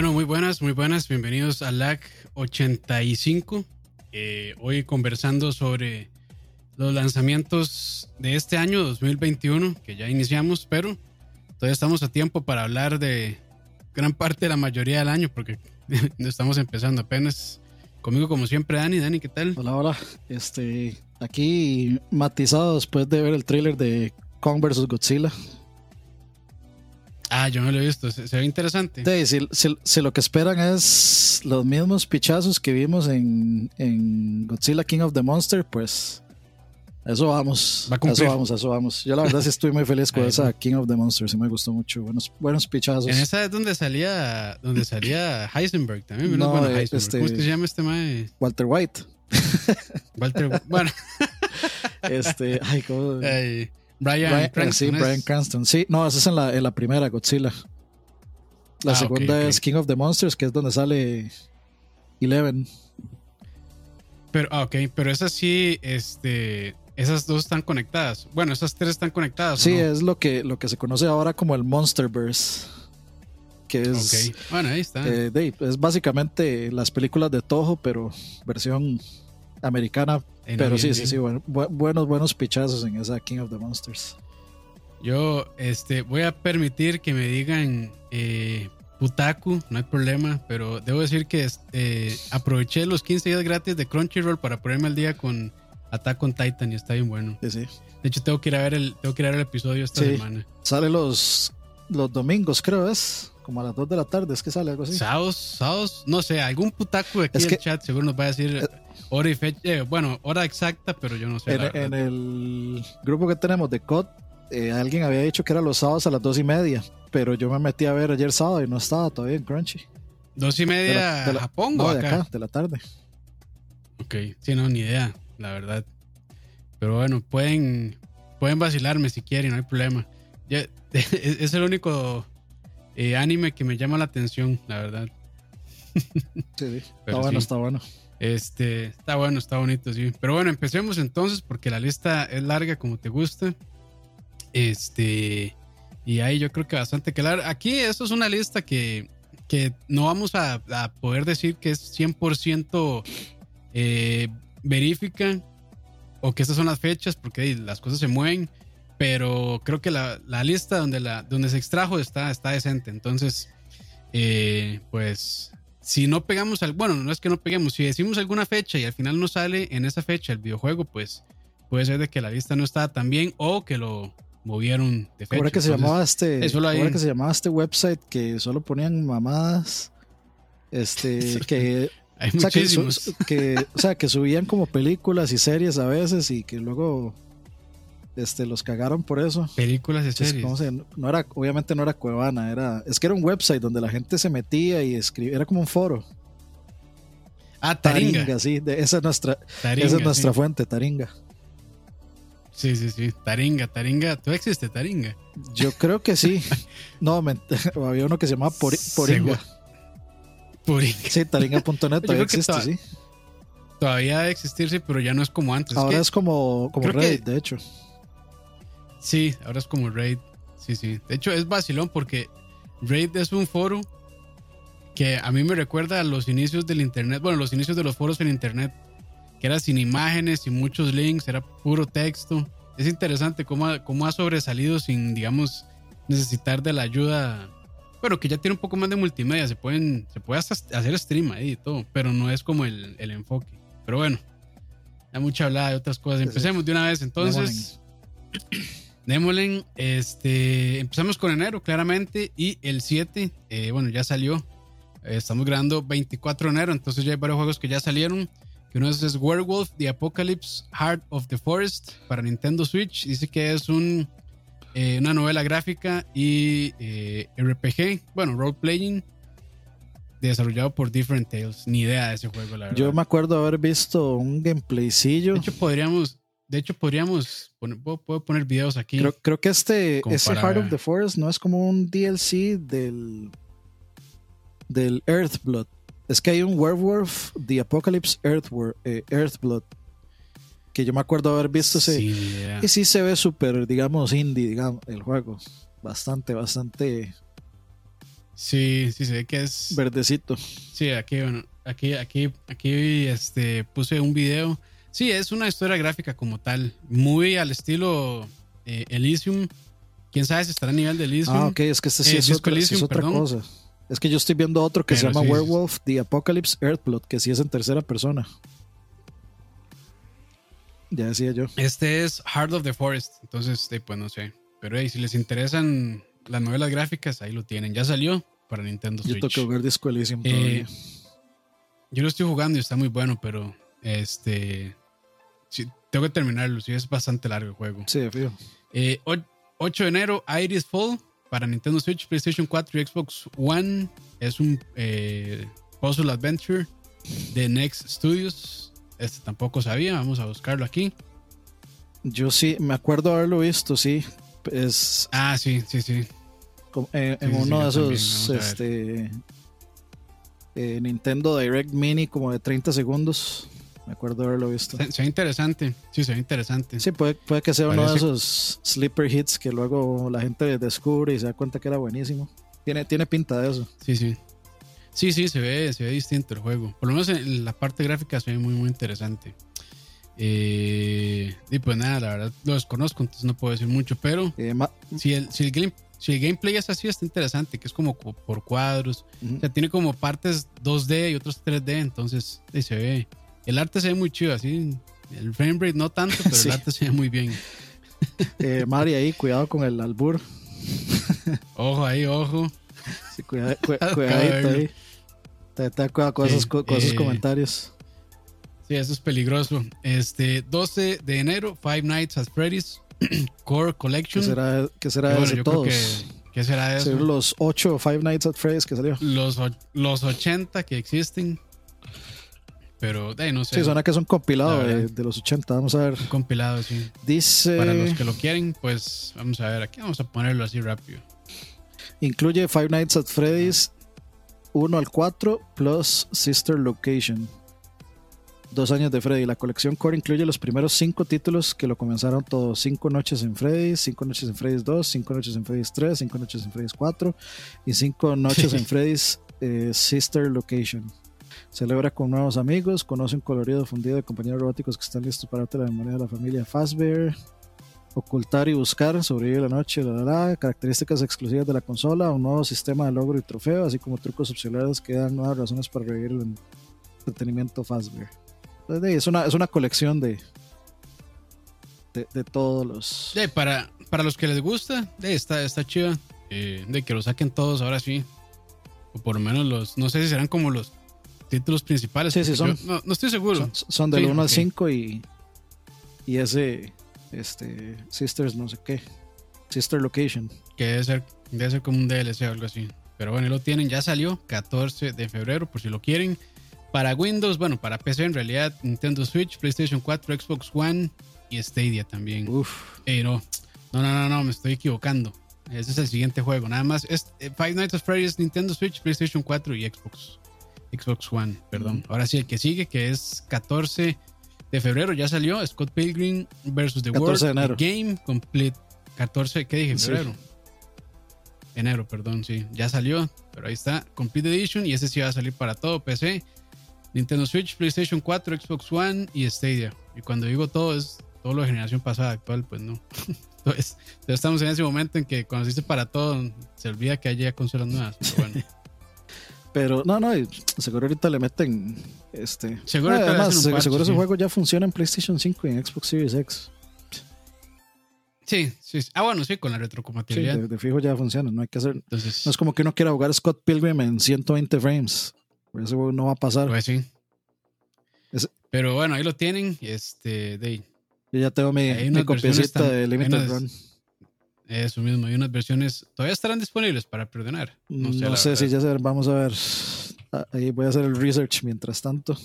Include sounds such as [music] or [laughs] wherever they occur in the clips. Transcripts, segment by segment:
Bueno, muy buenas, muy buenas. Bienvenidos a LAC 85. Eh, hoy conversando sobre los lanzamientos de este año 2021, que ya iniciamos, pero todavía estamos a tiempo para hablar de gran parte de la mayoría del año, porque [laughs] estamos empezando apenas. Conmigo, como siempre, Dani. Dani, ¿qué tal? Hola, hola. Este, aquí matizado después de ver el tráiler de Kong vs. Godzilla. Ah, yo no lo he visto. Se, ve interesante. Sí, si, lo que esperan es los mismos pichazos que vimos en, en Godzilla King of the Monster, pues eso vamos. eso vamos, eso vamos. Yo la verdad sí estoy muy feliz con [laughs] esa King of the Monsters. Sí me gustó mucho. Buenos, buenos pichazos. En esa es donde salía, donde salía Heisenberg también. No, bueno, eh, este, ¿Cómo se llama este mae? Walter White. Walter, bueno. [laughs] este, ay, ¿cómo? Brian, Cranston. Sí, Brian Cranston. Sí, no, esa es en la, en la primera, Godzilla. La ah, segunda es King of the Monsters, que es donde sale Eleven. Pero, ah, ok, pero esa sí, este, esas dos están conectadas. Bueno, esas tres están conectadas. Sí, es lo que, lo que se conoce ahora como el Monsterverse. Que es. Bueno, ahí está. Eh, es básicamente las películas de Toho, pero versión americana pero sí, sí, sí, buenos, buenos pichazos en esa King of the Monsters. Yo este, voy a permitir que me digan eh, Putaku, no hay problema, pero debo decir que eh, aproveché los 15 días gratis de Crunchyroll para ponerme al día con Attack on Titan y está bien bueno. Sí, sí. De hecho, tengo que ir a ver el, tengo que ir a ver el episodio esta semana. Sale los, los domingos, creo es. Como a las 2 de la tarde, es que sale algo así. Sábados, sábados, no sé, algún putaku aquí en el chat seguro nos va a decir. Eh, Hora y fecha, eh, bueno, hora exacta, pero yo no sé. En, el grupo que tenemos de COD, eh, alguien había dicho que era los sábados a las dos y media, pero yo me metí a ver ayer sábado y no estaba todavía en Crunchy. ¿Dos y media de la, Japón no, de acá? de la tarde. Ok, sí, no, ni idea, la verdad. Pero bueno, pueden, pueden vacilarme si quieren, no hay problema. [laughs] es el único eh, anime que me llama la atención, la verdad. Sí, [laughs] está bueno, está bueno. Este, está bueno, está bonito, sí. Pero bueno, empecemos entonces porque la lista es larga como te gusta. Este, y ahí yo creo que bastante claro. Aquí esto es una lista que, que no vamos a, poder decir que es 100% eh, verífica o que estas son las fechas porque las cosas se mueven. Pero creo que la, lista donde, la, donde se extrajo está, está decente. Entonces, eh, pues si no pegamos al, bueno, no es que no peguemos, si decimos alguna fecha y al final no sale en esa fecha el videojuego, pues puede ser de que la lista no estaba tan bien o que lo movieron de fecha. Ahora que se llamaba este, ahora que se llamaba este website que solo ponían mamadas, este, [laughs] que hay muchísimos. que, o sea, que subían como películas y series a veces y que luego este, los cagaron por eso. Películas y series. no era, obviamente no era Cuevana, era, es que era un website donde la gente se metía y escribía, era como un foro. Ah, Taringa. sí, esa es nuestra, esa es nuestra fuente, Taringa. Sí, sí, sí, Taringa, Taringa, ¿tú existe Taringa? Yo creo que sí. [laughs] no, [laughs] había uno que se llamaba Poringa. Poringa. Sí, taringa.net todavía existe, sí. Todavía debe existir, sí, pero ya no es como antes. Ahora es, como, como Reddit, de hecho. Sí, ahora es como Raid. Sí, sí. De hecho, es vacilón porque Raid es un foro que a mí me recuerda a los inicios del Internet. Bueno, los inicios de los foros en Internet. Que era sin imágenes, sin muchos links, era puro texto. Es interesante cómo ha, cómo ha sobresalido sin, digamos, necesitar de la ayuda. Bueno, que ya tiene un poco más de multimedia. Se, pueden, se puede hasta hacer stream ahí y todo. Pero no es como el, el enfoque. Pero bueno, hay mucha hablada de otras cosas. Empecemos de una vez entonces. Démosle, este, empezamos con enero, claramente, y el 7, eh, bueno, ya salió. Eh, estamos grabando 24 de enero, entonces ya hay varios juegos que ya salieron. Que uno es, Werewolf, The Apocalypse, Heart of the Forest para Nintendo Switch. Dice que es un, eh, una novela gráfica y RPG, bueno, role playing, desarrollado por Different Tales. Ni idea de ese juego, la verdad. Yo me acuerdo haber visto un gameplaycillo. De hecho, podríamos, de hecho, podríamos poner, puedo, poner videos aquí. Creo, que este, ese Heart of the Forest no es como un DLC del, del Earthblood. Es que hay un Werewolf, The Apocalypse Earthblood, eh, Earthblood que yo me acuerdo haber visto ese. Y sí se ve súper, digamos, indie, digamos, el juego. Bastante, bastante. Sí, sí, se ve que es. Verdecito. Sí, aquí, bueno, aquí, aquí, aquí este, puse un video. Sí, es una historia gráfica como tal, muy al estilo eh, Elysium. Quién sabe si estará a nivel de Elysium. Ah, ok, es que este sí es, otra, cosa. Es que yo estoy viendo otro que se llama Werewolf The Apocalypse Earthblood, que sí es en tercera persona. Ya decía yo. Este es Heart of the Forest. Entonces, pues no sé. Pero hey, si les interesan las novelas gráficas, ahí lo tienen. Ya salió para Nintendo Switch. Yo tengo que jugar Disco Elysium eh, Yo lo estoy jugando y está muy bueno, pero este. Sí, tengo que terminarlo. Sí, es bastante largo el juego. Sí, fío. 8 eh, de enero, Iris Fall para Nintendo Switch, PlayStation 4 y Xbox One. Es un eh, puzzle adventure de Next Studios. Este tampoco sabía. Vamos a buscarlo aquí. Yo sí, me acuerdo haberlo visto, sí. Es, ah, sí, sí, sí. En, uno de esos este, eh, Nintendo Direct Mini como de 30 segundos. Me acuerdo haberlo visto. Se, ve interesante. Sí, se ve interesante. Sí, puede, puede que sea uno de esos sleeper hits que luego la gente descubre y se da cuenta que era buenísimo. Tiene, tiene pinta de eso. Sí, sí. Sí, sí, se ve, se ve distinto el juego. Por lo menos en la parte gráfica se ve muy, muy interesante. Eh, y pues nada, la verdad lo desconozco, entonces no puedo decir mucho, pero eh, si, el, si, el si el gameplay es así, está interesante, que es como por cuadros. O sea, tiene como partes 2D y otros 3D, entonces se ve. El arte se ve muy chido, así. El frame rate no tanto, pero el [laughs] arte se ve muy bien. [laughs] Eh, Mari, ahí, cuidado con el albur. [laughs] ojo ahí, ojo. Sí, cuidadito ahí. Te, te con, esos, con esos comentarios. Sí, eso es peligroso. Este, 12 de enero, Five Nights at Freddy's [clears throat] Core Collection. ¿Qué será, qué será de todos? ¿Qué será de eso? Los 8 Five Nights at Freddy's que salió. Los, los 80 que existen. Pero de no sé. Sí, suena que es un compilado de, los 80. Vamos a ver. Un compilado, sí. Dice. Para los que lo quieren, pues vamos a ver. Aquí vamos a ponerlo así rápido. Incluye Five Nights at Freddy's 1 al 4 plus Sister Location. Dos años de Freddy. La colección Core incluye los primeros cinco títulos que lo comenzaron todos. Cinco noches en Freddy, cinco noches en Freddy's 2, cinco noches en Freddy's 3, cinco noches en Freddy's 4 y cinco noches en [laughs] Freddy's eh, Sister Location. Celebra con nuevos amigos, conoce un colorido fundido de compañeros robóticos que están listos para darte la memoria de la familia Fazbear. Ocultar y buscar, sobrevivir la noche, la, la, características exclusivas de la consola, un nuevo sistema de logro y trofeo, así como trucos opcionales que dan nuevas razones para revivir el entretenimiento Fazbear. Es una, es una colección de, de, todos los. para, para los que les gusta, está, está chida. Eh, de que lo saquen todos ahora sí. O por lo menos los. No sé si serán como los títulos principales. Sí, sí, son. no, estoy seguro. Son, del 1 al 5 y. Y ese. Este. Sisters, no sé qué. Sister Location. Que debe ser, debe ser como un DLC o algo así. Pero bueno, lo tienen, ya salió 14 de febrero, por si lo quieren. Para Windows, bueno, para PC en realidad, Nintendo Switch, PlayStation 4, Xbox One y Stadia también. Uf. no, no, no, no, me estoy equivocando. Ese es el siguiente juego. Nada más, es, eh, Five Nights at Freddy's, Nintendo Switch, PlayStation 4 y Xbox. Xbox One, perdón. Ahora sí, el que sigue, que es 14 de febrero, ya salió Scott Pilgrim versus The World Game Complete. 14, ¿qué dije? Febrero. Enero, perdón, sí. Ya salió, pero ahí está. Complete Edition y ese sí va a salir para todo PC. Nintendo Switch, PlayStation 4, Xbox One y Stadia. Y cuando digo todo es todo lo de generación pasada, actual, pues no. [laughs] Entonces, estamos en ese momento en que cuando se dice para todo, se olvida que haya consolas nuevas. Pero bueno. [laughs] Pero no, no, seguro ahorita le meten este. Seguro, además, seguro ese juego ya funciona en PlayStation 5 y en Xbox Series X. Sí, sí. Ah, bueno, sí, con la retrocompatibilidad. Sí, de, fijo ya funciona, no hay que hacer. Entonces, no es como que uno quiera jugar Scott Pilgrim en 120 frames. Por eso no va a pasar. Pues sí. Pero bueno, ahí lo tienen. Este, de Yo ya tengo mi, mi copiecita de Limited Run. Eso mismo, hay unas versiones. ¿Todavía estarán disponibles para perdonar? No sé, no sé si ya se, vamos a ver. Ah, ahí voy a hacer el research mientras tanto.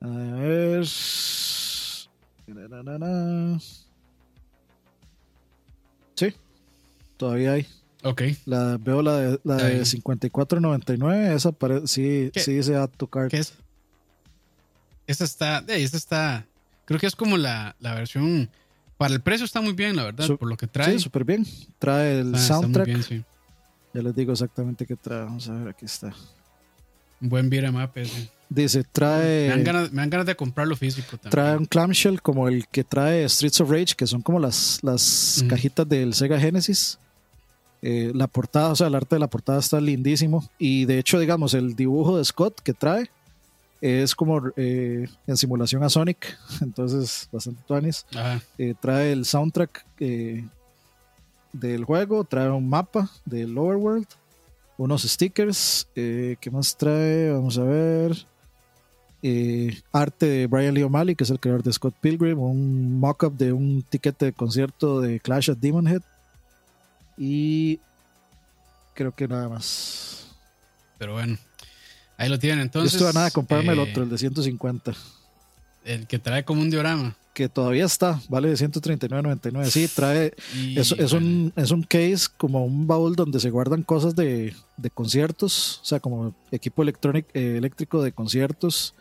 A ver. Sí, todavía hay. Ok. La, veo la de, la de 54.99, esa sí, sí dice a tocar. ¿Qué es? Esta está, esta está, creo que es como la, la, versión, para el precio está muy bien, la verdad, por lo que trae. Sí, súper bien. Trae el soundtrack. Ya les digo exactamente qué trae. Vamos a ver, aquí está. Un buen beat'em up ese. Dice, trae. Me dan, ganas, de comprarlo físico también. Trae un clamshell como el que trae Streets of Rage, que son como las, las cajitas del Sega Genesis. Eh, la portada, o sea, el arte de la portada está lindísimo. Y de hecho, digamos, el dibujo de Scott que trae es como eh, en simulación a Sonic, [laughs] entonces bastante tuanis. Eh, trae el soundtrack del juego, trae un mapa del Overworld, unos stickers. ¿Qué más trae? Vamos a ver. arte de Brian Lee O'Malley, que es el creador de Scott Pilgrim, un mock-up de un ticket de concierto de Clash at Demonhead y creo que nada más. Pero bueno, ahí lo tienen. Entonces, Yo estuve a nada comprarme el eh, otro, el de 150. El que trae como un diorama. Que todavía está, vale de 139.99. Sí, trae. es, es, un, es un case como un baúl donde se guardan cosas de, de conciertos, o sea, como equipo electrónico, eh, eléctrico de conciertos.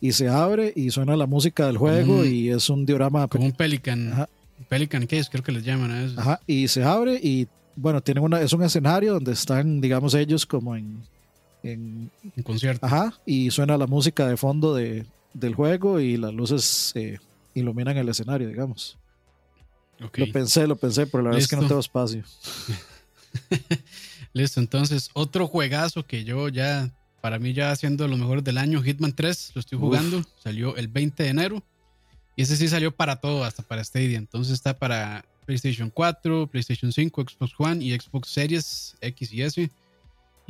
Y se abre y suena la música del juego y es un diorama. Como un Pelican. Ajá. Pelican Case, creo que les llaman a eso. Ajá, y se abre y bueno, tienen una, es un escenario donde están, digamos, ellos como en... En, concierto. Ajá, y suena la música de fondo de, del juego y las luces iluminan el escenario, digamos. Lo pensé, lo pensé, pero la verdad es que no tengo espacio. [laughs] Listo, entonces otro juegazo que yo ya, para mí ya haciendo los mejores del año, Hitman 3, lo estoy jugando, salió el 20 de enero. Y ese sí salió para todo, hasta para Stadia. Entonces está para PlayStation 4, PlayStation 5, Xbox One y Xbox Series X y S.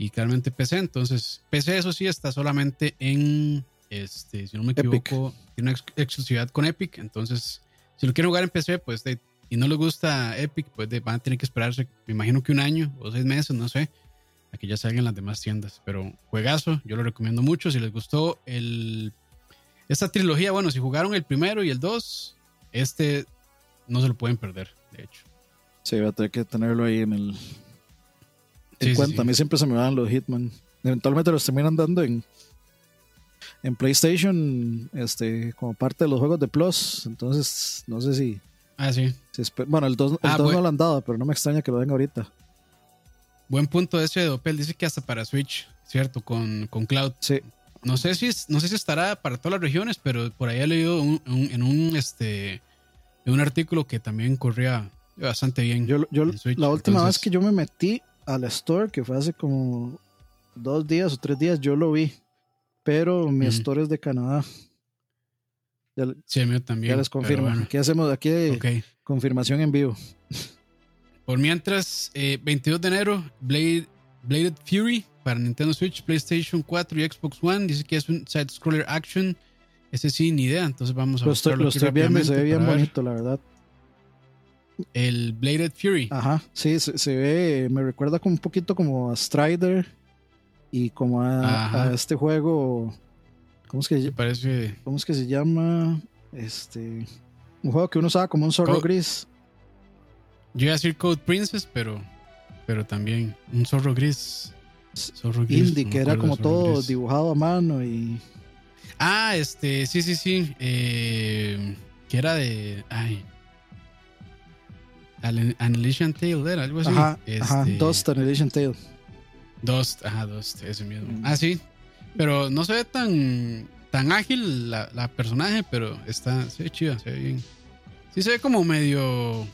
Y claramente PC. Entonces, PC, eso sí, está solamente en. Este, si no me equivoco, tiene una exclusividad con Epic. Entonces, si lo quieren jugar en PC, pues y no les gusta Epic, pues van a tener que esperarse, me imagino que un año o seis meses, no sé, a que ya salgan las demás tiendas. Pero juegazo, yo lo recomiendo mucho. Si les gustó el esta trilogía, bueno, si jugaron el primero y el dos, este no se lo pueden perder, de hecho. Sí, va a tener que tenerlo ahí en el. En cuenta. A mí siempre se me van los Hitman. Eventualmente los terminan dando en, en PlayStation este, como parte de los juegos de Plus. Entonces, no sé si. Ah, sí. bueno, el 2 ah, no lo han dado, pero no me extraña que lo den ahorita. Buen punto ese de Opel. Dice que hasta para Switch, ¿cierto? Con, con Cloud. Sí. No sé si no sé si estará para todas las regiones, pero por ahí he leído en un este en un artículo que también corría bastante bien. Yo, la última vez que yo me metí al store, que fue hace como dos días o tres días, yo lo vi. Pero mi store es de Canadá. sí, mío también. Ya les confirmo. ¿Qué hacemos aquí? Confirmación en vivo. Por mientras, 22 eh, de enero, Blade, Bladed Fury para Nintendo Switch, PlayStation 4 y Xbox One. Dice que es un side-scroller action. Ese sí, ni idea. Entonces vamos a Lo estoy, lo estoy viendo se ve bien bonito, la verdad. El Bladed Fury. Ajá, sí, se, ve, me recuerda como un poquito como a Strider y como a, este juego. ¿Cómo es que parece? ¿Cómo es que se llama? Este. Un juego que uno usaba como un zorro gris. Yo iba a decir Code Princess, pero. Pero también un zorro gris. Indie, que era como todo dibujado a mano y. Ah, este, sí, sí, sí. Eh, que era de. Ay. Annihilation Tale, era algo así. Ajá, este, Dust Annihilation Tale. Dust, ajá, Dust, ese mismo. Mm. Ah, sí. Pero no se ve tan, tan ágil la, la personaje, pero está, se ve chida, se ve bien. Sí, se ve como medio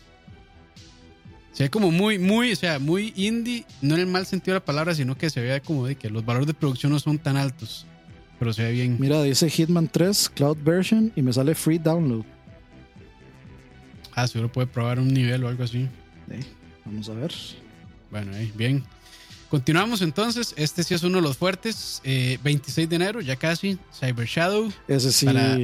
se ve como muy, muy, o sea, muy indie, no en el mal sentido de la palabra, sino que se ve como de que los valores de producción no son tan altos, pero se ve bien. Mira, dice Hitman 3 Cloud Version y me sale free download. Ah, seguro puede probar un nivel o algo así. vamos a ver. Bueno, ahí, bien. Continuamos entonces. Este sí es uno de los fuertes. 26 eh, de enero, ya casi. Cyber Shadow. Ese sí. Para,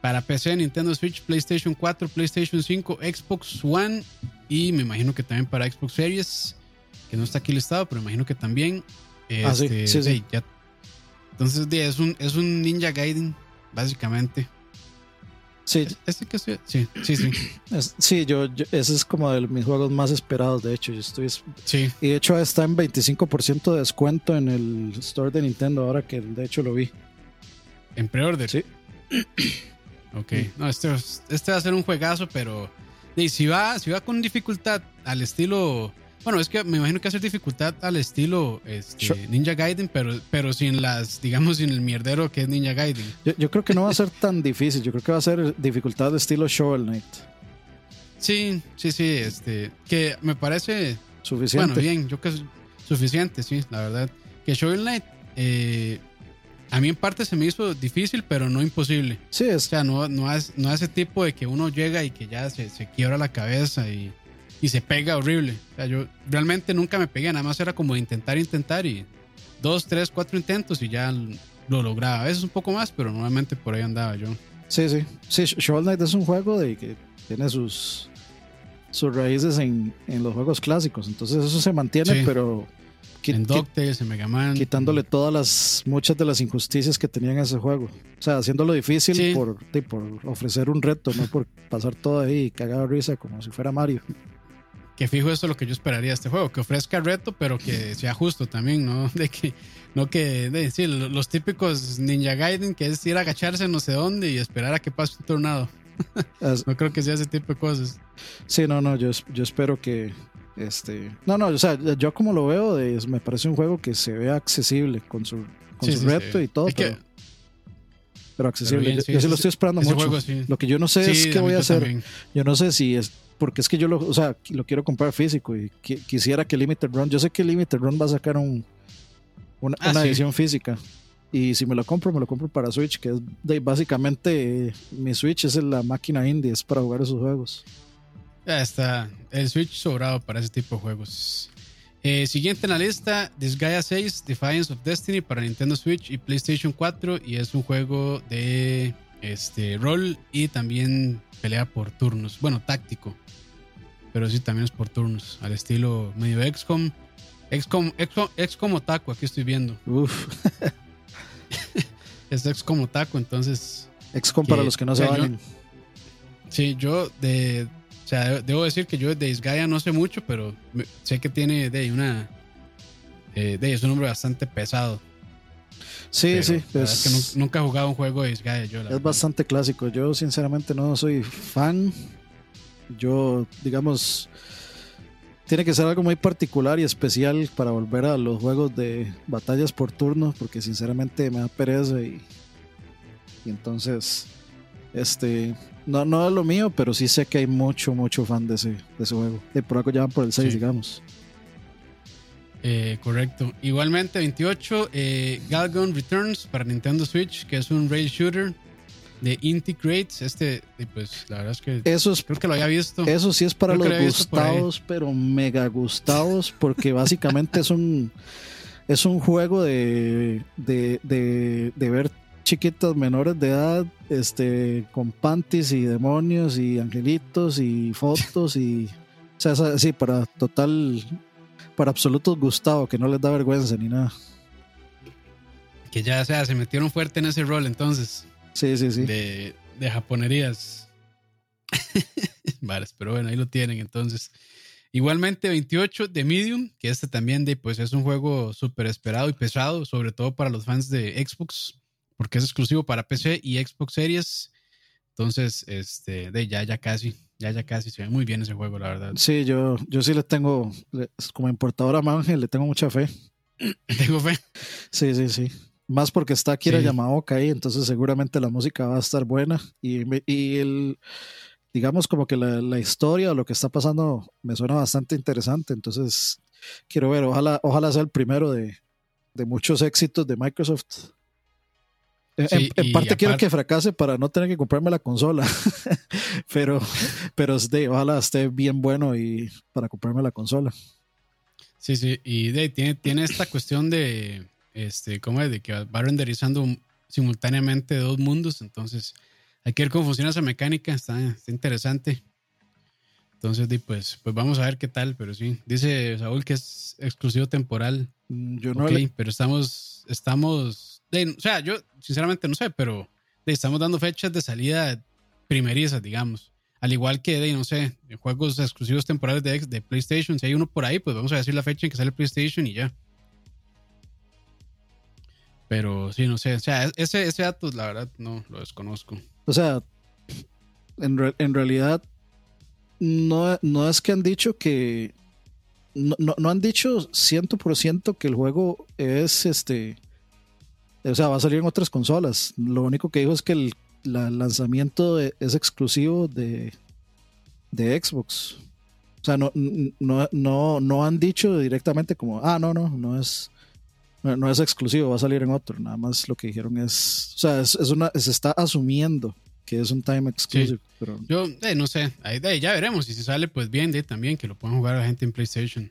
para PC, Nintendo Switch, PlayStation 4, PlayStation 5, Xbox One y me imagino que también para Xbox Series, que no está aquí listado, pero me imagino que también. ah, sí, este, sí, entonces es un, es un Ninja Gaiden, básicamente. Sí. ¿Este que sí, sí, sí. [clears throat] Sí, sí yo, ese es como de mis juegos más esperados, de hecho. Yo estoy, sí. Y de hecho está en 25% de descuento en el store de Nintendo ahora que de hecho lo vi. ¿En pre-order? Sí. [clears throat] Ok. No, este, este va a ser un juegazo, pero y si va, si va con dificultad al estilo. Bueno, es que me imagino que hacer dificultad al estilo este, Ninja Gaiden, pero, pero sin las, digamos, sin el mierdero que es Ninja Gaiden. Yo, creo que no va a ser tan difícil. Yo creo que va a ser dificultad de estilo Shovel Knight. Sí, sí, sí. Este, que me parece. Suficiente. Bueno, bien, yo creo que es suficiente, sí, la verdad. Que Shovel Knight. Eh, a mí en parte se me hizo difícil, pero no imposible. Sí, es. O sea, no, no, es, no ese tipo de que uno llega y que ya se, se quiebra la cabeza y y se pega horrible. O sea, yo realmente nunca me pegué, nada más era como intentar, intentar y dos, tres, cuatro intentos y ya lo lograba. A veces un poco más, pero normalmente por ahí andaba yo. Sí, sí. Sí, Shovel Knight es un juego de que tiene sus, sus raíces en, en los juegos clásicos. Entonces eso se mantiene, pero... En DuckTales, en Mega Man. Quitándole todas las, muchas de las injusticias que tenía en ese juego. O sea, haciéndolo difícil por, por ofrecer un reto, no por pasar todo ahí cagado risa como si fuera Mario que fijo eso es lo que yo esperaría de este juego, que ofrezca reto, pero que sea justo también, ¿no? [laughs] De que, no que, de, sí, los típicos Ninja Gaiden, que es ir a agacharse no sé dónde y esperar a que pase un tornado. [laughs] no creo que sea ese tipo de cosas. Sí, no, no, yo, yo espero que, este, no, no, o sea, yo como lo veo, me parece un juego que se vea accesible con su, con su reto y todo, pero, pero, accesible. yo, sí lo estoy esperando mucho. lo que yo no sé es qué voy a hacer. Yo no sé si es porque es que yo lo, o sea, lo quiero comprar físico y quisiera que Limited Run, yo sé que Limited Run va a sacar un, una, ah, edición física. Y si me lo compro, me lo compro para Switch, que es básicamente mi Switch es la máquina indie, es para jugar esos juegos. Ya está, el Switch sobrado para ese tipo de juegos. Eh, siguiente en la lista, Disgaea 6, Defiance of Destiny para Nintendo Switch y PlayStation 4 y es un juego de este rol y también pelea por turnos, bueno, táctico pero sí también es por turnos, al estilo medio XCOM. XCOM, XCOM, XCOM Otaku, aquí estoy viendo. Uf. [laughs] es XCOM Otaku, entonces. XCOM para los que no saben. Sí, yo de. O sea, debo decir que yo de Disgaea no sé mucho, pero sé que tiene de una. Eh, de, es un nombre bastante pesado. Sí, sí. Es, que nunca he jugado un juego de Disgaea. Yo, es bastante clásico. Yo, sinceramente, no soy fan yo, digamos, tiene que ser algo muy particular y especial para volver a los juegos de batallas por turno, porque sinceramente me da pereza y, y entonces, este, no, no es lo mío, pero sí sé que hay mucho, mucho fan de ese, de ese juego. Y por algo ya van por el 6, digamos. Eh, correcto. Igualmente, 28, eh, Galgun Returns para Nintendo Switch, que es un rail shooter de Integrates. Este, pues la verdad es que eso creo que lo había visto. Eso sí es para los gustados, pero mega gustados, porque básicamente es un es un juego de, de, de, ver chiquitas menores de edad, este, con panties y demonios y angelitos y fotos y o sea, sí, para total, para absolutos Gustavo, que no les da vergüenza ni nada. Que ya, o sea, se metieron fuerte en ese rol entonces. Sí, sí, sí. De, japonerías. [laughs] vale, pero bueno, ahí lo tienen entonces. Igualmente 28 de Medium, que este también de, pues es un juego súper esperado y pesado, sobre todo para los fans de Xbox, porque es exclusivo para PC y Xbox Series. Entonces, este, de ya, ya casi, ya, ya casi, se ve muy bien ese juego, la verdad. Sí, yo, yo sí le tengo, como importadora Manje, le tengo mucha fe. [laughs] Tengo fe. Sí, sí, sí. Más porque está Kira Yamaoka ahí, entonces seguramente la música va a estar buena. Y, y el, digamos como que la, la, historia o lo que está pasando me suena bastante interesante. Entonces quiero ver, ojalá, ojalá sea el primero de, de muchos éxitos de Microsoft. En, parte quiero que fracase para no tener que comprarme la consola, [laughs] pero, pero ojalá esté bien bueno y para comprarme la consola. Sí, sí, y de, tiene, tiene esta cuestión de, este, ¿cómo es? De que va renderizando simultáneamente dos mundos. Entonces, hay que ver cómo funciona esa mecánica. Está, interesante. Entonces, pues, pues vamos a ver qué tal, pero sí. Dice Saúl que es exclusivo temporal. Mm, yo no pero estamos, estamos, o sea, yo sinceramente no sé, pero estamos dando fechas de salida primerizas, digamos. Al igual que, de, no sé, juegos exclusivos temporales de, de PlayStation, si hay uno por ahí, pues vamos a decir la fecha en que sale PlayStation y ya. Pero sí, no sé, o sea, ese, ese dato la verdad no lo desconozco. O sea, en, en realidad no, no es que han dicho que no, no, han dicho 100% que el juego es este. O sea, va a salir en otras consolas. Lo único que dijo es que el lanzamiento es exclusivo de, de Xbox. O sea, no, no, no, no han dicho directamente como, ah, no, no, no es, no, es exclusivo, va a salir en otro. Nada más lo que dijeron es, o sea, es, una, se está asumiendo que es un time exclusive. Pero... Yo eh, no sé, ahí, ya veremos. Si se sale, pues bien, de, también que lo puedan jugar la gente en PlayStation.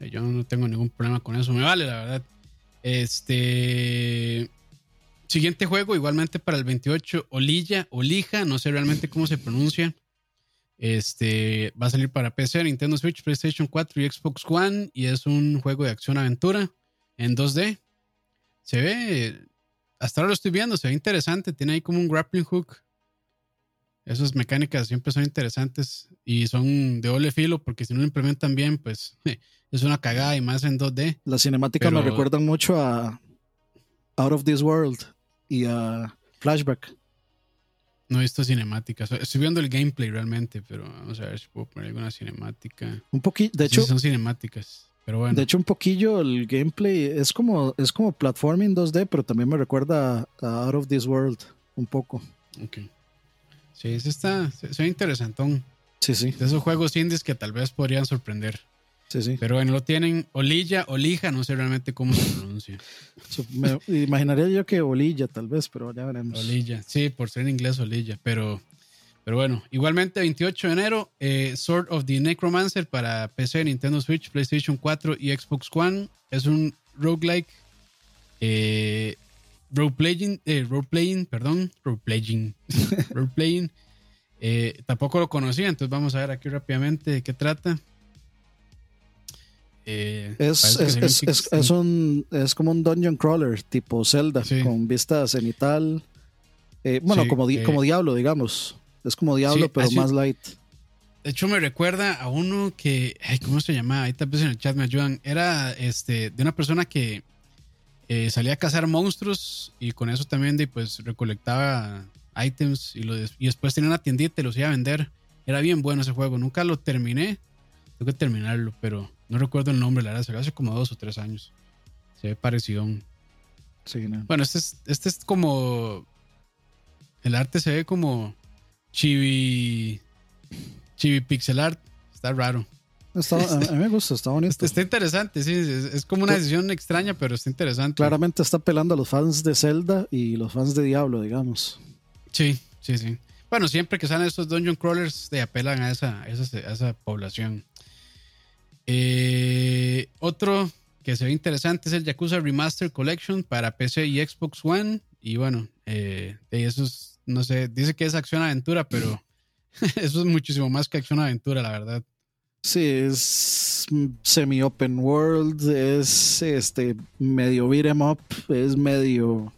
Eh, yo no tengo ningún problema con eso, me vale, la verdad. Este. Siguiente juego, igualmente para el 28, Olilla, Olija, no sé realmente cómo se pronuncia. Este va a salir para PC, Nintendo Switch, PlayStation 4 y Xbox One. Y es un juego de acción-aventura en 2D. Se ve, hasta ahora lo estoy viendo, se ve interesante. Tiene ahí como un grappling hook. Esas mecánicas siempre son interesantes y son de doble filo porque si no lo implementan bien, pues [laughs] es una cagada y más en 2D. Las cinemáticas me recuerdan mucho a Out of This World y a Flashback. No he visto cinemáticas. Estoy viendo el gameplay realmente, pero vamos a ver si puedo poner alguna cinemática. Un poquito, de hecho. son cinemáticas, pero bueno. De hecho, un poquillo el gameplay es como, es como platforming 2D, pero también me recuerda a Out of This World un poco. Ok. Sí, ese está, se, ve interesantón. Sí, sí. De esos juegos indies que tal vez podrían sorprender. Sí, sí. Pero bueno, lo tienen Olilla, Olija, no sé realmente cómo se pronuncia. Me imaginaría yo que Olilla, tal vez, pero ya veremos. Olilla, sí, por ser en inglés Olilla, pero, pero bueno. Igualmente, 28 de enero, eh, Sword of the Necromancer para PC, Nintendo Switch, PlayStation 4 y Xbox One. Es un roguelike. Eh, roleplaying, eh, roleplaying, perdón, roleplaying, [laughs] roleplaying. Eh, tampoco lo conocía, entonces vamos a ver aquí rápidamente de qué trata. Eh, es, es, un, es como un dungeon crawler tipo Zelda, con vista cenital. Eh, bueno, como, eh, como Diablo, digamos. Es como Diablo, pero más light. De hecho, me recuerda a uno que. ¿Cómo se llama? Ahí tal vez en el chat me ayudan. Era este de una persona que salía a cazar monstruos y con eso también de, pues recolectaba items y, lo, y después tenía una tiendita y los iba a vender. Era bien bueno ese juego. Nunca lo terminé. Tengo que terminarlo, pero no recuerdo el nombre, la verdad, se hace como dos o tres años. Se ve parecido. Sí, Bueno, este es, este es como. El arte se ve como chibi. Chibi pixel art. Está raro. A mí me gusta, está bonito. Está, interesante, sí. Es, como una decisión extraña, pero está interesante. Claramente está pelando a los fans de Zelda y los fans de Diablo, digamos. Sí, sí, sí. Bueno, siempre que salen estos dungeon crawlers, te apelan a esa, a esa, a esa población. Eh, otro que se ve interesante es el Yakuza Remaster Collection para PC y Xbox One. Y bueno, eh, eso es, no sé, dice que es acción-aventura, pero [laughs] eso es muchísimo más que acción-aventura, la verdad. Sí, es semi-open world, es este medio beat em up, es medio,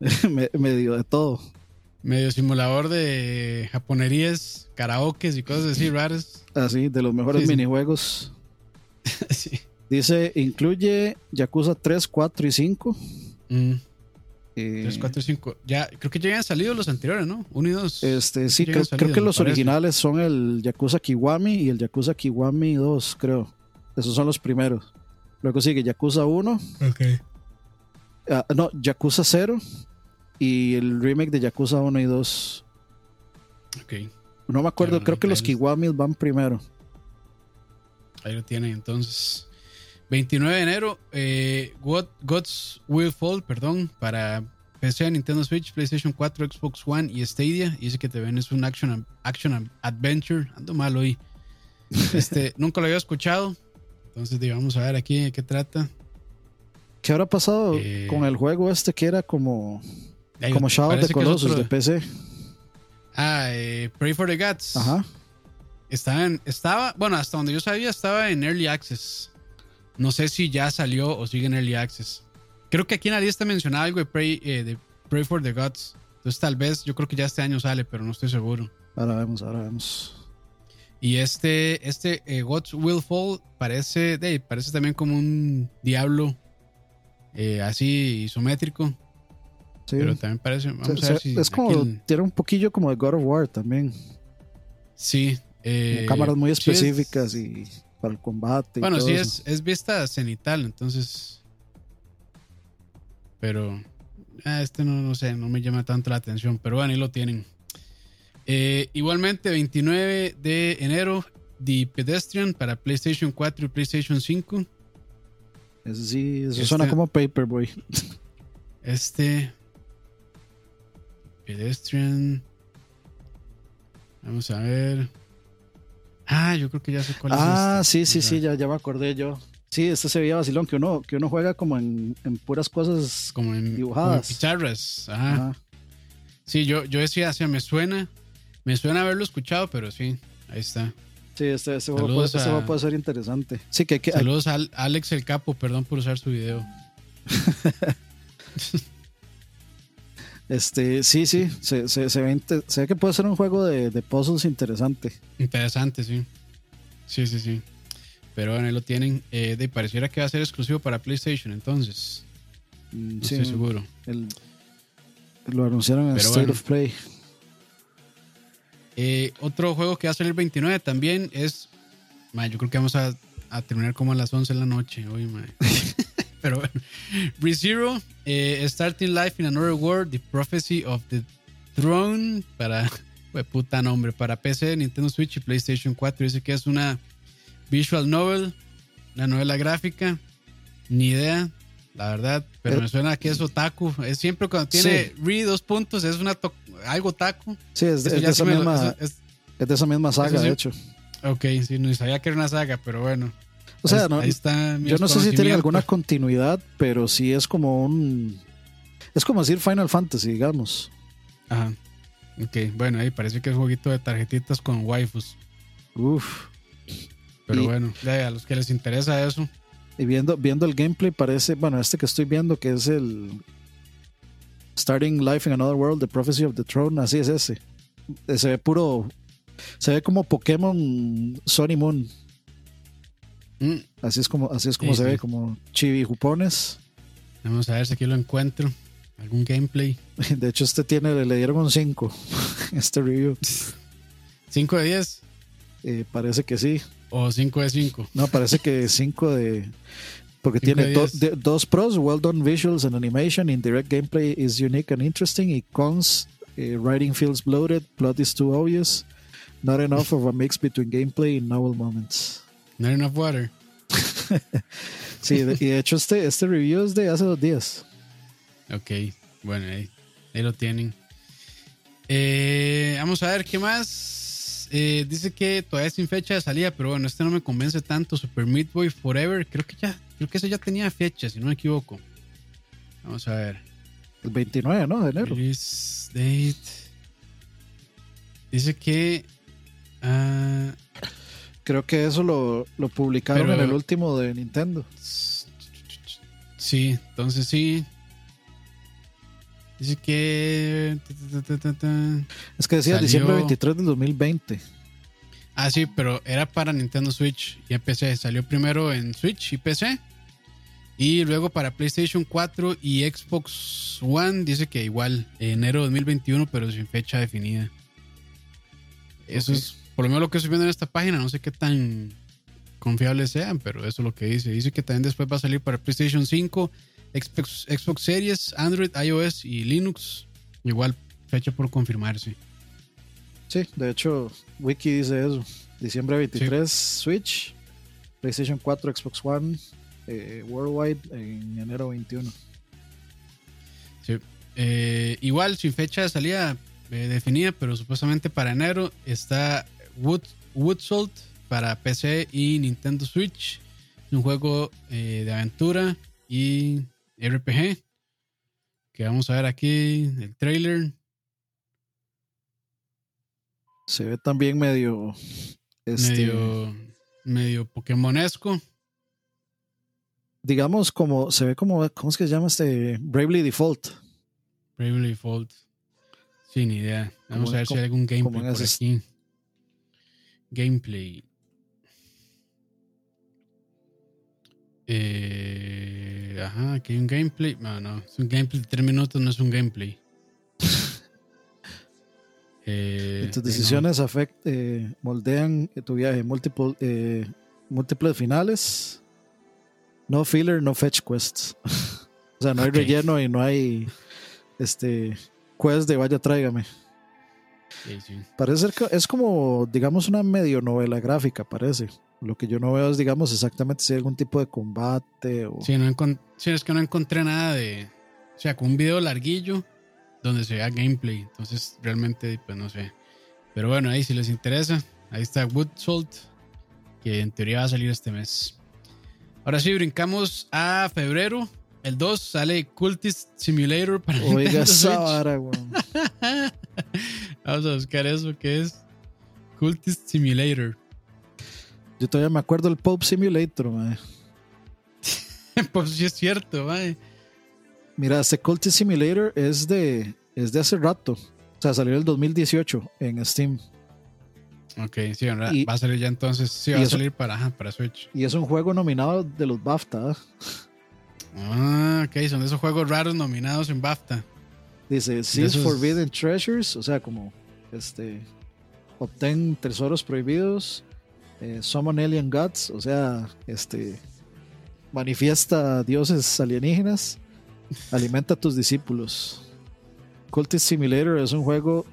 [laughs] medio de todo. Medio simulador de japonerías, karaokes y cosas así raras. Así, de los mejores minijuegos. [laughs] Dice, incluye Yakuza 3, 4 y 5. 3, 4 y 5. Ya, creo que ya habían salido los anteriores, ¿no? 1 y 2. Este, sí, creo, que los originales son el Yakuza Kiwami y el Yakuza Kiwami 2, creo. Esos son los primeros. Luego sigue Yakuza 1. Ok. Ah, no, Yakuza 0 y el remake de Yakuza 1 y 2. Ok. No me acuerdo, creo que los Kiwami van primero. Ahí lo tienen entonces. 29 de enero, eh, Gods Will Fall, perdón, para PC, Nintendo Switch, PlayStation 4, Xbox One y Stadia. Y dice que te ven es un action, action adventure. Ando mal hoy. [laughs] Este, nunca lo había escuchado. Entonces, vamos a ver aquí de qué trata. ¿Qué habrá pasado eh, con el juego este que era como, como Shadow of the Colossus de PC? Ah, eh, Pray for the Gods. Ajá. Estaba, en, estaba, bueno, hasta donde yo sabía, estaba en Early Access. No sé si ya salió o sigue en Early Access. Creo que aquí en la lista mencionaba algo de Pray, eh, de Pray for the Gods. Entonces tal vez, yo creo que ya este año sale, pero no estoy seguro. Ahora vemos, ahora vemos. Y este, este eh, Gods Will Fall parece, parece también como un diablo eh, así isométrico. Sí. Pero también parece. Vamos a ver si es como. Tiene un poquillo como de God of War también. Sí, eh, cámaras muy específicas y para el combate. Bueno, sí, es, es vista cenital, entonces. Pero. Ah, este no, no sé, no me llama tanto la atención. Pero bueno, ahí lo tienen. Eh, igualmente, 29 de enero, The Pedestrian para PlayStation 4 y PlayStation 5. Eso sí, eso suena este como Paperboy. [laughs] Este. Pedestrian. Vamos a ver. Ah, yo creo que ya sé cuál es. Ah, este. sí, sí, sí, ya, ya me acordé yo. Sí, este se veía vacilón, que uno, que uno juega como en, en puras cosas como en, dibujadas. picharras. Ajá. Sí, yo, yo decía, o me suena, me suena haberlo escuchado, pero sí, ahí está. Sí, este, este juego, puede, este puede, ser interesante. Sí, que, que Saludos a Alex el Capo, perdón por usar su video. [laughs] Este, sí, sí, se, se, se, ve, se, ve, que puede ser un juego de, de, puzzles interesante. Interesante, sí. Sí, sí, sí. Pero bueno, ahí lo tienen. Eh, de pareciera que va a ser exclusivo para PlayStation, entonces. Mm, no sí, estoy seguro. lo anunciaron en State of Play. Eh, otro juego que va a salir el 29 también es. yo creo que vamos a, a, terminar como a las 11 de la noche hoy, [laughs] Pero bueno. ReZero, eh, Starting Life in Another World, The Prophecy of the Throne, para, [laughs] puta nombre, para PC, Nintendo Switch y PlayStation 4. Dice que es una visual novel, una novela gráfica. Ni idea, la verdad, pero eh, me suena que es otaku. Es siempre cuando tiene re dos puntos, es una algo otaku. Sí, es, de, esa, misma, es, de esa misma saga, de hecho. Ok, sí, no sabía que era una saga, pero bueno. O sea, no, yo no sé si tiene alguna continuidad, pero sí es como un. Es como decir Final Fantasy, digamos. Ajá. Ok, bueno, ahí parece que es un jueguito de tarjetitas con waifus. Uf. Pero bueno, a los que les interesa eso. Y viendo, viendo el gameplay, parece, bueno, este que estoy viendo, que es el Starting Life in Another World, The Prophecy of the Throne, así es ese. Se ve puro. Se ve como Pokémon Sony Moon. Mm. Así es como, así es como se ve, como chibi jupones. Vamos a ver si aquí lo encuentro. Algún gameplay. [laughs] De hecho, este tiene, le dieron un 5. [laughs] Este review. ¿5 de 10? Eh, parece que sí. ¿O 5 de 5? No, parece que 5 de. Porque tiene dos pros: well done visuals and animation. Indirect gameplay is unique and interesting. Y cons: eh, writing feels bloated, plot is too obvious. Not enough of a mix between gameplay and novel moments. Not enough water. [laughs] sí, y de hecho este, este review es de hace dos días. Ok, bueno, ahí, lo tienen. Eh, vamos a ver qué más. Eh, dice que todavía sin fecha de salida, pero bueno, este no me convence tanto. Super Meat Boy Forever, creo que ya, creo que eso ya tenía fecha, si no me equivoco. Vamos a ver. El 29, ¿no? De enero. date. Dice que. Uh, Creo que eso lo, lo publicaron en el último de Nintendo. Sí, entonces sí. Dice que. Es que decía diciembre 23 del 2020. Ah, sí, pero era para Nintendo Switch y PC. Salió primero en Switch y PC. Y luego para PlayStation 4 y Xbox One dice que igual, enero de 2021, pero sin fecha definida. Eso es por lo menos lo que estoy viendo en esta página, no sé qué tan confiables sean, pero eso es lo que dice. Dice que también después va a salir para PlayStation 5, Xbox, Series, Android, iOS y Linux. Igual fecha por confirmarse. Sí, de hecho, Wiki dice eso. Diciembre 23, Switch, PlayStation 4, Xbox One, eh, Worldwide en enero 21. Sí. Eh, igual, sin fecha de salida eh, definida, pero supuestamente para enero está Wood, Woodsalt para PC y Nintendo Switch. un juego eh, de aventura y RPG. Que vamos a ver aquí el trailer. Se ve también medio. Este, medio. Medio Pokémonesco. Digamos, como. Se ve como. ¿Cómo es que se llama este? Bravely Default. Bravely Default. Sin idea. Vamos a ver si hay algún gameplay por aquí. Gameplay. Eh, ajá, aquí hay un gameplay. No, no, es un gameplay de 3 minutos, no es un gameplay. [laughs] eh, tus decisiones afect, eh, moldean tu viaje. Multiple, eh, múltiples finales. No filler, no fetch quests. [laughs] o sea, no hay relleno y no hay este quest de vaya tráigame. Parece que es como, digamos, una medio novela gráfica, parece. Lo que yo no veo es, digamos, exactamente si hay algún tipo de combate o... Sí, no es que no encontré nada de... O sea, con un video larguillo donde se vea gameplay. Entonces, realmente, pues no sé. Pero bueno, ahí si les interesa, ahí está Wood Salt, que en teoría va a salir este mes. Ahora sí, brincamos a febrero. El 2 sale Cultist Simulator para Oiga [laughs] Vamos a buscar eso que es Cultist Simulator. Yo todavía me acuerdo del Pop Simulator, mae. [laughs] pues sí es cierto, mae. Mira, este Cultist Simulator es de, es de hace rato. O sea, salió en el 2018 en Steam. Ok, sí, va a salir ya entonces. Sí, va a salir para, para Switch. Y es un juego nominado de los BAFTA. Ah, ok, son esos juegos raros nominados en BAFTA. Dice Seas Forbidden Treasures, o sea, como este obtén tesoros prohibidos, eh, Summon Alien Gods, o sea, este manifiesta dioses alienígenas, alimenta a tus discípulos. Cultist Simulator es un juego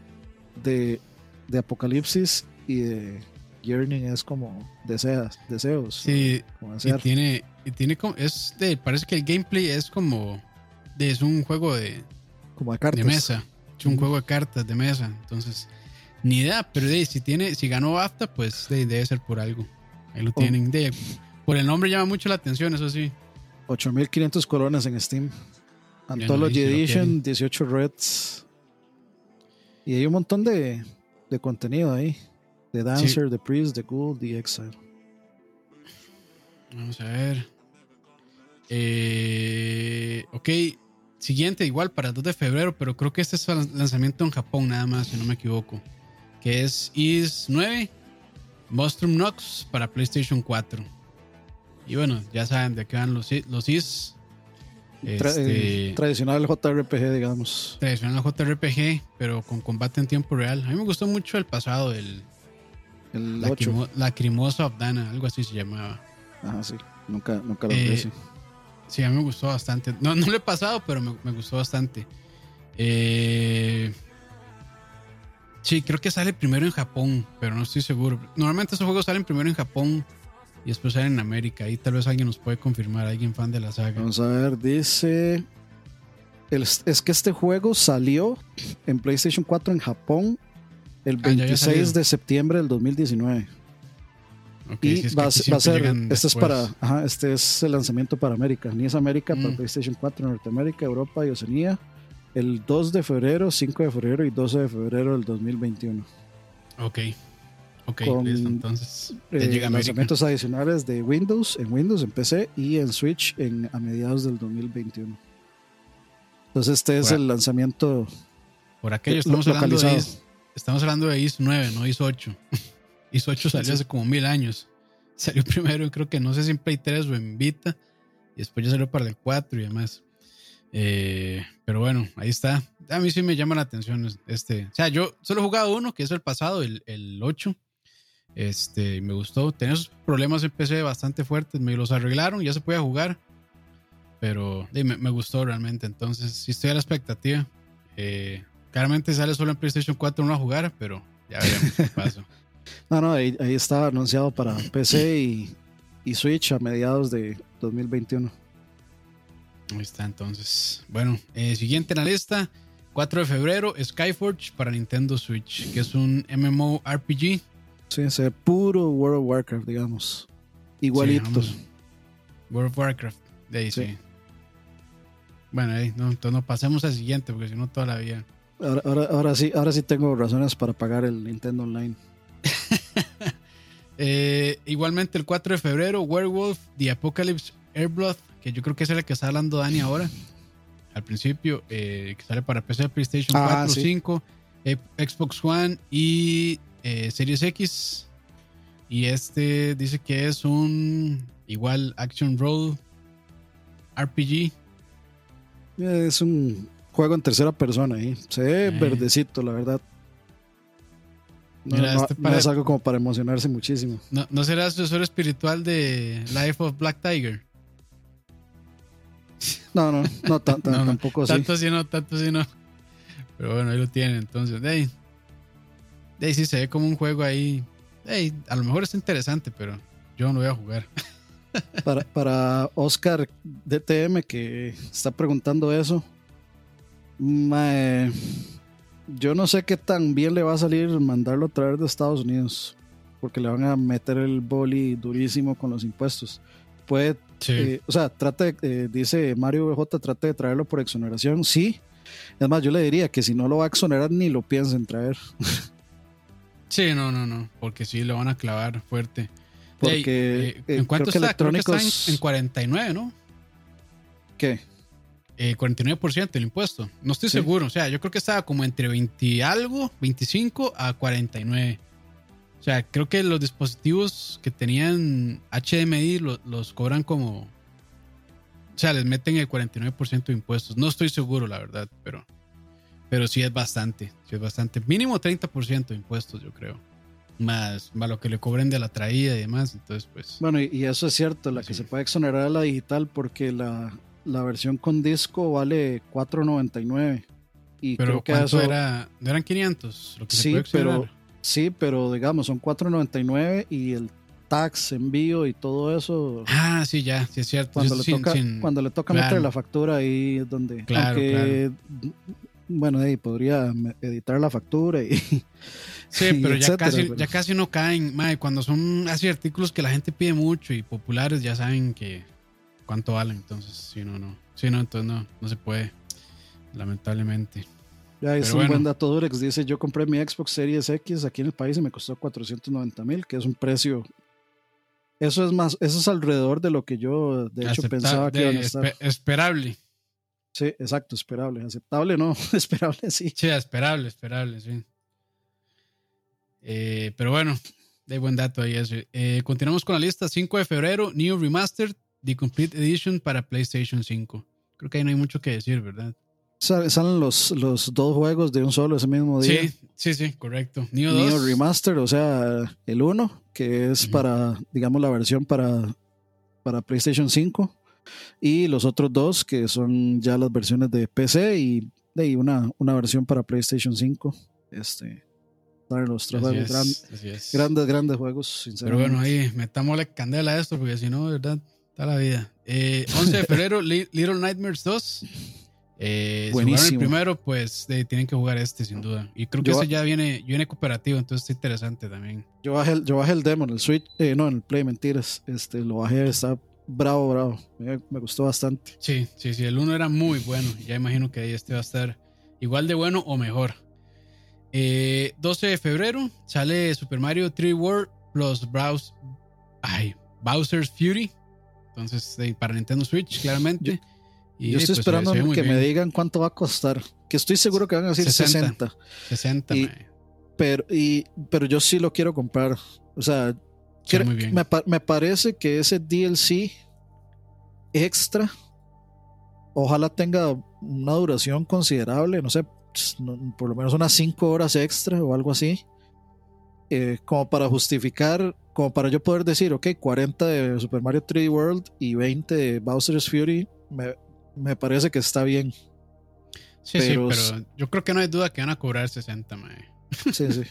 de, de apocalipsis y de yearning es como deseas, deseos. Sí, y tiene, y tiene como, es de, parece que el gameplay es como, de, es un juego de, como de cartas. De mesa. Es un juego de cartas de mesa. Entonces, ni idea, pero de, si tiene, si ganó BAFTA, pues debe ser por algo. Ahí lo oh. tienen. De, por el nombre llama mucho la atención, eso sí. 8500 colones en Steam. Anthology Edition, 18 Reds. Y hay un montón de, de contenido ahí. The Dancer, The Priest, The Ghoul, The Exile. Vamos a ver. Eh, ok, Siguiente, igual para el 2 de febrero, pero creo que este es el lanzamiento en Japón nada más, si no me equivoco. Que es Is 9, Monstrum Nox para PlayStation 4. Y bueno, ya saben de qué van los, los Is. Este, tradicional JRPG, digamos. Tradicional JRPG, pero con combate en tiempo real. A mí me gustó mucho el pasado, el, el Lacrimosa Abdana, algo así se llamaba. Ajá, sí. Nunca, nunca lo eh, Sí, a mí me gustó bastante. No, no lo he pasado, pero me, gustó bastante. Eh, sí, creo que sale primero en Japón, pero no estoy seguro. Normalmente esos juegos salen primero en Japón y después salen en América. Ahí tal vez alguien nos puede confirmar, alguien fan de la saga. Vamos a ver, dice... es que este juego salió en PlayStation 4 en Japón el 26 ah, de septiembre del 2019 y va, a ser, este es para, este es el lanzamiento para América, ni es América para mm. PlayStation 4, Norteamérica, Europa y Oceanía, el 2 de febrero, 5 de febrero y 12 de febrero del 2021. Ok, ok, entonces eh, lanzamientos adicionales de Windows, en Windows, en PC y en Switch en, a mediados del 2021. Entonces este es el lanzamiento. Por aquello estamos hablando de estamos hablando de IS 9, no IS 8. ISO 8 [laughs] salió hace como mil años. [laughs] Salió primero, creo que no sé si en Play 3 o en Vita. Y después ya salió para el 4 y demás. Eh, pero bueno, ahí está. A mí sí me llama la atención este. O sea, yo solo he jugado uno, que es el pasado, el, el 8. Este, me gustó. Tenía esos problemas en PC bastante fuertes. Me los arreglaron, ya se podía jugar. Pero me, gustó realmente. Entonces, sí estoy a la expectativa. Eh, claramente sale solo en PlayStation 4 no a jugar, pero ya veremos qué pasa. [laughs] No, no, ahí, ahí está anunciado para PC y, Switch a mediados de 2021. Ahí está entonces. Bueno, eh, siguiente en la lista. 4 de febrero, Skyforge para Nintendo Switch, que es un MMORPG. Sí, es puro World of Warcraft, digamos. Igualito. World of Warcraft, de ahí sí. Bueno, ahí, no, entonces no pasemos al siguiente, porque si no toda la vida. Ahora, ahora, sí, ahora sí tengo razones para pagar el Nintendo Online. [laughs] Eh, igualmente el 4 de febrero, Werewolf, The Apocalypse Airblood, que yo creo que es el que está hablando Dani ahora. Al principio, eh, que sale para PC, PlayStation 4, 5, eh, Xbox One y Series X. Y este dice que es un igual Action Roll RPG. Es un juego en tercera persona ahí. Se ve verdecito, la verdad. No, este es algo como para emocionarse muchísimo. ¿No, ¿No será sucesor espiritual de Life of Black Tiger? No, no, no, [laughs] tampoco así. Tanto así no, tanto así no. Pero bueno, ahí lo tienen. Entonces, de ahí, de ahí sí se ve como un juego ahí. De a lo mejor es interesante, pero yo no voy a jugar. [laughs] Para, para Oscar DTM que está preguntando eso, yo no sé qué tan bien le va a salir mandarlo a traer de Estados Unidos, porque le van a meter el boli durísimo con los impuestos. Puede, eh, o sea, trate, eh, dice Mario BJ, trate de traerlo por exoneración, sí. Es más, yo le diría que si no lo va a exonerar, ni lo piensen traer. [laughs] Sí, no, no, no, porque sí lo van a clavar fuerte. Porque ¿en cuánto está? Electrónicos... en, 49, ¿no? ¿Qué? 49% eh, el impuesto. No estoy seguro. O sea, yo creo que estaba como entre 20 algo, 25 a 49. O sea, creo que los dispositivos que tenían HDMI los, cobran como. O sea, les meten el 49% de impuestos. No estoy seguro, la verdad, pero. Pero sí es bastante. Sí es bastante. Mínimo 30% de impuestos, yo creo. Más, más lo que le cobren de la traída y demás. Entonces, pues. Bueno, y, eso es cierto. La que se puede exonerar a la digital porque la, la versión con disco vale 4.99. Y pero creo que eso era, ¿no eran 500? Lo que sí, pero sí, pero digamos son 4.99 y el tax, envío y todo eso. Ah, sí, ya, sí es cierto. Cuando, le, toca, cuando le toca meter la factura ahí es donde. Claro, Bueno, ahí podría editar la factura y. [laughs] Sí, pero ya, casi, ya casi no caen. cuando son así artículos que la gente pide mucho y populares, ya saben que cuánto valen. Entonces, si no, no. Si no, entonces no, no se puede. Lamentablemente. Ya es un buen dato Durex. Dice: Yo compré mi Xbox Series X aquí en el país y me costó 490 mil, que es un precio. Eso es más, eso es alrededor de lo que yo de hecho pensaba que iba a estar. esperable. Sí, exacto, esperable. Aceptable no, [laughs] esperable sí. Sí, esperable, esperable, sí. Eh, pero bueno, de buen dato ahí eso. Eh, continuamos con la lista. 5 de febrero, New Remastered, The Complete Edition para PlayStation 5. Creo que ahí no hay mucho que decir, ¿verdad? Salen los, los dos juegos de un solo ese mismo día. Sí, sí, sí, correcto. Neo, 2. Remaster, o sea, el 1, que es para, digamos, la versión para, para PlayStation 5. Y los otros dos, que son ya las versiones de PC y, de una, una versión para PlayStation 5. Este, los tres juegos grandes, grandes juegos. Pero bueno, ahí metámosle candela a esto, porque si no, ¿verdad? Está la vida. 11 eh, [laughs] de febrero, Little Nightmares 2. Eh, Buenísimo. el primero, pues tienen que jugar este sin duda. Y creo que ese ya viene, viene cooperativo, entonces está interesante también. Yo bajé el, yo bajé el demo en el Switch, eh, no, en el Play, mentiras. Este, lo bajé, está bravo, bravo. Me, gustó bastante. Sí, sí, sí, el uno era muy bueno. Ya imagino que ahí este va a estar igual de bueno o mejor. 12 eh, de febrero sale Super Mario 3 World plus Browse, ay, Bowser's Fury. Entonces, para Nintendo Switch, claramente. y, yo estoy pues, esperando que me digan cuánto va a costar. Que estoy seguro que van a decir 60. 60, pero, y, pero yo sí lo quiero comprar. O sea, Me, me parece que ese DLC extra, ojalá tenga una duración considerable. No sé, por lo menos unas 5 horas extra o algo así. Eh, como para justificar, como para yo poder decir, ok, 40 de Super Mario 3D World y 20 de Bowser's Fury, me, parece que está bien. Sí, pero, sí, pero yo creo que no hay duda que van a cobrar 60, mae. [laughs] Sí, sí.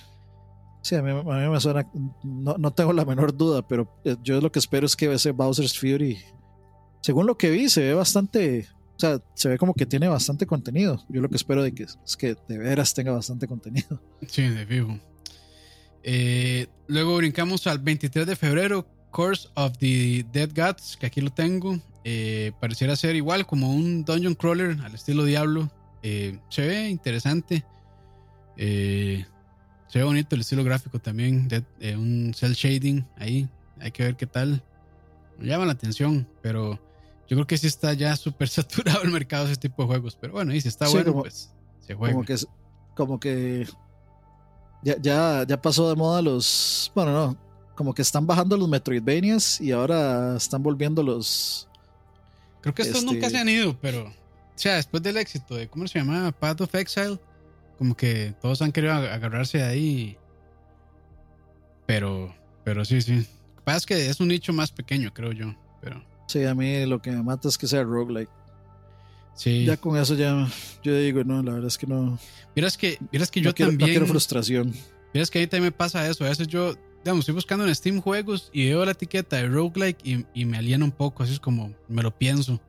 Sí, a mí, me suena, no, no, tengo la menor duda, pero eh, yo lo que espero es que ese Bowser's Fury, según lo que vi, se ve bastante, o sea, se ve como que tiene bastante contenido. Yo lo que espero de que, es que de veras tenga bastante contenido. Sí, de vivo. Eh, luego brincamos al 23 de febrero, Course of the Dead Gods, que aquí lo tengo. Eh, pareciera ser igual como un dungeon crawler al estilo Diablo. Eh, se ve interesante. se ve bonito el estilo gráfico también. un cel shading ahí. Hay que ver qué tal. Me llama la atención, pero yo creo que sí está ya súper [laughs] saturado el mercado de ese tipo de juegos. Pero bueno, y si está bueno, pues se juega. Como que, como que ya, ya, pasó de moda los. Bueno, no. Como que están bajando los Metroidvanias y ahora están volviendo los. Creo que estos nunca este se han ido, pero. O sea, después del éxito de. ¿Cómo se llama? Path of Exile. Como que todos han querido agarrarse de ahí. Pero, pero sí, sí. Lo que pasa es que es un nicho más pequeño, creo yo. Pero... Sí, a mí lo que me mata es que sea roguelike. Sí. Ya con eso ya yo digo, no, la verdad es que no. Miras que, miras que yo también. No quiero frustración. Miras que ahí también me pasa eso. A veces yo, digamos, estoy buscando en Steam juegos y veo la etiqueta de roguelike y, y me aliena un poco. Así es como me lo pienso.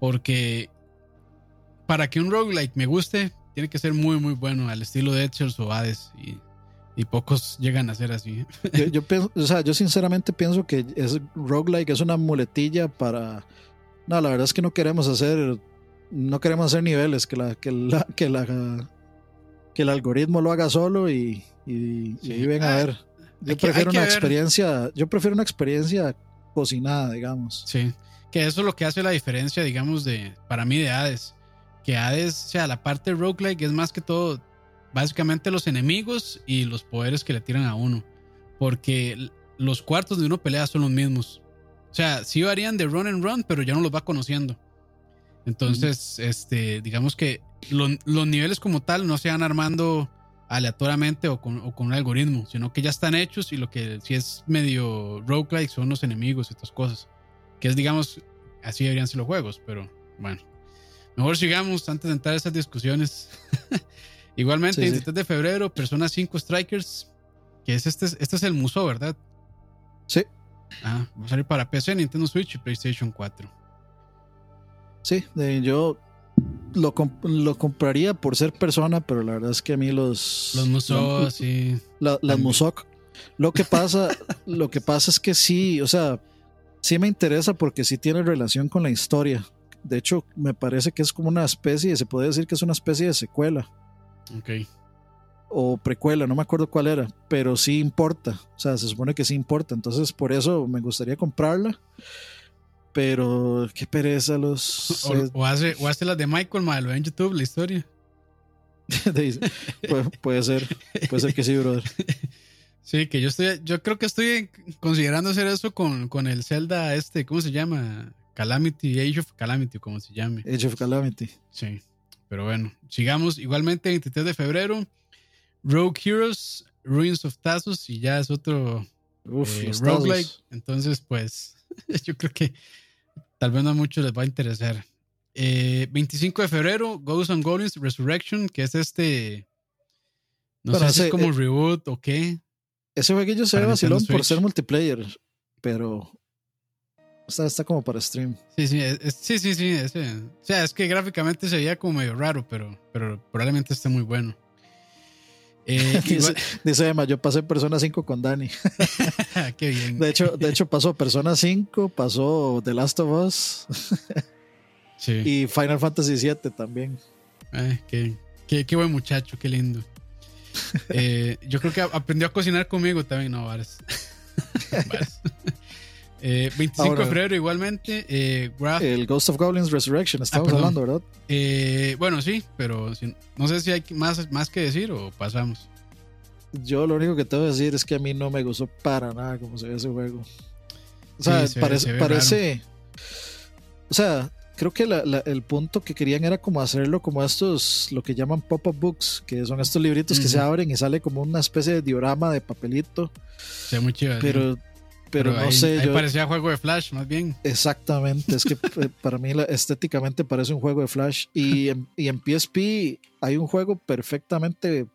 Porque para que un roguelike me guste, tiene que ser muy, muy bueno, al estilo de Edgers o Hades. Y, y pocos llegan a ser así. Yo, yo, o sea, yo sinceramente pienso que es roguelike es una muletilla para. No, la verdad es que no queremos hacer no queremos hacer niveles, que la, que la, que la que el algoritmo lo haga solo y, y, ven a ah, ver. Yo prefiero una experiencia, yo prefiero una experiencia cocinada, digamos. Sí, que eso es lo que hace la diferencia, digamos, de para mí de Hades. Que Hades, o sea, la parte roguelike es más que todo, básicamente los enemigos y los poderes que le tiran a uno. Porque los cuartos de uno pelea son los mismos. O sea, sí varían de run and run, pero ya no los va conociendo. Entonces, este, digamos que los niveles como tal no se van armando aleatoriamente o con, un algoritmo, sino que ya están hechos y lo que si es medio roguelike son los enemigos y estas cosas. Que es, digamos, así deberían ser los juegos, pero bueno. Mejor sigamos antes de entrar a esas discusiones. [laughs] Igualmente, el 7 de febrero, Persona 5 Strikers, que es este, este es el museo, ¿verdad? Sí. Ah, va a salir para PC, Nintendo Switch y PlayStation 4. Sí, yo lo, lo, compraría por ser persona, pero la verdad es que a mí los. Los Musok, sí. las Musok. Lo que pasa, [laughs] lo que pasa es que sí, o sea, sí me interesa porque sí tiene relación con la historia. De hecho, me parece que es como una especie, se puede decir que es una especie de secuela. Ok. O precuela, no me acuerdo cuál era, pero sí importa. O sea, se supone que sí importa. Entonces, por eso me gustaría comprarla. Pero qué pereza los. O, hace, o hace las de Michael, malo en YouTube, la historia. [laughs] puede, ser, puede ser que sí, brother. [laughs] Sí, que yo estoy, yo creo que estoy considerando hacer eso con, con el Zelda este, ¿cómo se llama? Calamity, Age of Calamity, como se llame. Age of Calamity. Sí, pero bueno, sigamos. Igualmente, 23 de febrero, Rogue Heroes, Ruins of Tazos, y ya es otro Uf, eh, roguelike. Entonces, pues, [laughs] yo creo que Tal vez no a muchos les va a interesar. 25 eh, de febrero, Ghosts and Goblins Resurrection, que es este. No sé si es como eh, reboot o qué. Ese jueguillo se ve vacilón por ser multiplayer, pero está, está como para stream. Sí, sí, sí, sí, sí. o sea, es que gráficamente se veía como medio raro, pero, pero probablemente esté muy bueno. Eh, [laughs] dice, Emma, yo pasé Persona 5 con Dani. [laughs] Qué bien. De hecho, de hecho, pasó Persona 5, pasó The Last of Us. [laughs] Y Final Fantasy 7 también. qué, qué, buen muchacho, qué lindo. Eh, yo creo que aprendió a cocinar conmigo también, no, Vares. 25 eh, de febrero igualmente. Eh, el Ghost of Goblins Resurrection, estamos ah, hablando, ¿verdad? Eh, bueno, sí, pero no sé si hay más, más que decir o pasamos. Yo lo único que tengo que decir es que a mí no me gustó para nada cómo se ve ese juego. O sea, parece, parece o sea, creo que el punto que querían era como hacerlo como estos, lo que llaman pop-up books, que son estos libritos que se abren y sale como una especie de diorama de papelito. Sí, muy chido. Pero, pero, no sé. Ahí parecía juego de Flash, más bien. Exactamente, es que [laughs] eh, para mí estéticamente parece un juego de Flash. Y en, y en PSP hay un juego perfectamente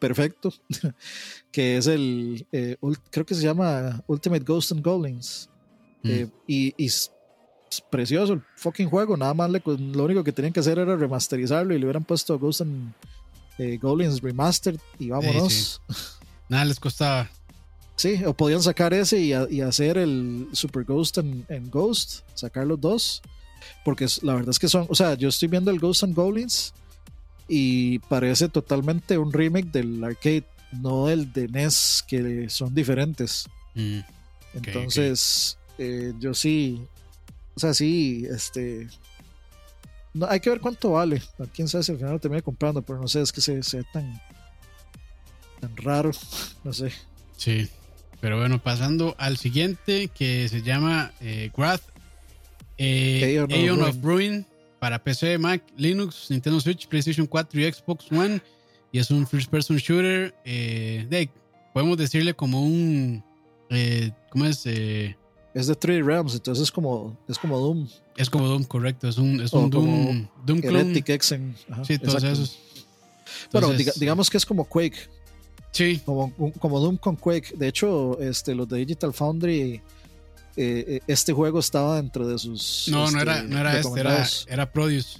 perfecto, [laughs] que es el, eh, creo que se llama Ultimate Ghost and Goblins. Mm. Eh, y, es precioso el fucking juego, nada más lo único que tenían que hacer era remasterizarlo y le hubieran puesto Ghost and Goblins Remastered y vámonos. Nada les costaba. Sí, o podían sacar ese y, hacer el Super Ghost en, Ghost, sacar los dos. Porque la verdad es que son, o sea, yo estoy viendo el Ghost and Goblins y parece totalmente un remake del arcade, no el de NES, que son diferentes. Mm, Entonces, eh, yo sí, o sea, sí, este. No, hay que ver cuánto vale. Quién sabe si al final lo termine comprando, pero no sé, es que se, ve tan, tan raro, [laughs] no sé. Sí. Pero bueno, pasando al siguiente que se llama eh, Wrath eh, Aeon, of, Ruin para PC, Mac, Linux, Nintendo Switch, PlayStation 4 y Xbox One. Y es un first person shooter. Eh, de, podemos decirle como un. Eh, ¿Cómo es? Eh, es de Three Realms, entonces es como, es como Doom. Es como Doom, correcto. Es un, es un Doom, Doom clone. Exen. sí, todos esos. bueno, digamos que es como Quake. Sí. Como, como Doom con Quake. De hecho, este, los de Digital Foundry, eh, eh, este juego estaba dentro de sus. No, no era, este, no era este, era, era Produce.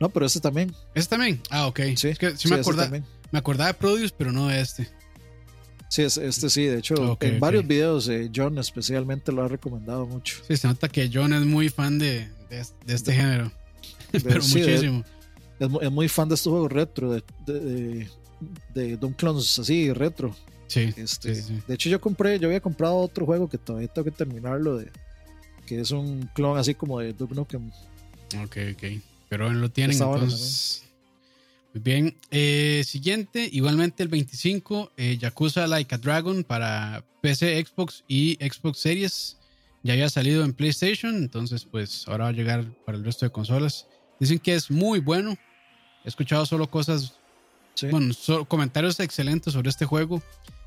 No, pero este también. ¿Este también? Ah, ok. Sí, es que sí, me, acordaba, me acordaba de Produce, pero no de este. Sí, este sí, de hecho, en varios videos, eh, John especialmente lo ha recomendado mucho. Sí, se nota que John es muy fan de, de, este género. [laughs] pero muchísimo. Es, muy fan de estos juegos retro, de, de, Doom Clones así, retro. Sí, este, De hecho, yo compré, yo había comprado otro juego que todavía tengo que terminarlo, de, que es un clon así como de Duke Nukem. Ok, ok. Pero lo tienen entonces. Muy bien. Eh, siguiente, igualmente el 25, eh, Yakuza Like a Dragon para PC, Xbox y Xbox Series. Ya había salido en PlayStation, entonces pues ahora va a llegar para el resto de consolas. Dicen que es muy bueno. He escuchado solo cosas, bueno, comentarios excelentes sobre este juego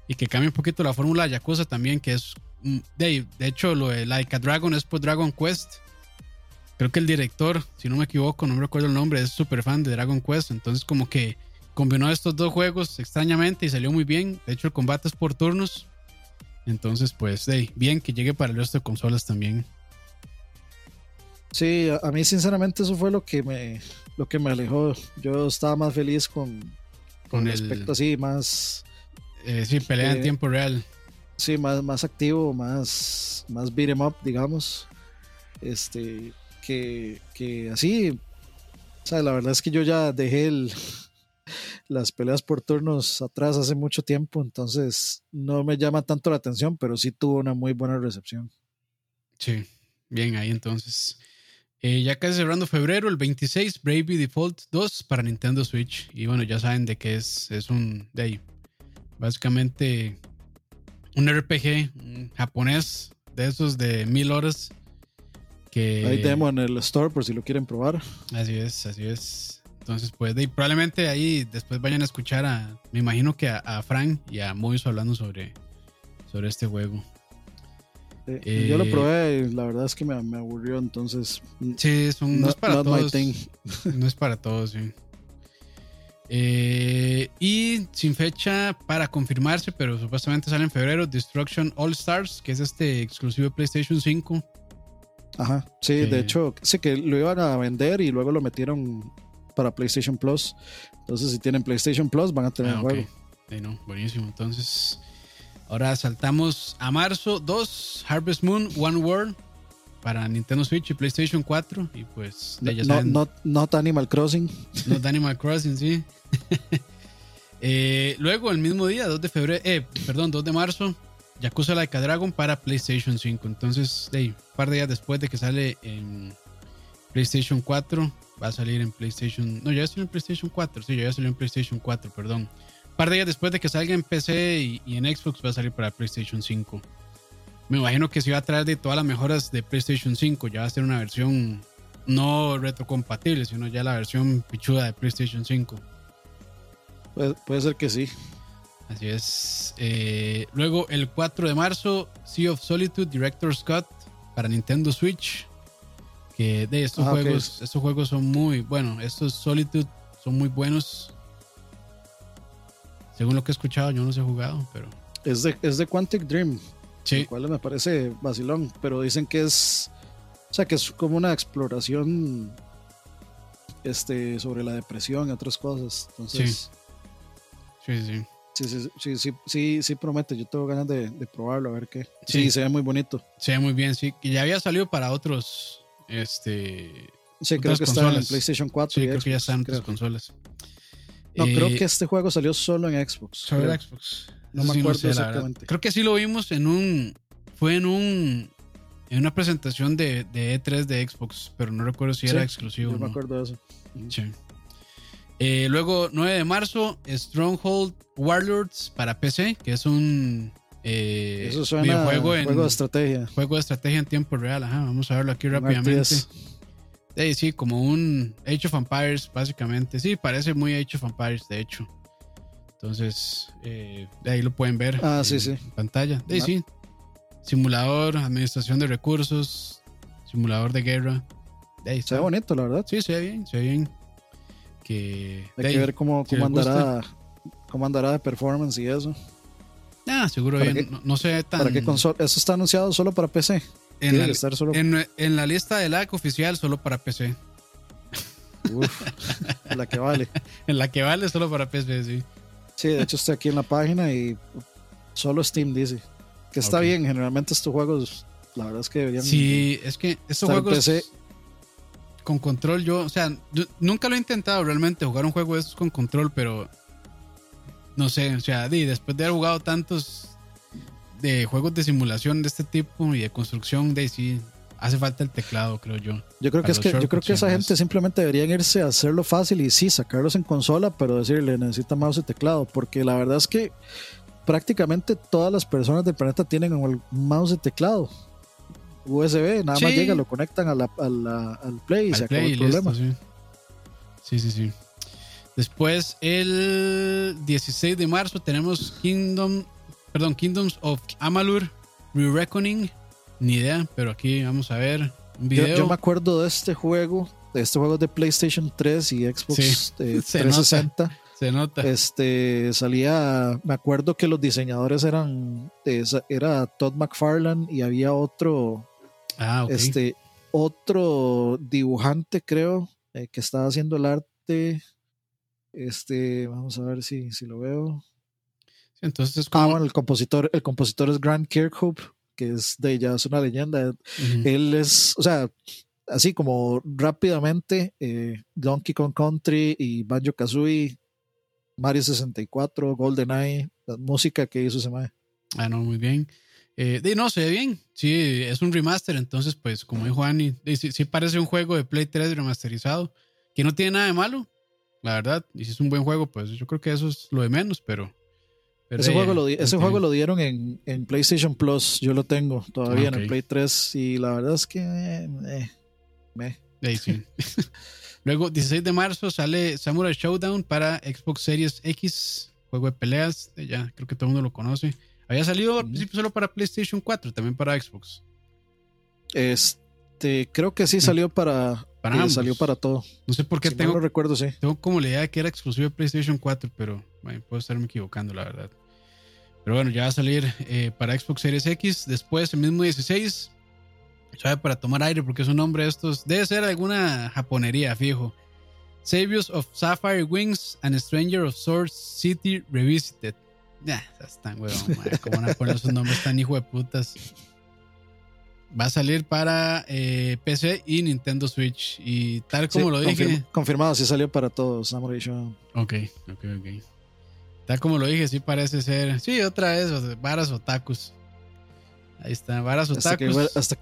y que cambia un poquito la fórmula de Yakuza también, que es, mm, de, de hecho, lo de Like a Dragon es por Dragon Quest creo que el director, si no me equivoco, no me recuerdo el nombre, es súper fan de Dragon Quest. Entonces, como que combinó estos dos juegos extrañamente y salió muy bien. De hecho, el combate es por turnos. Entonces, pues, bien que llegue para el resto de consolas también. Sí, a, mí sinceramente eso fue lo que me lo que me alejó. Yo estaba más feliz con, con, el aspecto así, más... Eh, sí, pelea en eh, tiempo real. Sí, más, más activo, más, más beat em up, digamos. Este, que, así, o sea, la verdad es que yo ya dejé el, [laughs] las peleas por turnos atrás hace mucho tiempo, entonces no me llama tanto la atención, pero sí tuvo una muy buena recepción. Sí, bien ahí entonces. Eh, ya casi cerrando febrero, el 26, Bravely Default 2 para Nintendo Switch. Y bueno, ya saben de qué es. Es un. De ahí. Básicamente. Un RPG japonés de esos de mil horas que... Hay demo en el store por si lo quieren probar. Así es, así es. Entonces, pues, y probablemente ahí después vayan a escuchar a, me imagino que a, Frank y a Mois hablando sobre, sobre este juego. Yo lo eh, probé y la verdad es que me, aburrió, entonces. Sí, es no, es para todos. [laughs] No es para todos, sí. Eh, y sin fecha para confirmarse, pero supuestamente sale en febrero, Destruction All Stars, que es este exclusivo de PlayStation 5. Ajá, sí, de hecho, sí que lo iban a vender y luego lo metieron para PlayStation Plus. Entonces, si tienen PlayStation Plus, van a tener el ah, juego. no, buenísimo. Entonces, ahora saltamos a marzo 2, Harvest Moon, One World para Nintendo Switch y PlayStation 4. Y pues, ya saben. Not, not, Animal Crossing. Not Animal Crossing, sí. [laughs] Eh, luego, el mismo día, 2 de febrero, eh, perdón, 2 de marzo, Yakuza Like a Dragon para PlayStation 5. Entonces, un par de días después de que sale en PlayStation 4, va a salir en PlayStation. No, ya salió en PlayStation 4. Sí, ya salió en PlayStation 4, perdón. Par de días después de que salga en PC y, en Xbox, va a salir para PlayStation 5. Me imagino que se va a traer de todas las mejoras de PlayStation 5. Ya va a ser una versión no retrocompatible, sino ya la versión pichuda de PlayStation 5. puede ser que sí. Así es. Eh, luego, el 4 de marzo, Sea of Solitude Director Scott para Nintendo Switch. Que de estos ah, juegos, estos juegos son muy, bueno, estos Solitude son muy buenos. Según lo que he escuchado, yo no los he jugado, pero. Es de, es de Quantic Dream. Sí. Lo cual me parece vacilón, pero dicen que es. O sea, que es como una exploración este, sobre la depresión y otras cosas. Entonces. Sí, sí, sí. Sí, sí, sí, sí, sí, promete. Yo tengo ganas de, probarlo, a ver qué. Sí. se ve muy bonito. Se ve muy bien, sí. Y ya había salido para otros. Este. Sí, creo que está en PlayStation 4. Sí, creo que ya están en otras consolas. No, creo eh, que este juego salió solo en Xbox. Solo en Xbox. No me acuerdo exactamente. Creo que sí lo vimos en un. Fue en un. En una presentación de, de E3 de Xbox, pero no recuerdo si era exclusivo. No me acuerdo de eso. Sí. Eh, luego, 9 de marzo, Stronghold Warlords para PC, que es un eh, Eso suena juego de estrategia. Juego de estrategia en tiempo real. Ajá, vamos a verlo aquí rápidamente. Sí, como un Age of Empires, básicamente. Sí, parece muy Age of Empires, de hecho. Entonces, eh, de ahí lo pueden ver ah, en sí, sí. pantalla. De ahí sí. Simulador, administración de recursos, simulador de guerra. De ahí se ve bonito, la verdad. Sí, se ve bien, se ve bien. Que, Hay que ver cómo, cómo andará, cómo andará de performance y eso. Ah, seguro bien. no, sé tan. ¿Para qué consola? Eso está anunciado solo para PC. En la, en, en la, lista de LAC oficial, solo para PC. Uf, en [laughs] la que vale. en la que vale, solo para PC, sí. Sí, de hecho estoy aquí en la página y solo Steam dice. Que está bien, generalmente estos juegos, la verdad es que deberían. Sí, es que estos juegos. Con control, yo, o sea, nunca lo he intentado realmente jugar un juego de estos con control, pero no sé, o sea, después de haber jugado tantos de juegos de simulación de este tipo y de construcción, de sí, hace falta el teclado, creo yo. Yo creo que es que yo creo que esa gente simplemente deberían irse a hacerlo fácil y sí, sacarlos en consola, pero decirle necesita mouse y teclado, porque la verdad es que prácticamente todas las personas del planeta tienen el mouse y teclado. USB, nada más llega, lo conectan a la, al Play y se acabó el problema. sí, sí, sí. Después, el 16 de marzo, tenemos Kingdom, perdón, Kingdoms of Amalur Re-Reckoning. Ni idea, pero aquí vamos a ver un video. Yo, me acuerdo de este juego, de este juego de PlayStation 3 y Xbox 360. Eh, [laughs] se nota. Este salía, me acuerdo que los diseñadores eran, era Todd McFarlane y había otro, ah, este, otro dibujante creo eh, que estaba haciendo el arte este, vamos a ver si, si lo veo. Entonces es ah, como... el compositor, el compositor es Grant Kirkhope, que es de ya es una leyenda. Él es, o sea, así como rápidamente, eh, Donkey Kong Country y Banjo Kazooie, Mario 64, GoldenEye, la música que hizo ese mae. Ah, no, muy bien. Eh, no, se ve bien. Sí, es un remaster, entonces, pues, como dijo Annie, sí, sí, parece un juego de Play 3 remasterizado, que no tiene nada de malo la verdad. Y si es un buen juego, pues yo creo que eso es lo de menos, pero. Ese, juego, lo, ese juego lo dieron en, en, PlayStation Plus. Yo lo tengo todavía en el Play 3. Y la verdad es que. Eh, me. [laughs] Luego, 16 de marzo, sale Samurai Showdown para Xbox Series X. Juego de peleas. Ya creo que todo el mundo lo conoce. Había salido al principio solo para PlayStation 4, también para Xbox. Este, creo que sí mm. salió para, para salió para todo. No sé por qué tengo. No lo recuerdo, sí. Tengo como la idea de que era exclusivo de PlayStation 4, pero puedo estarme equivocando, la verdad. Pero bueno, ya va a salir eh, para Xbox Series X. Después, el mismo 16. Sabe para tomar aire, porque es un nombre de estos. Debe ser alguna japonería, fijo. Saviors of Sapphire Wings and Stranger of Swords City Revisited. Ya, están, weón. [laughs] ¿Cómo van a poner esos nombres tan hijo de putas? va a salir para eh, PC y Nintendo Switch. Y tal como lo dije. confirmado, sí salió para todos, Samurai. Ok, ok, ok. Tal como lo dije, sí parece ser. Sí, otra vez, varas otakus. Ahí está, varas otakus. Hasta que, huele, hasta,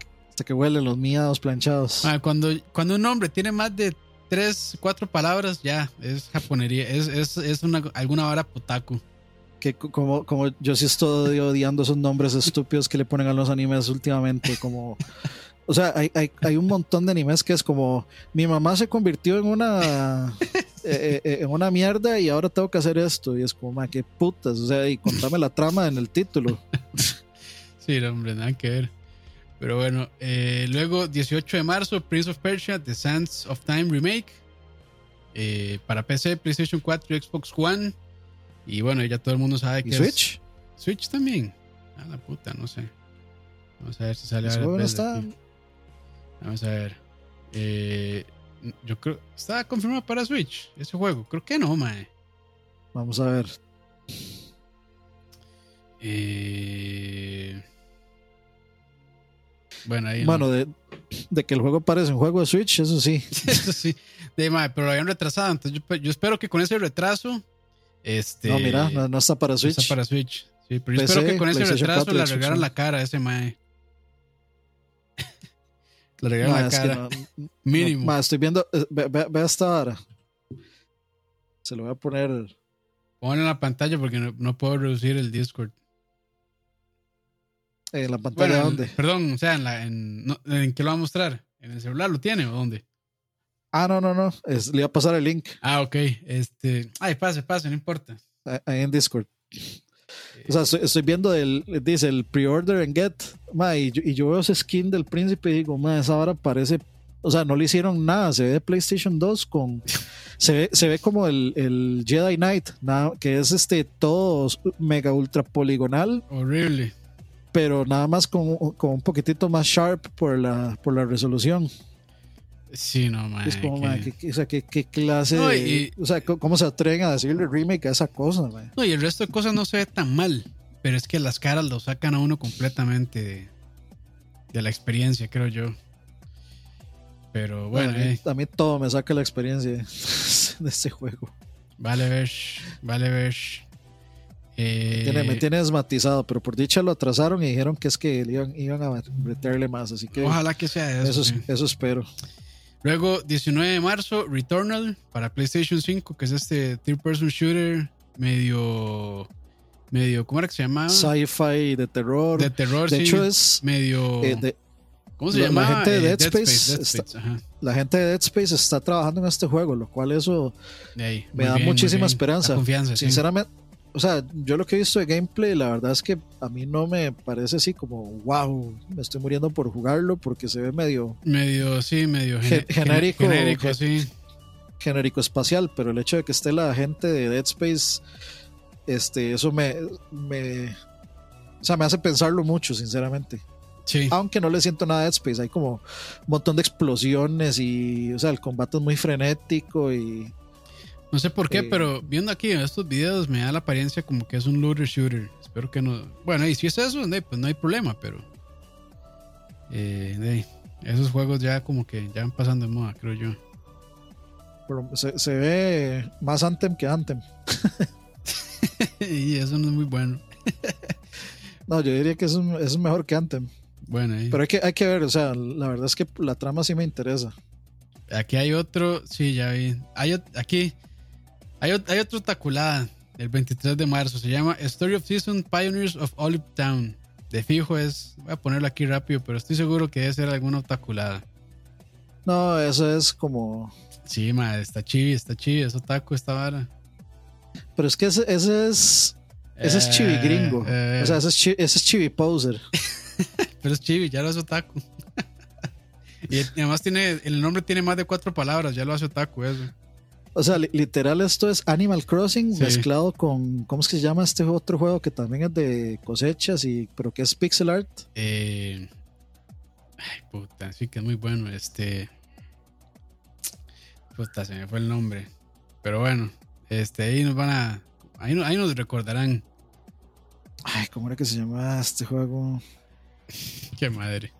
que huelen los miados planchados. Ah, cuando, cuando un hombre tiene más de tres, cuatro palabras, ya, es japonería. Es, es, es una, alguna vara potaku que como, como yo sí estoy odiando esos nombres estúpidos que le ponen a los animes últimamente, como... O sea, hay, hay, hay un montón de animes que es como, mi mamá se convirtió en una, eh, eh, en una mierda y ahora tengo que hacer esto. Y es como, ma, qué putas. O sea, y contame la trama en el título. [laughs] Sí, hombre, nada que ver. Pero bueno, eh, luego 18 de marzo, Prince of Persia, The Sands of Time Remake. para PC, PlayStation 4 y Xbox One. Y bueno, ya todo el mundo sabe que Switch? Switch también. A la puta, no sé. Vamos a ver si sale ahora. está? Vamos a ver. Eh, yo creo. ¿Está confirmado para Switch ese juego? Creo que no, mae. Vamos a ver. Eh, bueno, ahí. Bueno, de, de, que el juego parece un juego de Switch, eso sí. [laughs] eso sí. De, mae, pero lo habían retrasado. Entonces yo, yo espero que con ese retraso este, no, mira, no, está para Switch. No está para Switch. Sí, pero yo espero que con ese retraso le regaran la cara a ese mae. Le regaran la cara. [laughs] Mínimo. estoy viendo. Eh, ve, ve, esta hora. Se lo voy a poner. Pon en la pantalla porque no, puedo reducir el Discord. ¿En la pantalla dónde? Perdón, o sea, en, la, en, ¿en qué lo va a mostrar? ¿En el celular lo tiene o dónde? Ah, no, no, no. Es, le iba a pasar el link. Ah, ok. Este. Ay, pase, pase, no importa. ahí en Discord. O sea, estoy, viendo el, dice el pre-order en Get, y, yo, veo ese skin del príncipe y digo, ma, esa hora parece, o sea, no le hicieron nada, se ve de PlayStation 2 con, se ve, se ve como el, el Jedi Knight, nada, que es este todo mega ultra poligonal. Horrible. Pero nada más con, con un poquitito más sharp por la, por la resolución. Sí, no, man. Es como, o sea, ¿qué, clase de, O sea, ¿cómo se atreven a decirle remake a esa cosa, man? No, y el resto de cosas no se ve tan mal. Pero es que las caras lo sacan a uno completamente de, la experiencia, creo yo. Pero bueno. a, mí, todo me saca la experiencia [laughs] de este juego. Vale, ver, vale, ver. Eh, me tiene desmatizado, pero por dicha lo atrasaron y dijeron que es que iban, iban a meterle más, así que... Ojalá que sea eso. eso espero. Luego, 19 de marzo, Returnal para PlayStation 5, que es este third person shooter medio. Medio ¿Cómo era que se llama? Sci-fi de terror. De terror, de hecho, es. Medio. Eh, ¿Cómo se llama? La gente de eh, Dead, Space, la gente de Dead Space está trabajando en este juego, lo cual eso me da muchísima esperanza. confianza, Sinceramente, o sea, yo lo que he visto de gameplay, la verdad es que a mí no me parece así como, wow, me estoy muriendo por jugarlo porque se ve medio... Medio, sí, medio genérico. Genérico, sí. Genérico espacial, pero el hecho de que esté la gente de Dead Space, este, eso me, me... O sea, me hace pensarlo mucho, sinceramente. Sí. Aunque no le siento nada a Dead Space, hay como un montón de explosiones y, o sea, el combate es muy frenético y no sé por qué, pero viendo aquí en estos videos me da la apariencia como que es un looter shooter. Espero que no. Bueno, y si es eso, pues no hay problema, pero. Eh, esos juegos ya como que ya van pasando de moda, creo yo. Pero se, ve más Anthem que Anthem. [laughs] [laughs] y eso no es muy bueno. no, yo diría que es, es mejor que Anthem. Bueno, pero hay que, hay que ver, o sea, la verdad es que la trama sí me interesa. Aquí hay otro, sí, ya vi. Hay aquí hay, hay otro taculada el 23 de marzo. Se llama Story of Season Pioneers of Olive Town. De fijo es. Voy a ponerlo aquí rápido, pero estoy seguro que debe ser alguna taculada. No, eso es como. Sí, ma, está chivi, está chivi, eso taco, esta vara. Pero es que ese, es. Ese es chivi eh, gringo. Eh. o sea, ese es, chivi, ese es chivi poser. [laughs] pero es chivi, ya lo hace otaku. [laughs] y además tiene. El nombre tiene más de cuatro palabras, ya lo hace otaku eso. O sea, literal esto es Animal Crossing mezclado con, ¿cómo es que se llama este otro juego que también es de cosechas y pero que es pixel art? Eh, ay, puta, sí que es muy bueno. Este, puta, se me fue el nombre. Pero bueno, este, ahí nos van a, ahí, ahí nos recordarán. Ay, ¿cómo era que se llamaba este juego? Qué madre.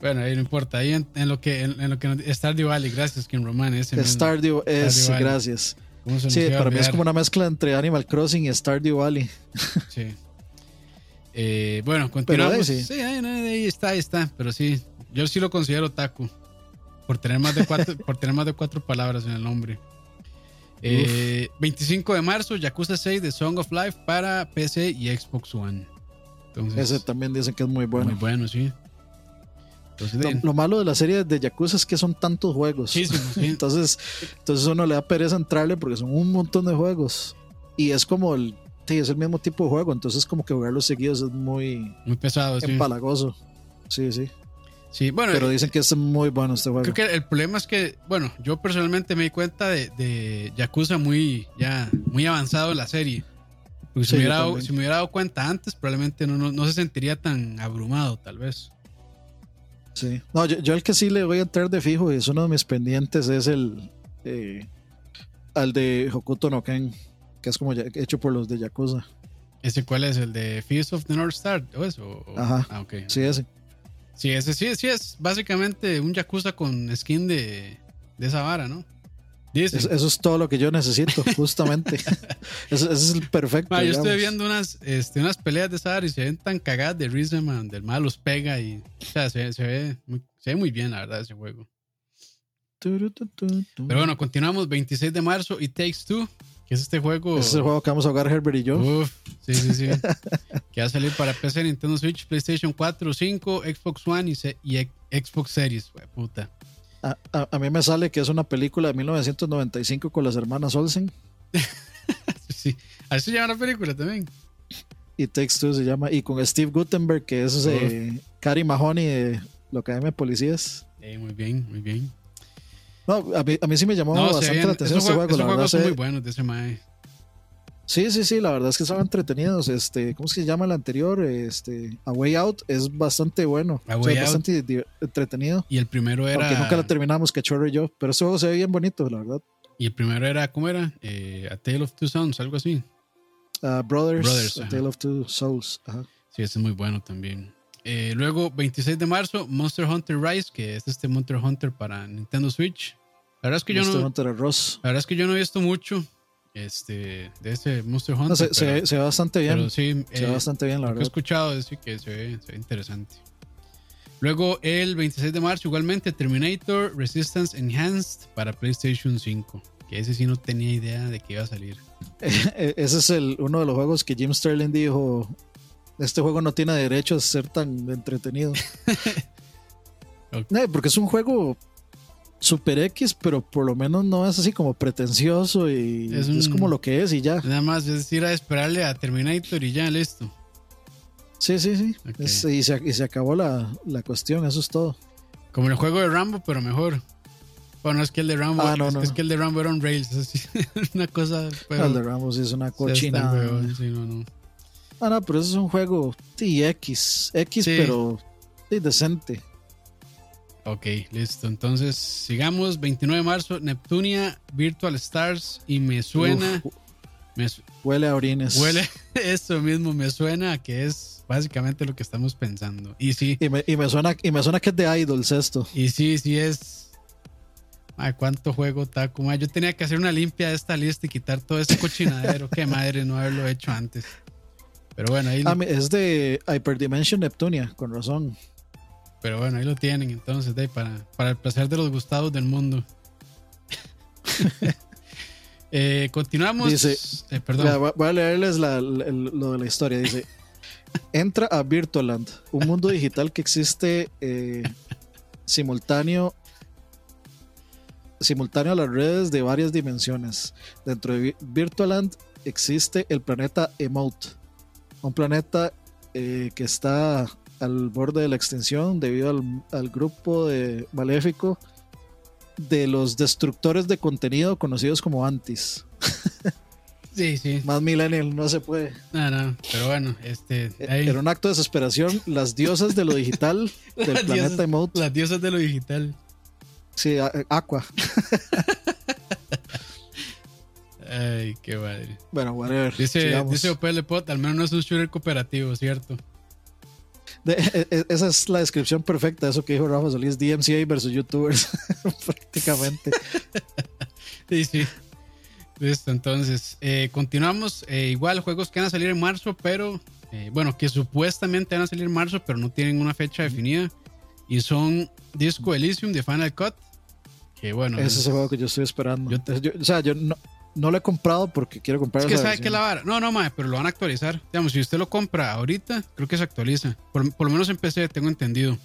Bueno, ahí no importa. Ahí en, lo que en, lo que Stardew Valley, gracias Kim Roman. Ese Stardew es, gracias. Sí, para mí es como una mezcla entre Animal Crossing y Stardew Valley. Sí. Eh, bueno, continuamos. sí, ahí, está, ahí está. Pero sí, yo sí lo considero taco. Por tener más de cuatro, [laughs] por tener más de cuatro palabras en el nombre. 25 eh, de marzo, Yakuza 6 de Song of Life para PC y Xbox One. Ese también dicen que es muy bueno. Muy bueno, sí lo, malo de la serie de Yakuza es que son tantos juegos. [laughs] entonces, entonces uno le da pereza entrarle porque son un montón de juegos. Y es como el, sí, es el mismo tipo de juego. Entonces, como que jugarlos seguidos es muy, muy pesado, empalagoso. Sí, sí. Sí, bueno. Pero dicen que es muy bueno este juego. Creo que el problema es que, bueno, yo personalmente me di cuenta de, de Yakuza muy, ya, muy avanzado en la serie. Porque si, me hubiera dado, si, me hubiera dado, cuenta antes, probablemente no, no se sentiría tan abrumado, tal vez. Sí. No, yo, el que sí le voy a entrar de fijo y es uno de mis pendientes es el eh, al de Hokuto no Ken, que es como hecho por los de Yakuza. ¿Ese cuál es? ¿El de Feast of the North Star? ¿O eso? Ajá. Ah, okay. Sí, ese. Sí, ese sí, sí es básicamente un Yakuza con skin de, de esa vara, ¿no? Eso, es todo lo que yo necesito, [laughs] justamente. eso, es el perfecto. yo estoy viendo unas, este, unas peleas de Sadar y se ven tan cagadas de risa, man. Del mal los pega y. O sea, se, ve muy, se ve muy bien, la verdad, ese juego. Pero bueno, continuamos. 26 de marzo y Takes Two, que es este juego. es el juego que vamos a jugar Herbert y yo. Uf, sí, sí, sí. [laughs] que va a salir para PC, Nintendo Switch, PlayStation 4, 5, Xbox One y, y Xbox Series. Puta. A, mí me sale que es una película de 1995 con las hermanas Olsen. [laughs] sí, así se llama la película también. Y Two se llama. Y con Steve Gutenberg, que es eh, Cary Mahoney de la Academia de Policías. muy bien, muy bien. No, a mí, a mí sí me llamó bastante la atención este juego. Esos juegos son muy buenos de ese mae. Sí, sí, sí, la verdad es que son entretenidos. Este, ¿cómo se llama el anterior? Este, A Way Out es bastante bueno. A Way bastante entretenido. Y el primero era. Aunque nunca lo terminamos, que Chorro y yo. Pero ese juego se ve bien bonito, la verdad. Y el primero era, ¿cómo era? Eh, a Tale of Two Sons, algo así. Uh, Brothers, A Tale of Two Souls. Ajá. Sí, ese es muy bueno también. Eh, luego, 26 de marzo, Monster Hunter Rise, que es este Monster Hunter para Nintendo Switch. La verdad es que yo no. Hunter Ross. La verdad es que yo no he visto mucho este, de ese Monster Hunter. se, ve bastante bien. sí, se ve eh, bastante bien, la verdad. he escuchado decir que se ve, interesante. Luego, el 26 de marzo, igualmente, Terminator Resistance Enhanced para PlayStation 5. Que ese sí no tenía idea de que iba a salir. [laughs] ese es el, uno de los juegos que Jim Sterling dijo: Este juego no tiene derecho a ser tan entretenido. [laughs] porque es un juego Super X, pero por lo menos no es así como pretencioso y es, como lo que es y ya. Nada más es ir a esperarle a Terminator y ya, listo. Sí, sí, sí. y, se, acabó la, cuestión, eso es todo. Como el juego de Rambo, pero mejor. Bueno, es que el de Rambo, ah, no, es, que el de Rambo era un Rails, [laughs] es una cosa. el de Rambo sí es una cochina. Sí, no, no. Ah, no, pero eso es un juego sí, X, X, pero sí, decente. Ok, listo. Entonces, sigamos. 29 de marzo, Neptunia, Virtual Stars. Y me suena. huele a orines. Huele, [laughs] eso mismo, me suena que es básicamente lo que estamos pensando. Y sí. Y me, suena, y me suena que es de Idols esto. Y sí, sí es. Ay, cuánto juego Taco. yo tenía que hacer una limpia de esta lista y quitar todo ese cochinadero. Qué madre no haberlo hecho antes. Pero bueno, ahí. Ah, es de Hyperdimension Neptunia, con razón. Pero bueno, ahí lo tienen entonces, de, para, para el placer de los gustados del mundo. [laughs] [laughs] eh, continuamos. Dice, eh, perdón. voy a leerles la, lo de la historia. Dice, [laughs] entra a Virtualand, un mundo digital que existe eh, simultáneo simultáneo a las redes de varias dimensiones. Dentro de Virtualand existe el planeta Emote, un planeta eh, que está al borde de la extinción debido al, grupo de maléfico de los destructores de contenido conocidos como antis. [laughs] Sí, sí. Más millennial no se puede. No, no, pero bueno, este. E-, era un acto de desesperación. Las diosas de lo digital [laughs] del planeta Emote. Las diosas de lo digital. Sí, Aqua. [laughs] Ay, qué madre. Bueno, whatever. Dice, dice Opel Pot, al menos no es un shooter cooperativo, ¿cierto? E, e, esa es la descripción perfecta, eso que dijo Rafa Solís, DMCA versus YouTubers, [laughs] prácticamente. [laughs] Sí, sí. Listo, entonces, eh, continuamos. Eh, igual, juegos que van a salir en marzo, pero, eh, bueno, que supuestamente van a salir en marzo, pero no tienen una fecha definida. Y son Disco Elysium de Final Cut. Que bueno. Ese es el juego que yo estoy esperando. o sea, yo no, no lo he comprado porque quiero comprar. Es que sabe que la vara. No, no, mae, pero lo van a actualizar. Digamos, si usted lo compra ahorita, creo que se actualiza. Por, lo menos en PC, tengo entendido.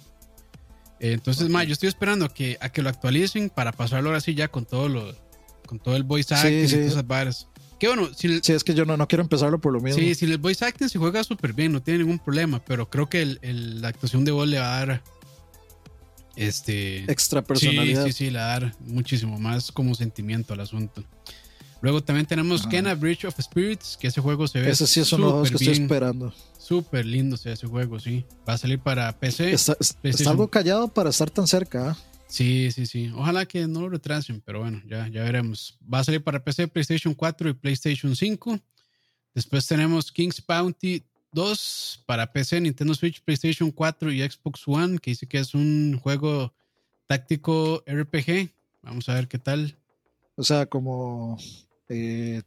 Eh, entonces, okay. yo estoy esperando a que, a que lo actualicen para pasarlo ahora sí ya con todo lo, con todo el voice acting y todas esas varas. Que bueno, si sí, es que yo no, no quiero empezarlo por lo mismo. Sí, si el voice acting se juega súper bien, no tiene ningún problema, pero creo que el, la actuación de voz le va a dar este extra personalidad. Sí, sí, sí, le va a dar muchísimo más como sentimiento al asunto. Luego también tenemos Kena Bridge of Spirits, que ese juego se ve. Ese sí es uno de los que estoy esperando. Súper lindo ese juego, sí. Va a salir para PC. Está, algo callado para estar tan cerca. ¿ah? Sí, sí, sí. Ojalá que no lo retrasen, pero bueno, ya, ya veremos. Va a salir para PC, PlayStation 4 y PlayStation 5. Después tenemos King's Bounty 2 para PC, Nintendo Switch, PlayStation 4 y Xbox One, que dice que es un juego táctico RPG. Vamos a ver qué tal. O sea, como eh,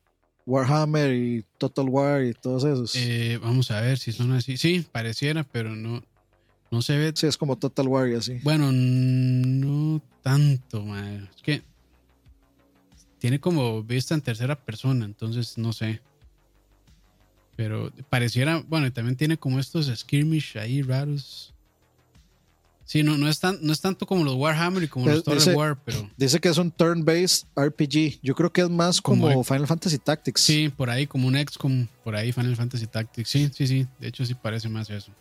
Warhammer y Total War y todos esos. Eh, vamos a ver si son así. Sí, pareciera, pero no, no se ve. Sí, es como Total War y así. Bueno, no tanto, madre. Es que tiene como vista en tercera persona, entonces no sé. Pero pareciera, bueno, y también tiene como estos skirmish ahí raros. Sí, no, no, es tan, no es tanto como los Warhammer y como los Total War, pero. Dice que es un turn-based RPG. Yo creo que es más como, Final Fantasy Tactics. Sí, por ahí, como un XCOM, por ahí Final Fantasy Tactics. Sí, sí, sí. De hecho, sí parece más eso.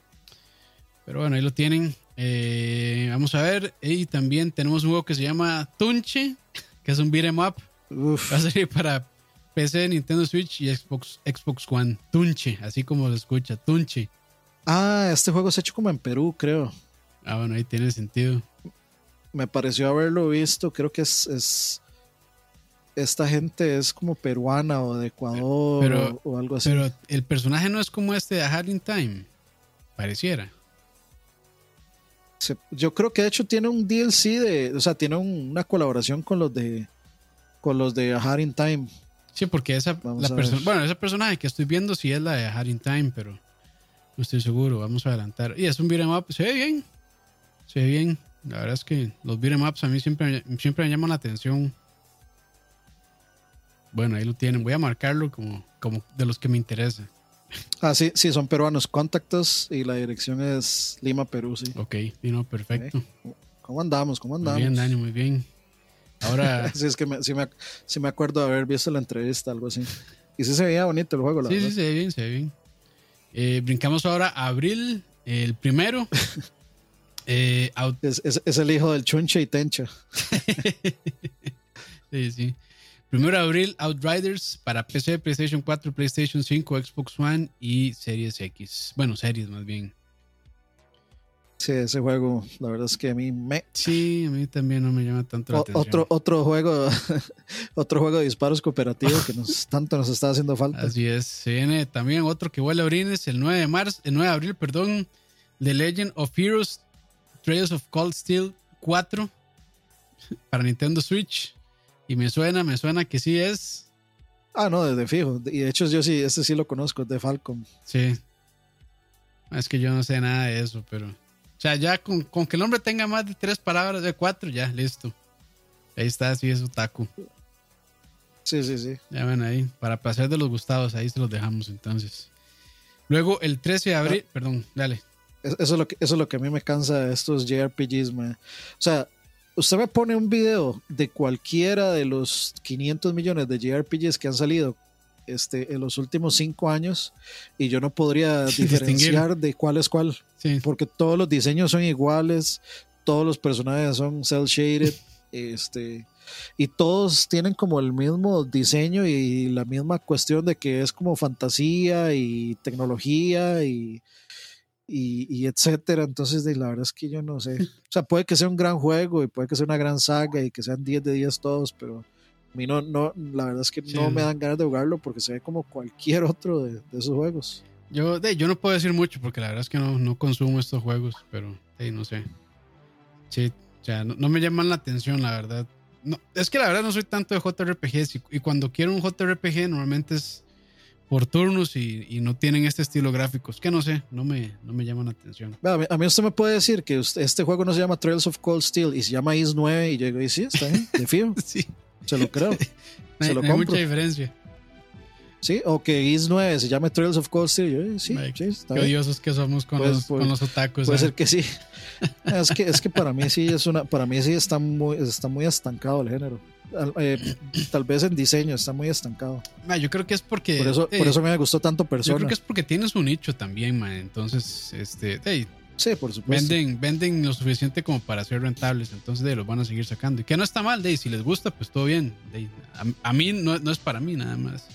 Pero bueno, ahí lo tienen. Eh, vamos a ver. Y también tenemos un juego que se llama Tunche, que es un beat'em up. Va a salir para PC, Nintendo Switch y Xbox, Xbox One. Tunche, así como lo escucha, Tunche. Ah, este juego se ha hecho como en Perú, creo. Ah, bueno, ahí tiene sentido. Me pareció haberlo visto, creo que es, esta gente es como peruana o de Ecuador o, algo así. Pero el personaje no es como este de A in Time, pareciera. yo creo que de hecho tiene un DLC de, o sea, tiene una colaboración con los de con los de A in Time. Sí, porque esa la bueno, ese personaje que estoy viendo sí es la de A in Time, pero no estoy seguro, vamos a adelantar. Y es un beat'em up, se ve bien. Se ve bien. La verdad es que los beat'em ups a mí siempre, siempre me llaman la atención. Bueno, ahí lo tienen. Voy a marcarlo como, como de los que me interesa. Ah, sí, sí, son peruanos. Contactos y la dirección es Lima, Perú, sí. Ok, vino perfecto. ¿Cómo andamos? ¿Cómo andamos? Muy bien, Dani, muy bien. Ahora. [laughs] sí, es que me, sí, me, sí, me, acuerdo de haber visto la entrevista, algo así. Y sí se veía bonito el juego, la sí, verdad. Sí, se ve bien, se ve bien. Eh, brincamos ahora a abril, el primero. [laughs] Eh, es, el hijo del Chunche y Tencha. [laughs] sí, sí. Primero de abril, Outriders para PC, PlayStation 4, PlayStation 5, Xbox One y Series X. Bueno, series más bien. Sí, ese juego, la verdad es que a mí me. Sí, a mí también no me llama tanto la atención. Otro, otro juego, [laughs] otro juego de disparos cooperativo que nos, [laughs] tanto nos está haciendo falta. Así es. Se viene también otro que huele a orines el 9 de marzo, el 9 de abril, perdón. The Legend of Heroes Trails of Cold Steel 4 para Nintendo Switch. Y me suena, me suena que sí es. Ah, no, desde fijo. Y de hecho, yo sí, este sí lo conozco, de Falcon. Sí. Es que yo no sé nada de eso, pero. O sea, ya con, que el nombre tenga más de tres palabras, de cuatro, ya, listo. Ahí está, sí es Otaku. Sí, sí, sí. Ya ven ahí. Para placer de los gustados, ahí se los dejamos entonces. Luego, el 13 de abril, ah. perdón, dale. Eso es lo que, eso es lo que a mí me cansa de estos JRPGs, man. O sea, usted me pone un video de cualquiera de los 500 millones de JRPGs que han salido este, en los últimos cinco años y yo no podría [laughs] diferenciar de cuál es cuál. Porque todos los diseños son iguales, todos los personajes son cel shaded, [laughs] este, y todos tienen como el mismo diseño y la misma cuestión de que es como fantasía y tecnología y y, etcétera. Entonces, la verdad es que yo no sé. O sea, puede que sea un gran juego y puede que sea una gran saga y que sean 10 de 10 todos, pero a mí no, no la verdad es que no me dan ganas de jugarlo porque se ve como cualquier [laughs] otro de, esos juegos. Yo, de, yo no puedo decir mucho porque la verdad es que no, no consumo estos juegos, pero no sé. Sí, o sea, no, me llaman la atención, la verdad. No, es que la verdad no soy tanto de JRPGs y cuando quiero un JRPG normalmente es por turnos y, no tienen este estilo gráfico. Es que no sé, no me, no me llaman la atención. A mí, usted me puede decir que este juego no se llama Trails of Cold Steel y se llama Is 9 y yo digo, y sí, está bien, de fío. [laughs] sí. Se lo creo. [laughs] se lo hay, mucha diferencia. Sí, o que Is 9 se llame Trails of Cold Steel. Yo, sí, sí, está qué odiosos que somos con, pues, los, con pues, los otakus. Puede ¿eh? ser que sí. [laughs] es, que, es que para mí sí es una, para mí sí está muy, está muy estancado el género. Eh, tal vez en diseño está muy estancado. yo creo que es porque. Por eso, por eso me gustó tanto persona. Yo creo que es porque tienes un nicho también, man. Entonces, este. sí, por supuesto. Venden, venden lo suficiente como para ser rentables. Entonces, de, los van a seguir sacando. Y que no está mal, de, si les gusta, pues todo bien. a, mí no, no, es para mí nada más.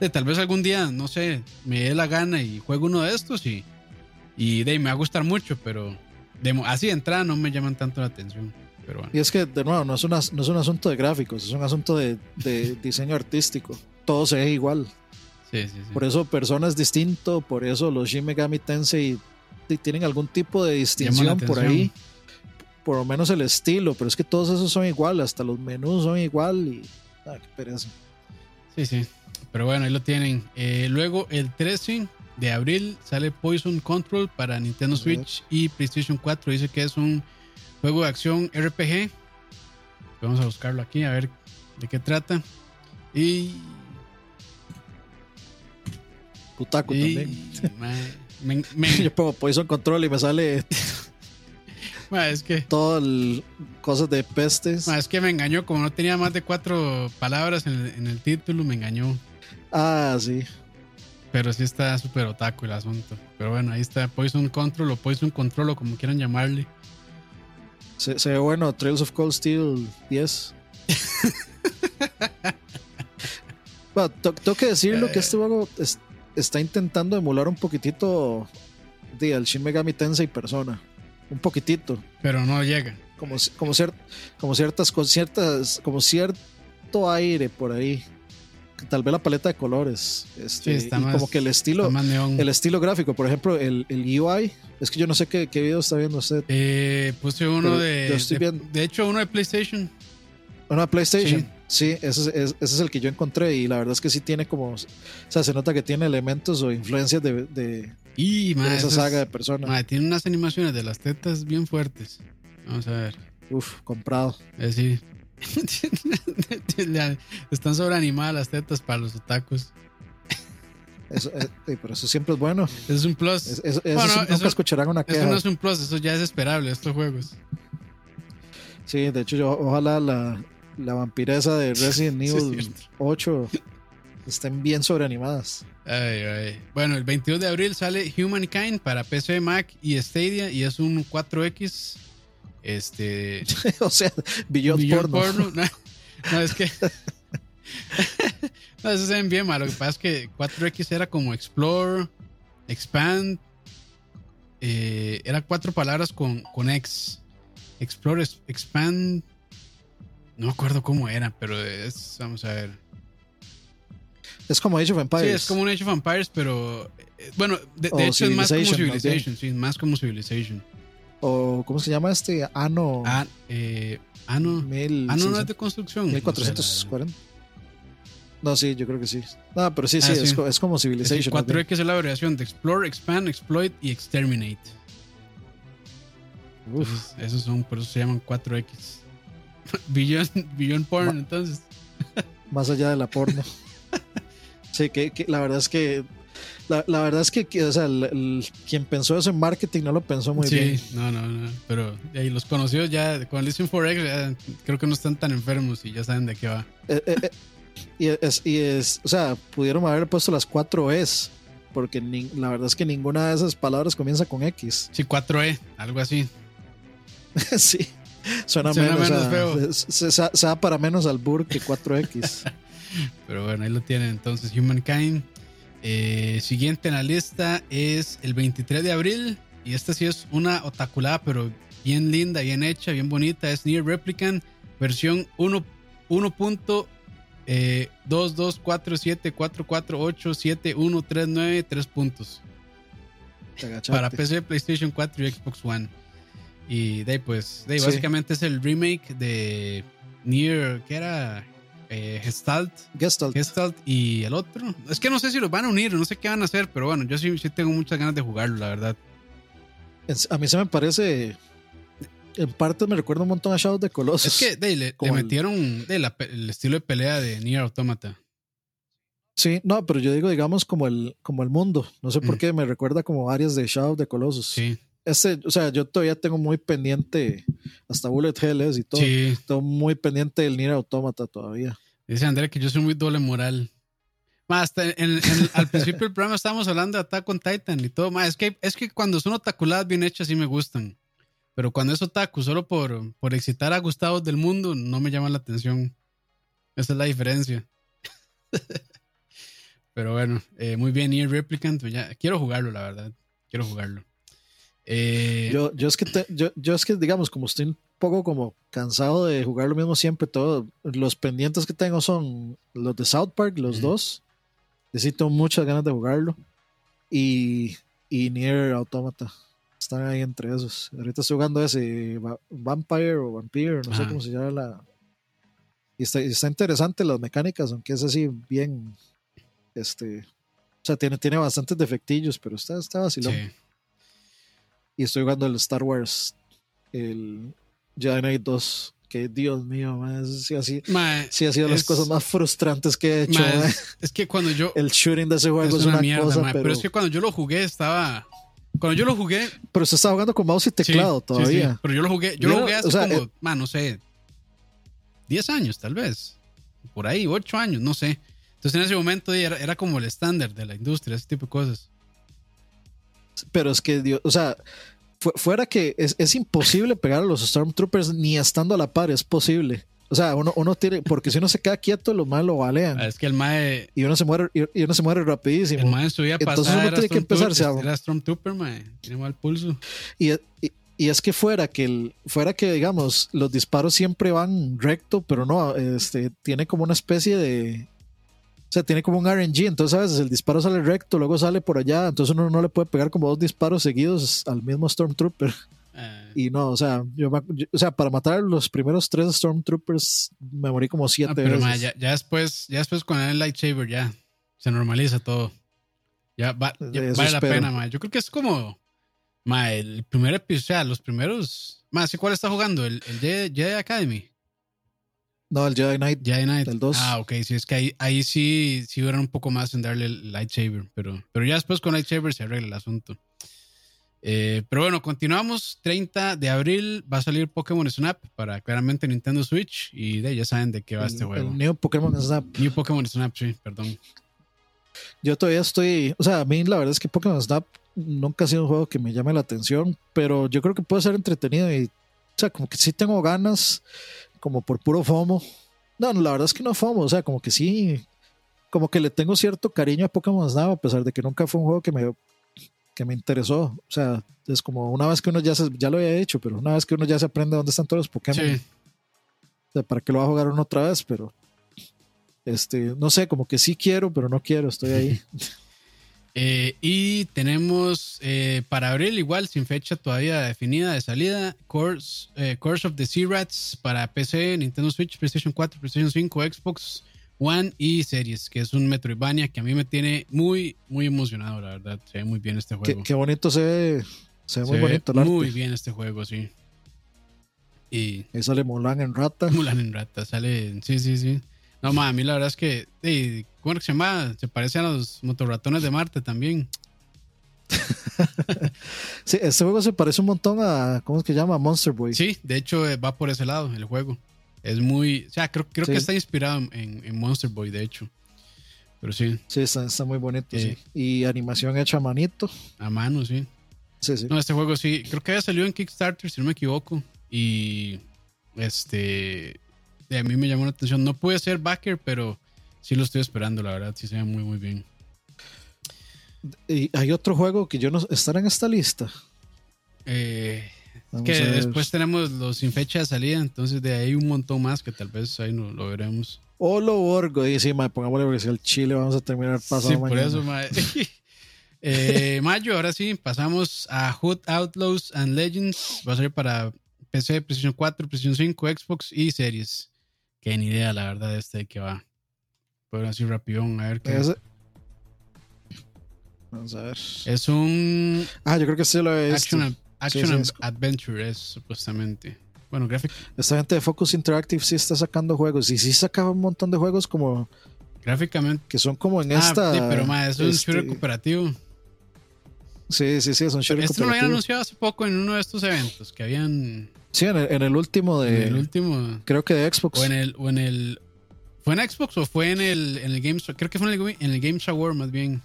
De, tal vez algún día, no sé, me dé la gana y juego uno de estos y. Y de, me va a gustar mucho, pero de, así de entrada no me llaman tanto la atención. Y es que, de nuevo, no es, no es un asunto de gráficos, es un asunto de, [laughs] diseño artístico. Todo se ve igual. Por eso Persona es distinto, por eso los Shin Megami Tensei tienen algún tipo de distinción por ahí. Por lo menos el estilo, pero es que todos esos son igual, hasta los menús son igual y... Ah, qué pereza. Sí, sí. Pero bueno, ahí lo tienen. Eh, luego, el 13 de abril sale Poison Control para Nintendo Switch y PlayStation 4. Dice que es un Juego de acción RPG. Vamos a buscarlo aquí a ver de qué trata. Y. Putaco también. Me, [laughs] Yo pongo Poison Control y me sale. [laughs] es que. Todo el, cosas de pestes. es que me engañó, como no tenía más de cuatro palabras en el, en el título, me engañó. Ah, sí. Pero sí está súper otaku el asunto. Pero bueno, ahí está Poison Control o Poison Control o como quieran llamarle. Se, ve bueno, Trails of Cold Steel 10. [laughs] bueno, tengo que decirlo que este juego está intentando emular un poquitito de al Shin Megami Tensei persona. Un poquitito. Pero no llega. Como, como, como ciertas, con ciertas, como cierto aire por ahí tal vez la paleta de colores este, y como que el estilo el estilo gráfico por ejemplo el, el, UI es que yo no sé qué, qué video está viendo usted. Eh, puse uno de, de, hecho uno de PlayStation. Uno de PlayStation. Sí, ese, es, ese, es, el que yo encontré y la verdad es que sí tiene como o sea se nota que tiene elementos o influencias de, de, y, esa saga de personas. tiene unas animaciones de las tetas bien fuertes. Vamos a ver. Uf, comprado. Eh, sí, [laughs] Están sobreanimadas las tetas para los otakus. Eso, eh, pero eso siempre es bueno. Eso es un plus. eso, nunca escucharán una queja. Eso no es un plus, eso ya es esperable, estos juegos. Sí, de hecho, yo ojalá la, la vampiresa de Resident [laughs] Evil 8 estén bien sobreanimadas. Bueno, el 22 de abril sale Humankind para PC, Mac y Stadia y es un 4X este. [laughs] o sea, Beyond, porno. [laughs] No, es que. [laughs] no, eso se ven bien mal. Lo que pasa es que 4X era como Explore, Expand. Eh, era cuatro palabras con, con X. Explore, Expand. No me acuerdo cómo era, pero es. Vamos a ver. Es como Age of Empires. Sí, es como un Age of Empires, pero. Eh, bueno, de, hecho es más como Civilization. Sí, más como Civilization o ¿cómo se llama este? Ano. Ah, eh, ano. ano no es de construcción. 1440. No, sí, yo creo que sí. No, pero sí, sí, ah, Es, como Civilization. 4X es la abreviación de Explore, Expand, Exploit y Exterminate. Uf. esos son, por eso se llaman 4X. [laughs] Beyond, Porn, entonces. [laughs] Más allá de la porno. [laughs] sí, que, que la verdad es que la, la, verdad es que, o sea, el, quien pensó eso en marketing no lo pensó muy bien. Sí, no, no, no. Pero y los conocidos ya, con Listen for X, creo que no están tan enfermos y ya saben de qué va. Eh, eh, eh, y, es, y es, o sea, pudieron haber puesto las cuatro Es, porque la verdad es que ninguna de esas palabras comienza con X. Sí, 4E, algo así. [laughs] sí, suena, menos, feo. Se, se, da para menos al burr que 4X. [laughs] Pero bueno, ahí lo tienen entonces, Humankind. Eh, siguiente en la lista es el 23 de abril. Y esta sí es una otaculada, pero bien linda, bien hecha, bien bonita. Es Near Replicant, versión 1.224744871393 eh, puntos. Para PC, PlayStation 4 y Xbox One. Y de ahí, pues, de básicamente es el remake de Near, que era eh, Gestalt, Gestalt. y el otro. Es que no sé si los van a unir, no sé qué van a hacer, pero bueno, yo sí, sí tengo muchas ganas de jugarlo, la verdad. A mí se me parece. En parte me recuerda un montón a Shadow de Colossus. Es que le, metieron el, estilo de pelea de Nier Automata. Sí, no, pero yo digo, digamos, como el, como el mundo. No sé por mm. qué me recuerda como áreas de Shadow de Colossus. Sí. Este, o sea, yo todavía tengo muy pendiente, hasta Bullet Hells y todo. Sí. Tengo muy pendiente del Nier Automata todavía. Dice Andrea que yo soy muy doble moral. Más, al principio del programa estábamos hablando de Attack on Titan y todo. Más, es que, es que cuando son otaculadas bien hechas sí me gustan. Pero cuando es otaku solo por, por excitar a Gustavo del mundo, no me llama la atención. Esa es la diferencia. [laughs] Pero bueno, eh, muy bien, Nier Replicant. Pues ya, quiero jugarlo, la verdad. Quiero jugarlo. Eh, yo, yo, es que yo, yo, es que, digamos, como estoy poco como cansado de jugar lo mismo siempre, todo, los pendientes que tengo son los de South Park, los dos. Necesito muchas ganas de jugarlo. Y, y Nier Automata. Están ahí entre esos. Ahorita estoy jugando ese Vampire o Vampire, no sé cómo se llama la. Y está, está interesante las mecánicas, aunque es así bien. Este. O sea, tiene, tiene bastantes defectillos, pero está, está vacilón. Y estoy jugando el Star Wars, el Jedi Knight 2. Que Dios mío, man, sí, así, sí ha sido las cosas más frustrantes que he hecho. es, que cuando yo. El shooting de ese juego es, una, mierda, cosa. Pero... es que cuando yo lo jugué estaba. cuando yo lo jugué. Pero se está jugando con mouse y teclado todavía. pero yo lo jugué, yo lo jugué hace como, eh, no sé, 10 años tal vez. Por ahí, 8 años, no sé. Entonces en ese momento era, era como el estándar de la industria, ese tipo de cosas. Pero es que, Dios, o sea, fuera que es, es, imposible pegar a los Stormtroopers ni estando a la par, es posible. O sea, uno, uno tiene, porque si uno se queda quieto, los más lo balean. Es que el mae. Y uno se muere, y uno se muere rapidísimo. El mae subía a Entonces uno tiene que empezar a. Era Stormtrooper, mae. Tiene mal pulso. Y, y, es que fuera que el, fuera que, digamos, los disparos siempre van recto, pero no, este, tiene como una especie de. O sea, tiene como un RNG, entonces a veces el disparo sale recto, luego sale por allá, entonces uno no le puede pegar como dos disparos seguidos al mismo Stormtrooper. Eh. [laughs] Y no, o sea, yo, o sea, para matar los primeros tres Stormtroopers me morí como siete ah, pero veces. ya, después, ya después con el lightsaber ya se normaliza todo. Ya, vale la pena, ma. Yo creo que es como ma, el primer episodio, o sea, los primeros. Más, ¿cuál está jugando? ¿El, el Jedi, Academy? No, el Jedi Knight. Jedi Knight. El 2. Ah, ok, sí, es que ahí, ahí sí, sí hubieran un poco más en darle el lightsaber, pero, pero ya después con lightsaber se arregla el asunto. Eh, pero bueno, continuamos. 30 de abril va a salir Pokémon Snap para claramente Nintendo Switch. Y de ya saben de qué va este juego. New Pokémon Snap. New Pokémon Snap, sí, perdón. Yo todavía estoy. O sea, a mí la verdad es que Pokémon Snap nunca ha sido un juego que me llame la atención. Pero yo creo que puede ser entretenido. Y, o sea, como que sí tengo ganas, como por puro FOMO. No, la verdad es que no FOMO. O sea, como que sí. Como que le tengo cierto cariño a Pokémon Snap, a pesar de que nunca fue un juego que me que me interesó. O sea, es como una vez que uno ya se, ya lo había hecho, pero una vez que uno ya se aprende dónde están todos los Pokémon. O sea, para que lo va a jugar uno otra vez, pero este, no sé, como que sí quiero, pero no quiero, estoy ahí. [laughs] Eh, y tenemos eh, para abril, igual, sin fecha todavía definida de salida, Course, eh, Course of the Sea Rats para PC, Nintendo Switch, PlayStation 4, PlayStation 5, Xbox One y Series, que es un Metroidvania que a mí me tiene muy, muy emocionado, la verdad. Se ve muy bien este juego. Qué, bonito se ve. Se ve muy bonito el Muy bien este juego, sí. Y Ahí sale Mulan en rata. Mulan en rata, sale. Sí, sí, sí. No, ma, a mí la verdad es que. ¿Cómo se llama? Se parece a los motorratones de Marte también. [laughs] sí, este juego se parece un montón a. ¿Cómo es que llama? Monster Boy. Sí, de hecho eh, va por ese lado el juego. Es muy. O sea, creo, creo que está inspirado en, Monster Boy, de hecho. Pero sí. Sí, está, muy bonito. sí. Eh, y animación hecha a manito. A mano, sí. Sí, sí. No, este juego sí. Creo que había salido en Kickstarter, si no me equivoco. Y. Este. A mí me llamó la atención. No pude ser backer, pero sí lo estoy esperando, la verdad. Sí se ve muy, muy bien. Y hay otro juego que yo no. ¿Estará en esta lista? Eh que después tenemos los sin fecha de salida, entonces de ahí un montón más que tal vez ahí no lo veremos. Olo Borgo, y sí, pongámosle porque si el Chile vamos a terminar pasado sí, por eso, [laughs] eh, mayo, ahora sí, pasamos a Hood Outlaws and Legends. Va a ser para PC, PlayStation 4, PlayStation 5, Xbox y series. Qué ni idea, la verdad, este de que va. Pero así rapidón, a ver qué. Vamos a ver. Es un. Ah, yo creo que sí lo visto. Action Adventure es supuestamente. Bueno, gráfico. Esta gente de Focus Interactive sí está sacando juegos. Y sí sacaba un montón de juegos como. Gráficamente. Que son como en ah, esta. Sí, pero más, es un este, shooter cooperativo. Sí, sí, sí, es un shooter Esto lo habían anunciado hace poco en uno de estos eventos que habían. Sí, en el, último de. En el último. Creo que de Xbox. O en el. O en el ¿Fue en Xbox o fue en el, en el Games Creo que fue en el, en el Games Award más bien.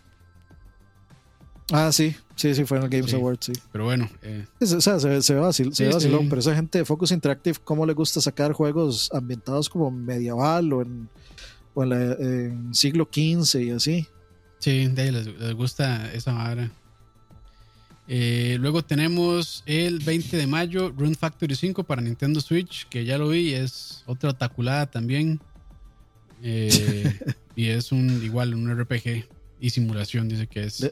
Ah, sí, sí, sí, fue en el Games Awards, sí. Pero bueno. Eh. o sea, se, se ve vacil, vacilón, pero esa gente de Focus Interactive, ¿cómo le gusta sacar juegos ambientados como medieval o en, o en, siglo XV y así? Sí, de ahí les, gusta esa madre. Eh, luego tenemos el 20 de mayo Rune Factory 5 para Nintendo Switch, que ya lo vi, es otra taculada también. [laughs] Eh, y es un igual un RPG y simulación, dice que es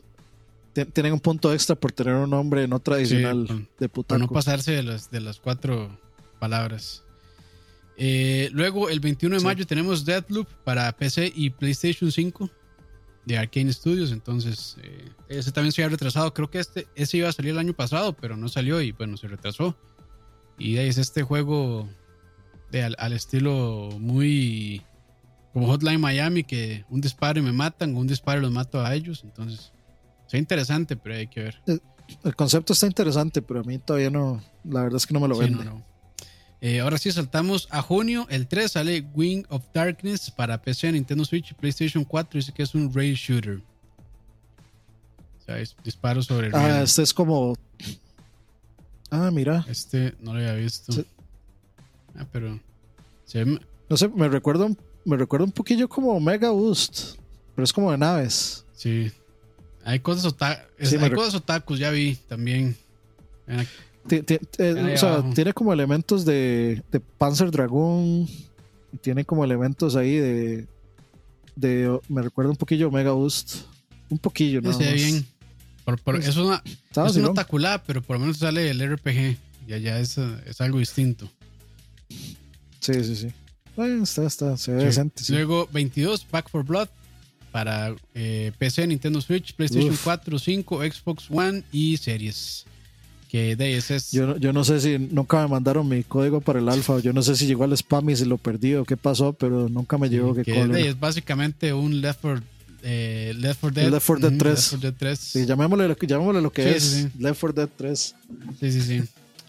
tienen un punto extra por tener un nombre no tradicional de putaco. Por no pasarse de, las de las cuatro palabras. Eh, luego, el 21 de mayo tenemos Deathloop para PC y PlayStation 5 de Arkane Studios. Entonces, eh, ese también se había retrasado. Creo que este, ese iba a salir el año pasado, pero no salió y bueno, se retrasó. Y es este juego de, al, estilo muy como Hotline Miami, que un disparo y me matan, un disparo los mato a ellos. Entonces, es interesante, pero hay que ver. el concepto está interesante, pero a mí todavía no, la verdad es que no me lo vende. Eh, ahora sí, saltamos a junio. El 3 sale Wing of Darkness para PC, Nintendo Switch y PlayStation 4. Dice que es un rail shooter. O sea, es disparo sobre el Ah, este es como. Ah, mira. Este no lo había visto. Ah, pero. No sé, me recuerdo, me recuerdo un poquillo como Mega Boost. Pero es como de naves. Sí. Hay cosas, hay cosas otakus, ya vi también. Eh, o sea, tiene como elementos de, de Panzer Dragon. Tiene como elementos ahí de. de me recuerda un poquillo Mega Boost. Un poquillo, ¿no? bien. es una, es una otaculada, pero por lo menos sale el RPG. Y allá es, es algo distinto. Sí, sí, sí. Bueno, está, está, se ve decente. Luego 22, Back for Blood para eh, PC, Nintendo Switch, PlayStation 4, 5, Xbox One y Series. Que de ese es... yo, yo no sé si nunca me mandaron mi código para el alfa. Yo no sé si llegó al spam y si lo perdí o qué pasó, pero nunca me llegó. que es básicamente un Left 4 eh, Left 4 Dead. Left 4 Dead 3. Left 4 Dead 3. Sí, llamémosle, llamémosle lo que es. Left 4 Dead 3. Sí, sí, sí.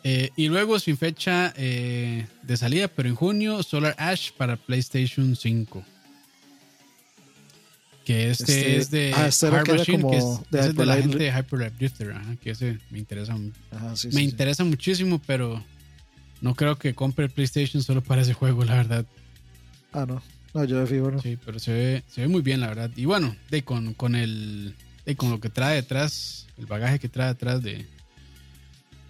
Eh, y luego, sin fecha eh, de salida, pero en junio, Solar Ash para PlayStation 5. Que este, este, es de ah, este como que es, de, de la gente de Hyper Drifter, que ese me interesa, me interesa muchísimo, pero no creo que compre el PlayStation solo para ese juego, la verdad. Ah, no. No, yo de fijo no. Sí, pero se ve, se ve muy bien, la verdad. Y bueno, de, con, con el de, con lo que trae detrás, el bagaje que trae detrás de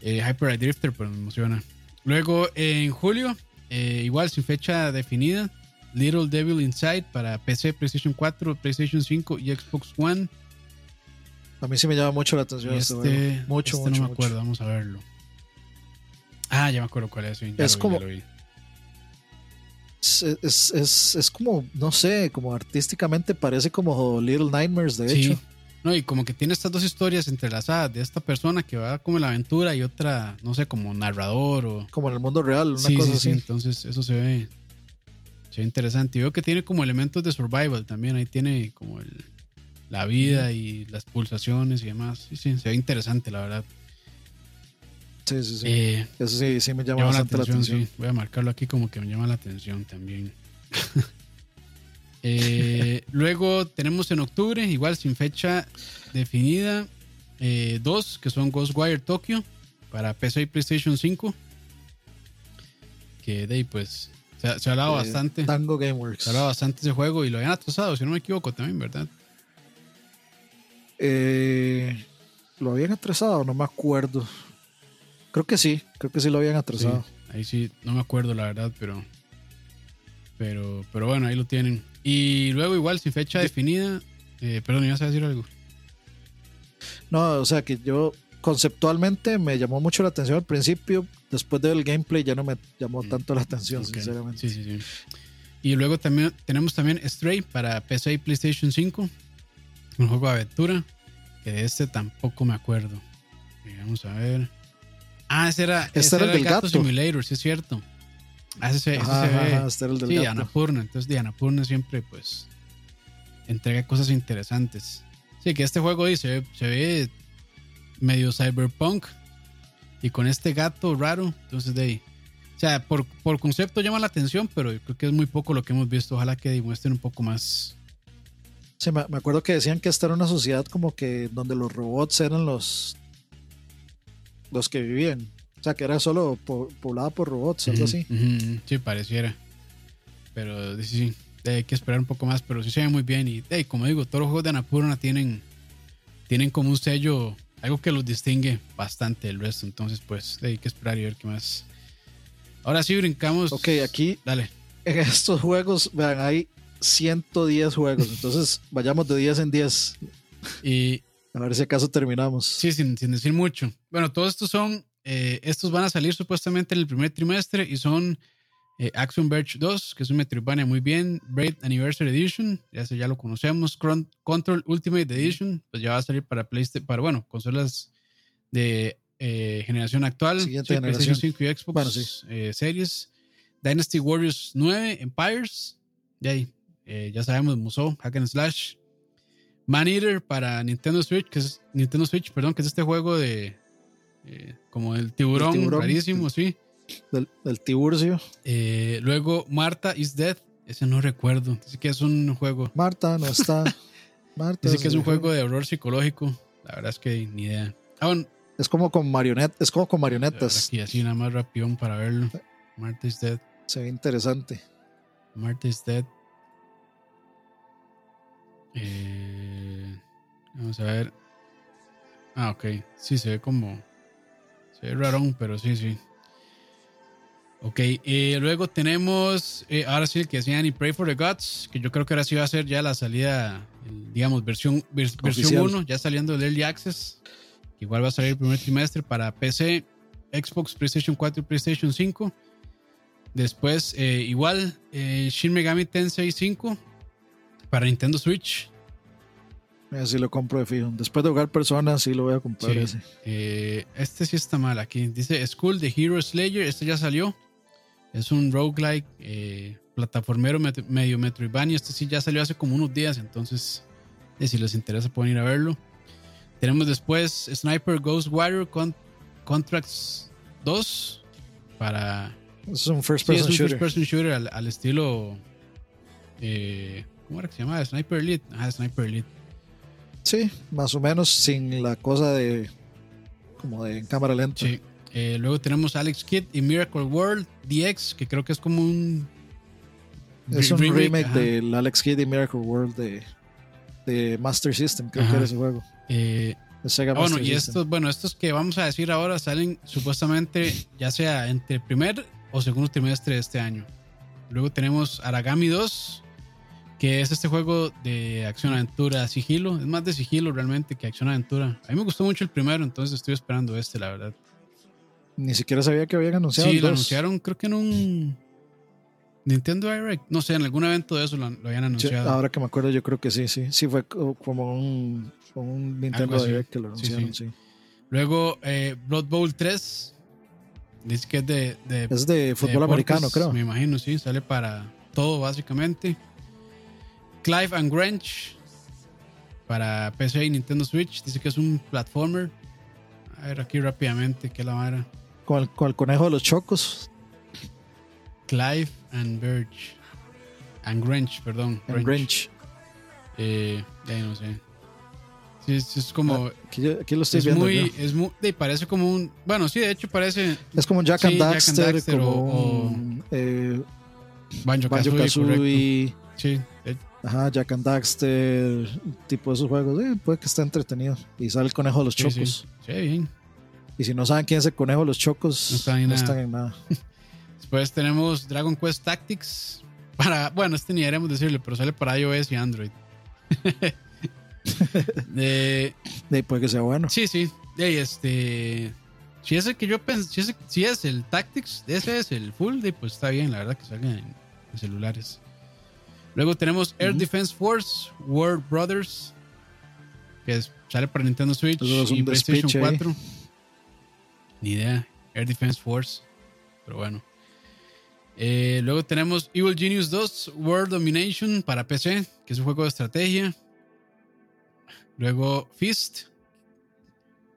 eh, Hyper Drifter, pues me emociona. Luego, en julio, eh, igual sin fecha definida, Little Devil Inside para PC, PlayStation 4, PlayStation 5 y Xbox One. A mí sí me llama mucho la atención este, este Mucho, este mucho. No me acuerdo, vamos a verlo. Ah, ya me acuerdo cuál es. es como. Es, es, es, como, no sé, como artísticamente parece como Little Nightmares, de hecho. No, y como que tiene estas dos historias entrelazadas de esta persona que va como en la aventura y otra, no sé, como narrador o. Como en el mundo real, una cosa así. entonces eso se ve, interesante. Y veo que tiene como elementos de survival también. Ahí tiene como el, la vida y las pulsaciones y demás. Sí, sí, se ve interesante, la verdad. Sí, sí, sí. Eh, Eso sí, sí me llama, bastante la atención. Voy a marcarlo aquí como que me llama la atención también. [laughs] Eh, luego tenemos en octubre, igual sin fecha definida, eh, dos que son Ghostwire Tokyo para PC y PlayStation 5. Que de ahí pues se, se ha hablado bastante. Tango Gameworks. Se ha hablado bastante de ese juego y lo habían atrasado, si no me equivoco también, ¿verdad? Eh, lo habían atrasado, no me acuerdo. Creo que sí, creo que sí lo habían atrasado. ahí sí, no me acuerdo la verdad, pero, pero, pero bueno, ahí lo tienen. Y luego igual sin fecha definida, eh, perdón, ¿ibas a decir algo? No, o sea que yo conceptualmente me llamó mucho la atención al principio. Después del gameplay ya no me llamó mm. tanto la atención, sinceramente. Sí, sí, sí. Y luego también tenemos también Stray para PC y PlayStation 5. Un juego de aventura. Que de este tampoco me acuerdo. vamos a ver. Ah, ese era, este era, el, gato, Simulator, sí es cierto. Ah, ese, ese se ve. este era el del sí, gato. Anapurna. Entonces, de Anapurna siempre, pues, entrega cosas interesantes. Sí, que este juego dice, se ve medio cyberpunk y con este gato raro. Entonces, de ahí. O sea, por, por concepto llama la atención, pero yo creo que es muy poco lo que hemos visto. Ojalá que demuestren un poco más. Sí, me, acuerdo que decían que esta era una sociedad como que donde los robots eran los los que vivían. O sea, que era solo poblada por robots, algo así. Sí, pareciera. Pero sí, sí, hay que esperar un poco más, pero sí se ve muy bien. Y como digo, todos los juegos de Anapurna tienen, tienen como un sello algo que los distingue bastante del resto. Entonces, pues hay que esperar y ver qué más. Ahora sí brincamos. Ok, aquí. Dale. En estos juegos, vean, hay 110 juegos. Entonces, vayamos de 10 en 10. Y. A ver si acaso terminamos. Sí, sin, sin decir mucho. Bueno, todos estos son. Eh, estos van a salir supuestamente en el primer trimestre y son eh, Action Verge 2, que es un Metroidvania muy bien. Braid Anniversary Edition, ya, ya lo conocemos. Control Ultimate Edition, pues ya va a salir para PlayStation, para bueno, consolas de eh, generación actual. Siguiente generación. PlayStation 5 y Xbox eh, Series. Dynasty Warriors 9, Empires. Ya, ahí, ya sabemos, Musou, Hack and Slash. Man Eater para Nintendo Switch, que es Nintendo Switch, perdón, que es este juego de como el tiburón, rarísimo, sí. Del, del tiburcio. Eh, luego Marta is Dead, ese no recuerdo. Dice que es un juego. Marta no está. [laughs] Marta Dice que es un juego de horror psicológico. La verdad es que ni idea. Ah, es como con marionetas, es como con marionetas. Aquí así nada más rapidón para verlo. Marta is Dead. Se ve interesante. Marta is Dead. Eh, vamos a ver. Ah, ok. Sí, se ve como. Se ve rarón, pero sí, sí. Ok, eh, luego tenemos, eh, ahora sí, el que decían y Pray for the Gods, que yo creo que ahora sí va a ser ya la salida, digamos, versión, versión 1, ya saliendo del Early Access. Igual va a salir el primer trimestre para PC, Xbox, PlayStation 4 y PlayStation 5. Después, eh, igual, Shin Megami Tensei 5 para Nintendo Switch. Así lo compro de fijo. Después de jugar personas, sí lo voy a comprar ese. este sí está mal aquí. Dice School de Hero Slayer. Este ya salió. Es un roguelike eh, plataformero medio Metroidvania. Este sí ya salió hace como unos días, entonces eh, si les interesa pueden ir a verlo. Tenemos después Sniper Ghost Warrior Contracts 2 para... Es un first person shooter. First person shooter al, estilo... Eh, ¿Cómo era que se llama? Sniper Elite. Ah, Sniper Elite. Sí, más o menos sin la cosa de... como de cámara lenta. Sí. Eh, luego tenemos Alex Kidd y Miracle World DX, que creo que es como un. Es un remake, del Alex Kidd y Miracle World de, de Master System, creo que era ese juego. Eh, Sega ah, bueno, y estos, bueno, estos que vamos a decir ahora salen supuestamente ya sea entre primer o segundo trimestre de este año. Luego tenemos Aragami 2, que es este juego de acción-aventura, sigilo. Es más de sigilo realmente que acción-aventura. A mí me gustó mucho el primero, entonces estoy esperando este, la verdad. Ni siquiera sabía que habían anunciado. Sí, lo anunciaron creo que en un Nintendo Direct. No sé, en algún evento de eso lo, habían anunciado. ahora que me acuerdo, yo creo que sí, sí. Sí, fue como un, un Nintendo Direct que lo anunciaron, sí. Luego, eh, Blood Bowl 3. Dice que es de. es de fútbol americano, creo. Me imagino, sí. Sale para todo, básicamente. Clive and Grange. Para PC y Nintendo Switch. Dice que es un platformer. A ver aquí rápidamente, ¿qué la vara? Con el, conejo de los chocos. Clive and Birch. And Grinch, perdón. And Grinch. Eh, no sé. Sí, es, como. Ah, aquí, lo estoy es viendo. Muy, es muy, parece como un. Bueno, sí, de hecho parece. Es como Jack, and, Daxter, como o, eh, Banjo, Kazooie. Sí. Ajá, Jack and Daxter, tipo de esos juegos. Eh, puede que esté entretenido. Y sale el conejo de los chocos. Sí, bien. Y si no saben quién es el conejo de los chocos, no están en, nada. [laughs] Después tenemos Dragon Quest Tactics. Para, bueno, este ni haremos decirle, pero sale para iOS y Android. [laughs] de, de, puede que sea bueno. Sí, sí. De, este, si es el que yo pensé, si, es el Tactics, ese es el full, de, pues está bien, la verdad que salga en, celulares. Luego tenemos Air Defense Force, World Brothers, que sale para Nintendo Switch y PlayStation 4. [laughs] Ni idea. Air Defense Force. Pero bueno. Eh, luego tenemos Evil Genius 2 World Domination para PC, que es un juego de estrategia. Luego Fist.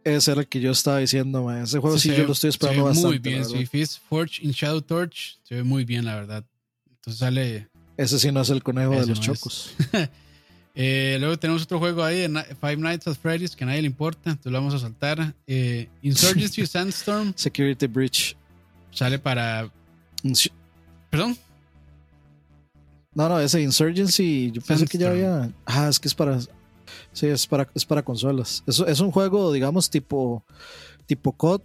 Ese era el que yo estaba diciendo, Ese juego sí, yo lo estoy esperando bastante. Muy bien, sí. Fist Forge in Shadow Torch. Se ve muy bien, la verdad. Entonces sale. Ese sí no es el conejo de los chocos. [laughs] Eh, luego tenemos otro juego ahí Five Nights at Freddy's que a nadie le importa, entonces lo vamos a saltar. Eh, Insurgency [laughs] Sandstorm. Security Breach. Sale para. ¿Perdón? No, no, ese Insurgency. Yo pensé que ya había. Ah, es que es para. Sí, es para, es para consolas. Es, es un juego, digamos, tipo. Tipo COD.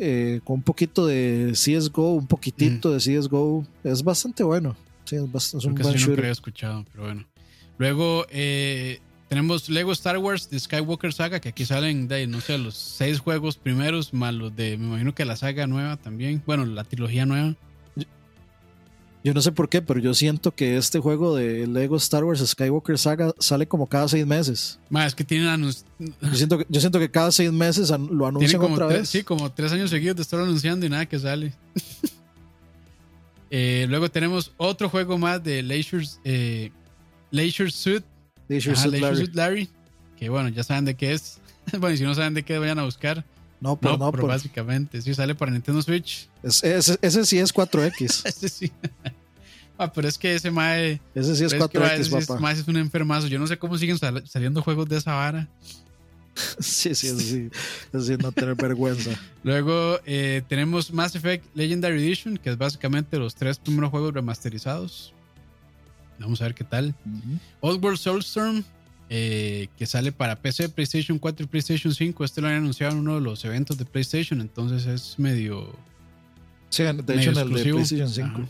Eh, con un poquito de CSGO, un poquitito mm. de CSGO. Es bastante bueno. Sí, es, bastante, es un buen shooter. No escuchado, pero bueno. Luego eh, tenemos Lego Star Wars de Skywalker Saga, que aquí salen de, no sé, los seis juegos primeros, más los de, me imagino que la saga nueva también, bueno, la trilogía nueva. Yo no sé por qué, pero yo siento que este juego de Lego Star Wars Skywalker Saga sale como cada seis meses. Más es que tienen yo siento que Yo siento que cada seis meses lo anuncian otra vez. Sí, como tres años seguidos de estar anunciando y nada que sale. [laughs] Eh, luego tenemos otro juego más de Leisure, eh, Leisure Suit. Leisure, Suit, Larry. que bueno, ya saben de qué es. [laughs] bueno, y si no saben de qué, vayan a buscar. No, pero no, pero básicamente, sí sale para Nintendo Switch. ese, sí es 4X. [laughs] ese sí. [laughs] ah, pero es que ese mae. Ese sí es 4X, papá. Ese es un enfermazo. Yo no sé cómo siguen saliendo juegos de esa vara. sí, sí, eso sí. Eso sí, no tener vergüenza. Luego eh, tenemos Mass Effect Legendary Edition, que es básicamente los tres primeros juegos remasterizados. Vamos a ver qué tal. Old World Soulstorm, eh, que sale para PC, PlayStation 4 y PlayStation 5. Este lo han anunciado en uno de los eventos de PlayStation, entonces es medio. Sí, de hecho en el de PlayStation 5.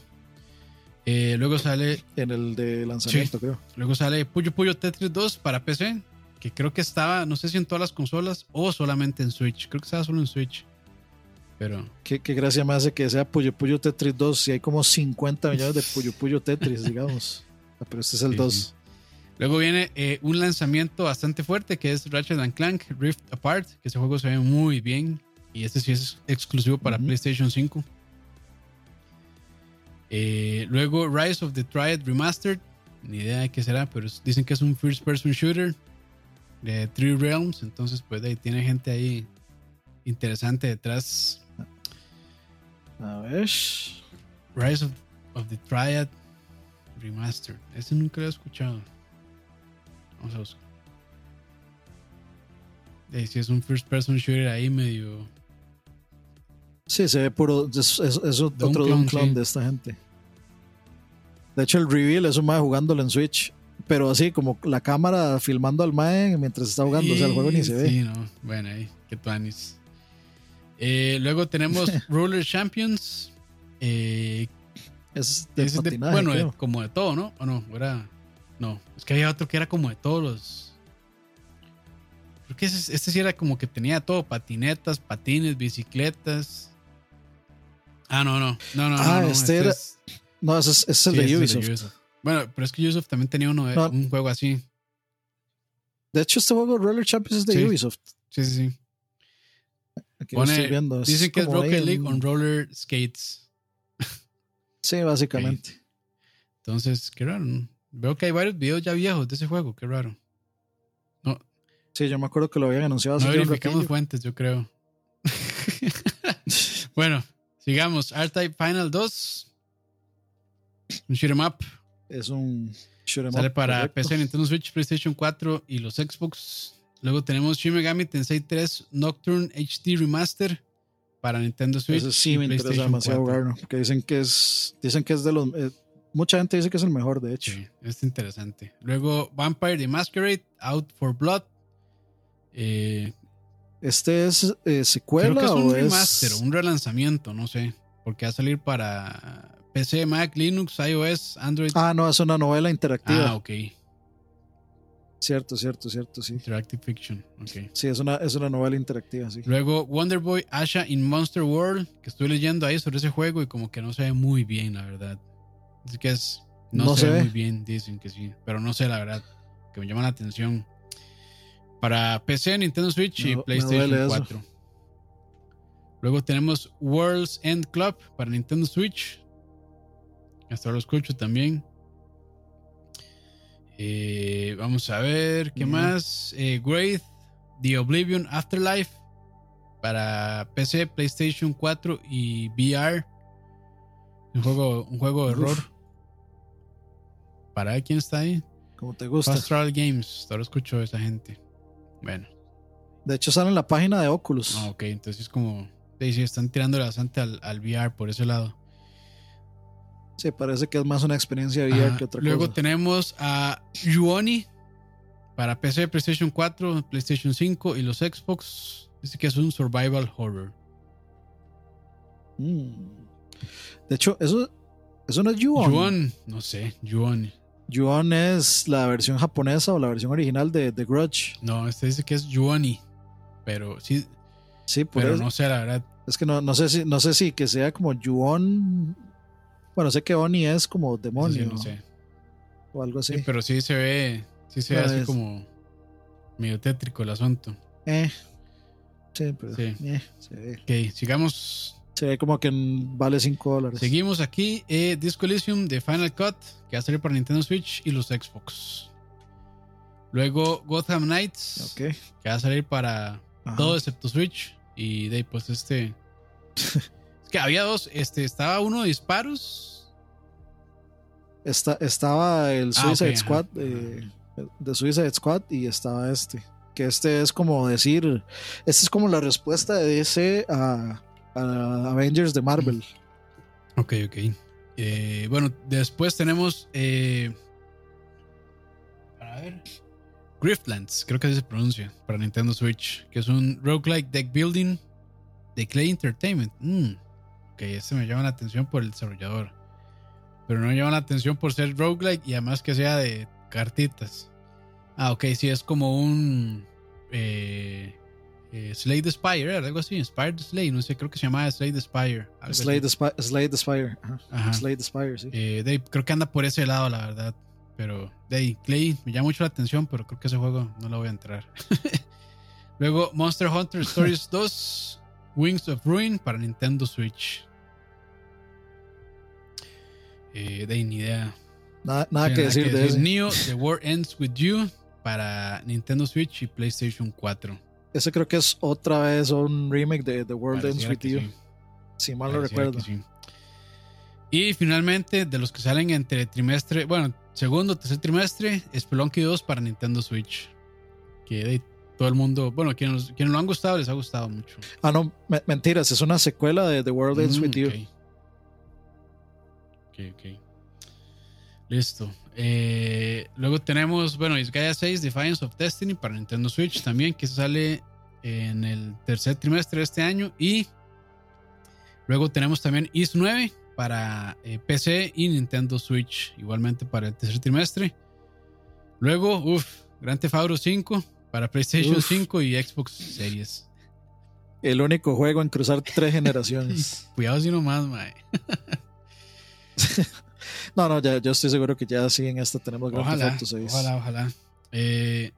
Eh, luego sale. En el de lanzamiento, creo. Luego sale Puyo Puyo Tetris 2 para PC, que creo que estaba, no sé si en todas las consolas o solamente en Switch. Creo que estaba solo en Switch. Pero. Qué, qué gracia me hace que sea Puyo Puyo Tetris 2 si hay como 50 millones de Puyo Puyo Tetris, [laughs] digamos. Ah, pero este es el 2. Luego viene eh, un lanzamiento bastante fuerte que es Ratchet Clank Rift Apart, que ese juego se ve muy bien y este sí es exclusivo para PlayStation 5. Eh, luego Rise of the Triad Remastered, ni idea de qué será, pero dicen que es un first person shooter de Three Realms, entonces pues ahí tiene gente ahí interesante detrás. A ver. Rise of, of the Triad Remastered. Este nunca lo he escuchado. Vamos a buscar. si es un first person shooter ahí medio. Sí, se ve puro. Es, otro clon, de esta gente. De hecho, el reveal es un mae jugándolo en Switch. Pero así, como la cámara filmando al mae mientras está jugando. o sea, el juego ni se ve. Sí, no. Bueno, ahí, qué tuanis. Eh, luego tenemos [laughs] Roller Champions. Eh, es de, bueno, como de todo, ¿no? ¿O no? Era, no, es que había otro que era como de todos los. Creo que este, sí era como que tenía todo: patinetas, patines, bicicletas. Ah, no, no. No, no, ah, no. Este, era. No, ese es, el de Ubisoft. Bueno, pero es que Ubisoft también tenía uno de, un juego así. De hecho, este juego Roller Champions es de Ubisoft. Sí, sí, sí. Aquí estoy viendo. dicen que es Rocket League on roller skates. Sí, básicamente. Entonces, qué raro. Veo que hay varios videos ya viejos de ese juego, qué raro. No. Sí, yo me acuerdo que lo habían anunciado. No verificamos fuentes, yo creo. [laughs] bueno, sigamos. R-Type Final 2. Un shoot em up. Es un shoot em Sale para PC, Nintendo Switch, PlayStation 4 y los Xbox. Luego tenemos Shin Megami Tensei 3 Nocturne HD Remaster para Nintendo Switch. Eso sí me interesa demasiado jugar, porque dicen que es, dicen que es de los, eh, mucha gente dice que es el mejor, de hecho. Sí, es interesante. Luego Vampire the Masquerade, Out for Blood. Eh, ¿Este es eh, secuela creo que es un remaster, un relanzamiento, no sé, porque va a salir para PC, Mac, Linux, iOS, Android. Ah, no, es una novela interactiva. Ah, ok. Cierto, cierto, cierto, sí. Interactive Fiction, ok. Sí, es una, es una novela interactiva, sí. Luego Wonder Boy Asha in Monster World, que estoy leyendo ahí sobre ese juego y como que no se ve muy bien, la verdad. Es que es, no, se, ve muy bien, dicen que sí, pero no sé, la verdad, que me llama la atención. Para PC, Nintendo Switch y PlayStation 4. Luego tenemos World's End Club para Nintendo Switch. Hasta lo escucho también. Eh, vamos a ver, ¿qué más? Eh, Great, The Oblivion Afterlife para PC, PlayStation 4 y VR. Un juego, un juego de horror. ¿Para quién está ahí? Como te gusta. Astral Games, ahora escucho a esa gente. Bueno. De hecho, sale en la página de Oculus. Ah, ok, entonces es como. Sí, están tirando bastante al, al VR por ese lado. Sí, parece que es más una experiencia VR que otra cosa. Luego tenemos a Yuoni para PC, PlayStation 4, PlayStation 5 y los Xbox. Dice que es un survival horror. Mm. De hecho, eso, eso no es Yuon. Yuon, no sé, Yuon. Yuon es la versión japonesa o la versión original de The Grudge. No, este dice que es Yuoni. Pero sí. Sí, pero no sé la verdad. Es que no, no sé si no sé si que sea como Yuon bueno, sé que Oni es como demonio. no sé. O algo así. Sí, pero sí se ve, sí se ve así como medio tétrico el asunto. Eh. Sí, pero sí. Eh, se ve. Ok, sigamos. Se ve como que vale 5 dólares. Seguimos aquí. Eh, Disco Elysium de Final Cut, que va a salir para Nintendo Switch y los Xbox. Luego Gotham Knights, que va a salir para todo excepto Switch. Y de ahí, pues este. [laughs] que había dos. Este, estaba uno de disparos. estaba el ah, Suicide Squad. Eh, de Suicide Squad y estaba este. Que este es como decir. Esta es como la respuesta de DC a, Avengers de Marvel. Ok, ok. Eh, bueno, después tenemos. Eh, a ver. Griftlands, creo que así se pronuncia, para Nintendo Switch, que es un roguelike deck building de Clay Entertainment. Mm, ok, este me llama la atención por el desarrollador. Pero no me llama la atención por ser roguelike y además que sea de cartitas. Ah, ok, sí, es como un eh, eh, Slay the Spire, algo así, Inspired Slay, no sé, creo que se llamaba Slay the Spire. Slay the, Spire, Slay the Spire, sí. Eh, creo que anda por ese lado, la verdad. Pero, de Clay, me llama mucho la atención, pero creo que ese juego no lo voy a entrar. [laughs] Luego, Monster Hunter Stories [laughs] 2, Wings of Ruin para Nintendo Switch. Eh, de ni idea. Nada, que decir de eso. Neo, The War Ends With You para Nintendo Switch y PlayStation 4. Ese creo que es otra vez un remake de The World Ends With You. Si mal no recuerdo. Y finalmente, de los que salen entre trimestre, bueno, segundo, tercer trimestre, Spelunky 2 para Nintendo Switch. Que de todo el mundo, bueno, quienes, quienes lo han gustado, les ha gustado mucho. Ah, no, mentiras, es una secuela de The World Ends With You. Ok. Listo. Eh, luego tenemos, bueno, Gaia 6 Defiance of Destiny para Nintendo Switch también, que sale en el tercer trimestre de este año. Y luego tenemos también Is 9 para eh, PC y Nintendo Switch, igualmente para el tercer trimestre. Luego, uff, Grand Theft Auto 5 para PlayStation 5 y Xbox Series. El único juego en cruzar tres generaciones. [laughs] Cuidado si no más, mae. [laughs] [laughs] no, no, ya, yo estoy seguro que ya sí en esta tenemos Grand Theft Auto 6. Ojalá, ojalá. Eh,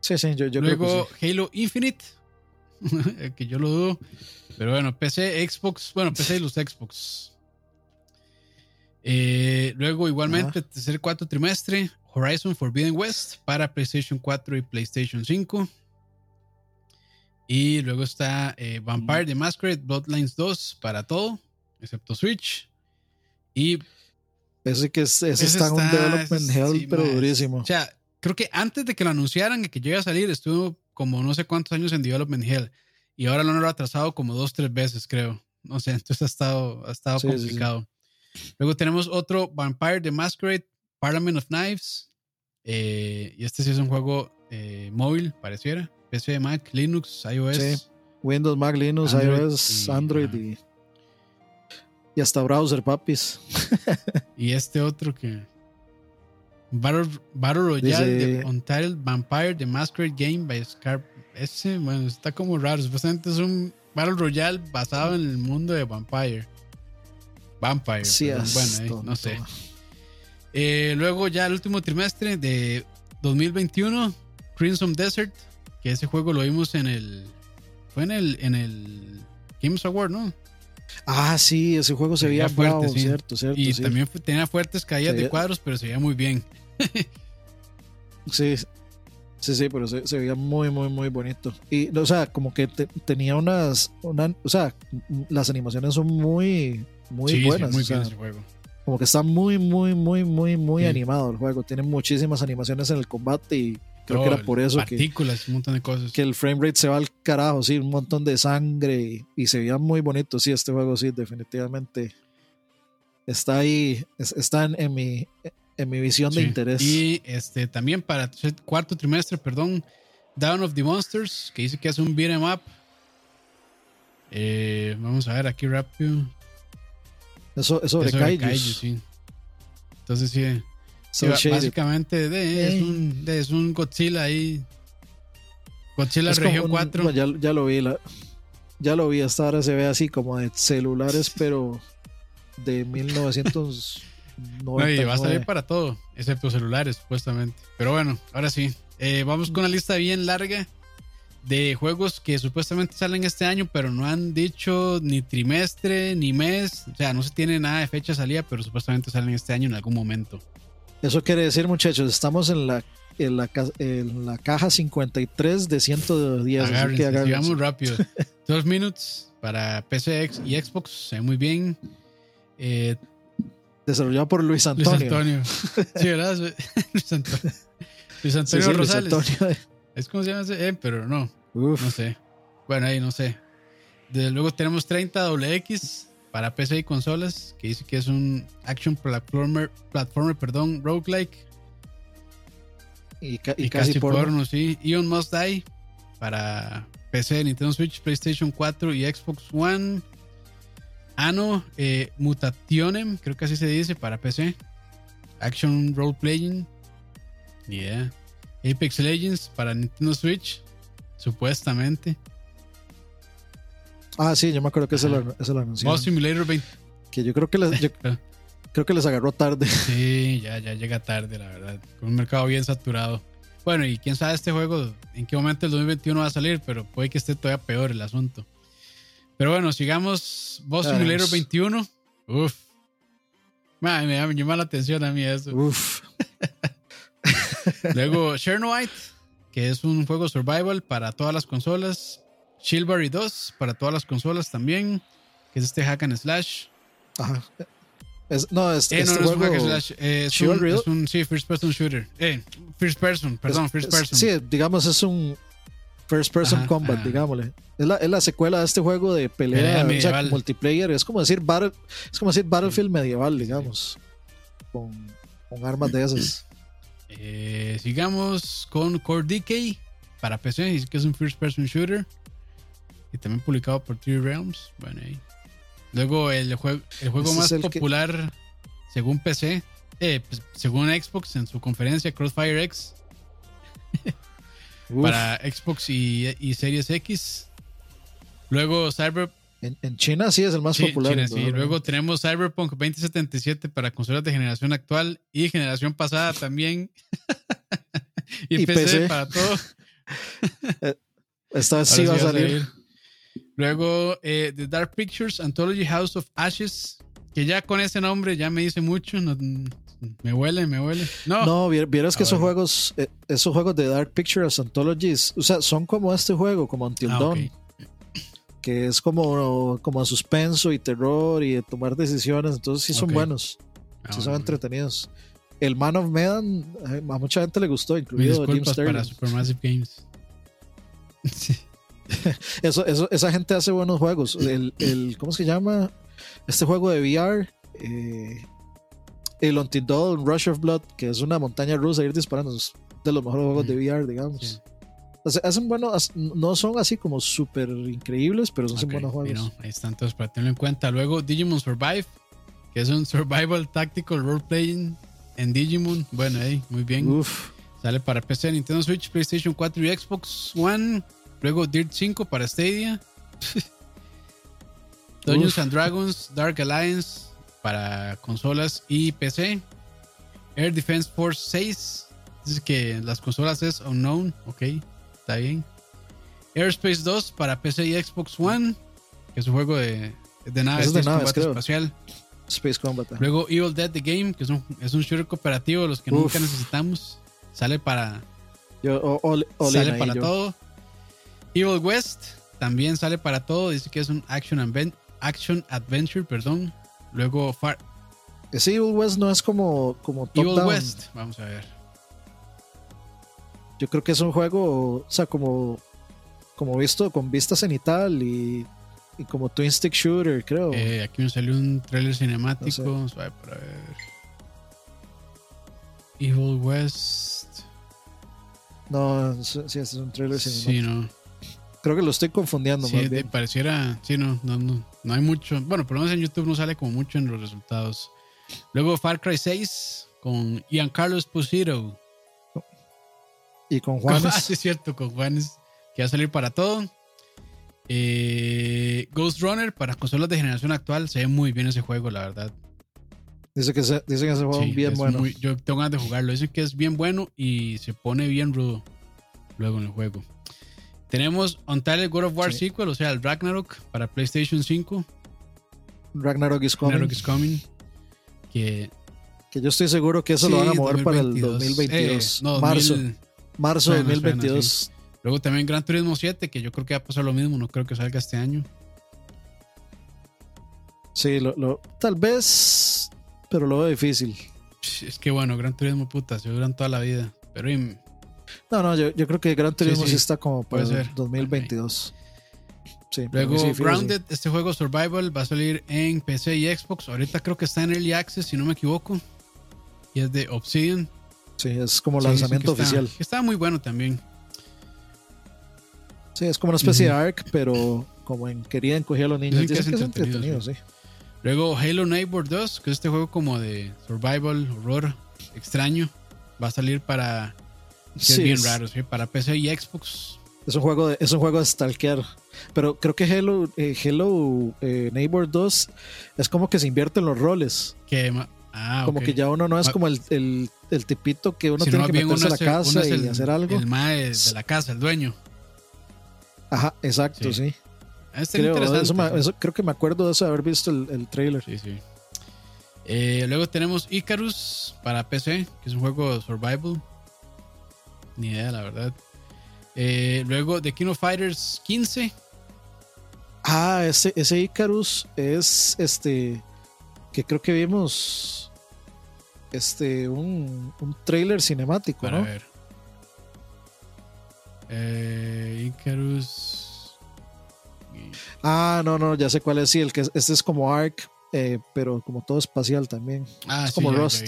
sí, sí, yo, yo luego, creo que Halo Infinite, [laughs] que yo lo dudo. Pero bueno, PC, Xbox, bueno, PC y los Xbox. Eh, luego, igualmente, tercer cuarto trimestre, Horizon Forbidden West para PlayStation 4 y PlayStation 5. Y luego está eh, Vampire the Masquerade Bloodlines 2 para todo, excepto Switch. Y. Ese que es, ese, está, en un development hell, pero durísimo. O sea, creo que antes de que lo anunciaran y que llegue a salir, estuvo como no sé cuántos años en development hell. Y ahora lo han atrasado como dos, tres veces, creo. No sé, [laughs] entonces ha estado, ha estado complicado. Luego tenemos otro Vampire the Masquerade, Parliament of Knives. Eh, y este sí es un juego eh, móvil, pareciera. PC, Mac, Linux, iOS. Windows, Mac, Linux, iOS, Android y, y, hasta browser, papis. [laughs] y este otro que. Battle, Battle Royale Untitled Vampire The Masquerade Game by Scarp. Ese, bueno, está como raro. Supuestamente es un Battle Royale basado en el mundo de Vampire. Vampire. Sí, bueno, no sé. Eh, luego ya el último trimestre de 2021, Crimson Desert, que ese juego lo vimos en el... Fue en el, en el Games Award, ¿no? Ah, sí, ese juego se, veía fuerte, cierto, cierto. Y también tenía fuertes caídas de cuadros, pero se veía muy bien. sí, sí, sí, pero se, veía muy, muy, muy bonito. Y, o sea, como que tenía unas, o sea, las animaciones son muy, muy buenas. muy bien ese juego. Como que está muy, muy, muy, muy, muy animado el juego. Tiene muchísimas animaciones en el combate y creo que era por eso partículas, un montón de cosas. Que el frame rate se va al carajo, sí, un montón de sangre y, se veía muy bonito. Sí, este juego sí, definitivamente está ahí, está en, mi, en mi visión de interés. Y este también para el cuarto trimestre, perdón, Down of the Monsters, que dice que hace un beat'em up. Eh, vamos a ver aquí rápido. Eso, eso de Kaiju. sí. Entonces sí. Básicamente es, un, es un Godzilla ahí. Godzilla Región 4. ya, ya, lo vi. La, ya lo vi. Hasta ahora se ve así como de celulares, pero de [laughs] 1990. y va a salir para todo, excepto celulares, supuestamente. Pero bueno, ahora sí. Eh, vamos con una lista bien larga de juegos que supuestamente salen este año, pero no han dicho ni trimestre ni mes. O sea, no se tiene nada de fecha de salida, pero supuestamente salen este año en algún momento. Eso quiere decir, muchachos, estamos en la en la, en la caja 53 de 110. Agárrense, así que vamos rápido. [laughs] Dos minutos para PC y Xbox, muy bien. Eh, Desarrollado por Luis Antonio. Luis Antonio. [laughs] Sí, ¿verdad? [laughs] Luis Antonio. Luis Antonio Rosales. Luis Antonio. Es como se llama ese, eh, pero no. Uf. No sé. Bueno, ahí no sé. Desde luego tenemos 30WX para PC y consolas, que dice que es un action platformer, platformer perdón, roguelike. Y, y, casi, porno. sí. Ion Must Die para PC, Nintendo Switch, PlayStation 4 y Xbox One. Ano eh, Mutationem, creo que así se dice para PC. Action Role Playing. Yeah. Apex Legends para Nintendo Switch, supuestamente. Ah, sí, yo me acuerdo que eso lo, eso lo anunciaron. Simulator 20. Que yo creo que les, creo que les agarró tarde. Sí, ya, ya llega tarde, la verdad. Con un mercado bien saturado. Bueno, y quién sabe este juego en qué momento el 2021 va a salir, pero puede que esté todavía peor el asunto. Pero bueno, sigamos. Boss Simulator 21. Uf. me, me llama la atención a mí eso. Uf. [laughs] Luego, Chernobyte, que es un juego survival para todas las consolas. Shieldberry 2 para todas las consolas también, que es este hack and slash. Ajá. no, es, eh, este no, es un hack and slash. Eh, es, un, es, un, sí, first person shooter. Eh, first person, perdón, first person. Sí, digamos, es un first person combat, digámosle. Es la, es la, secuela de este juego de pelea, o sea, multiplayer. Es como decir battle, es como decir Battlefield medieval, digamos. Con, con armas de esas. Eh, sigamos con Core Decay para PC, que es un first person shooter. Y también publicado por Three Realms. Bueno, ahí. Luego el, juego el juego más popular según PC, eh, pues, según Xbox en su conferencia Crossfire X. [laughs] para Xbox y, Series X. Luego Cyber. En, China sí es el más popular. China, sí. Luego tenemos Cyberpunk 2077 para consolas de generación actual y generación pasada también. [laughs] y, PC, para todo. [laughs] Eh, esta vez sí va a salir. Luego, eh, The Dark Pictures Anthology House of Ashes, que ya con ese nombre ya me dice mucho. me huele, me huele. No, no vieras que esos juegos, eh, esos juegos de Dark Pictures Anthologies, o sea, son como este juego, como Until ah, Dawn. Que es como, como suspenso y terror y de tomar decisiones. Entonces sí son buenos. Ah, sí son entretenidos. El Man of Medan, a mucha gente le gustó, incluido Jim Sterling. para Supermassive Games. [laughs] sí. [laughs] eso, eso, esa gente hace buenos juegos. El, el, ¿Cómo se llama? Este juego de VR. Eh, el Dawn Rush of Blood, que es una montaña rusa ir disparando. Es de los mejores juegos de VR, digamos. hacen buenos, no son así como súper increíbles, pero son buenos juegos. ahí están todos para tenerlo en cuenta. Luego Digimon Survive, que es un survival tactical role playing en Digimon. Bueno, ahí, muy bien. Sale para PC, Nintendo Switch, PlayStation 4 y Xbox One. Luego Dirt 5 para Stadia. [laughs] Dungeons and Dragons Dark Alliance para consolas y PC. Air Defense Force 6. Dice que las consolas es unknown. Ok, está bien. Airspace 2 para PC y Xbox One. Que es un juego de, de naves, de, espacial. Space Combat. Luego Evil Dead The Game, que es un, es un shooter cooperativo, los que nunca necesitamos. Sale para. sale para todo. Evil West también sale para todo. Dice que es un action, action adventure, perdón. Luego Far. Ese Evil West no es como, como top Evil West, vamos a ver. Yo creo que es un juego, o sea, como, como visto con vista cenital y, y como Twin Stick Shooter, creo. Eh, aquí me salió un trailer cinemático. Vamos a ver para ver. Evil West. No, sí, es un trailer cinemático. Sí, no. Creo que lo estoy confundiendo. Sí, pareciera, sí, no, no, no, no hay mucho. Bueno, por lo menos en YouTube no sale como mucho en los resultados. Luego Far Cry 6 con Giancarlo Esposito. Y con Juanes. Ah, [laughs] sí, es cierto, con Juanes, que va a salir para todo. Eh, Ghost Runner para consolas de generación actual. Se ve muy bien ese juego, la verdad. Dice que, se, dice que ese juego es bien bueno. yo tengo ganas de jugarlo. Dicen que es bien bueno y se pone bien rudo luego en el juego. Tenemos Untitled God of War sequel, o sea, el Ragnarok para PlayStation 5. Ragnarok is coming. Ragnarok is coming. Que Que yo estoy seguro que eso lo van a mover para el 2022. Eh, no, marzo. marzo de 2022. Luego también Gran Turismo 7, que yo creo que va a pasar lo mismo, no creo que salga este año. Sí, lo, tal vez, pero lo veo difícil. Es que bueno, Gran Turismo puta, se duran toda la vida. Pero. No, no, yo, creo que Gran Turismo sí, está como para el 2022. Sí, Luego, Grounded, este juego Survival va a salir en PC y Xbox. Ahorita creo que está en Early Access, si no me equivoco. Y es de Obsidian. Sí, es como lanzamiento oficial. Está, muy bueno también. Sí, es como una especie de ARC, pero como en querían coger a los niños. que es, entretenido, sí. Luego Halo Neighbor 2, que es este juego como de survival, horror, extraño. Va a salir para... es bien raro, ¿sí? Para PC y Xbox. Es un juego de, es un juego de stalkear. Pero creo que eh, Hello eh, Neighbor 2 es como que se invierten los roles. Que, ah, como que ya uno no es como el, el, el tipito que uno tiene que meterse a la casa y hacer algo. El mae de la casa, el dueño. Ajá, exacto, sí. Ah, creo, creo que me acuerdo de eso, de haber visto el, el trailer. Sí, sí. Eh, luego tenemos Icarus para PC, que es un juego survival. Ni idea, la verdad. Eh, luego The King of Fighters 15. Ah, ese, ese Icarus es este. Que creo que vimos. Este, un, un trailer cinemático, para ¿no? ver. Eh, Icarus. Ah, no, no, ya sé cuál es. Sí, el que este es como Ark, eh, pero como todo espacial también. Ah, es como Rust.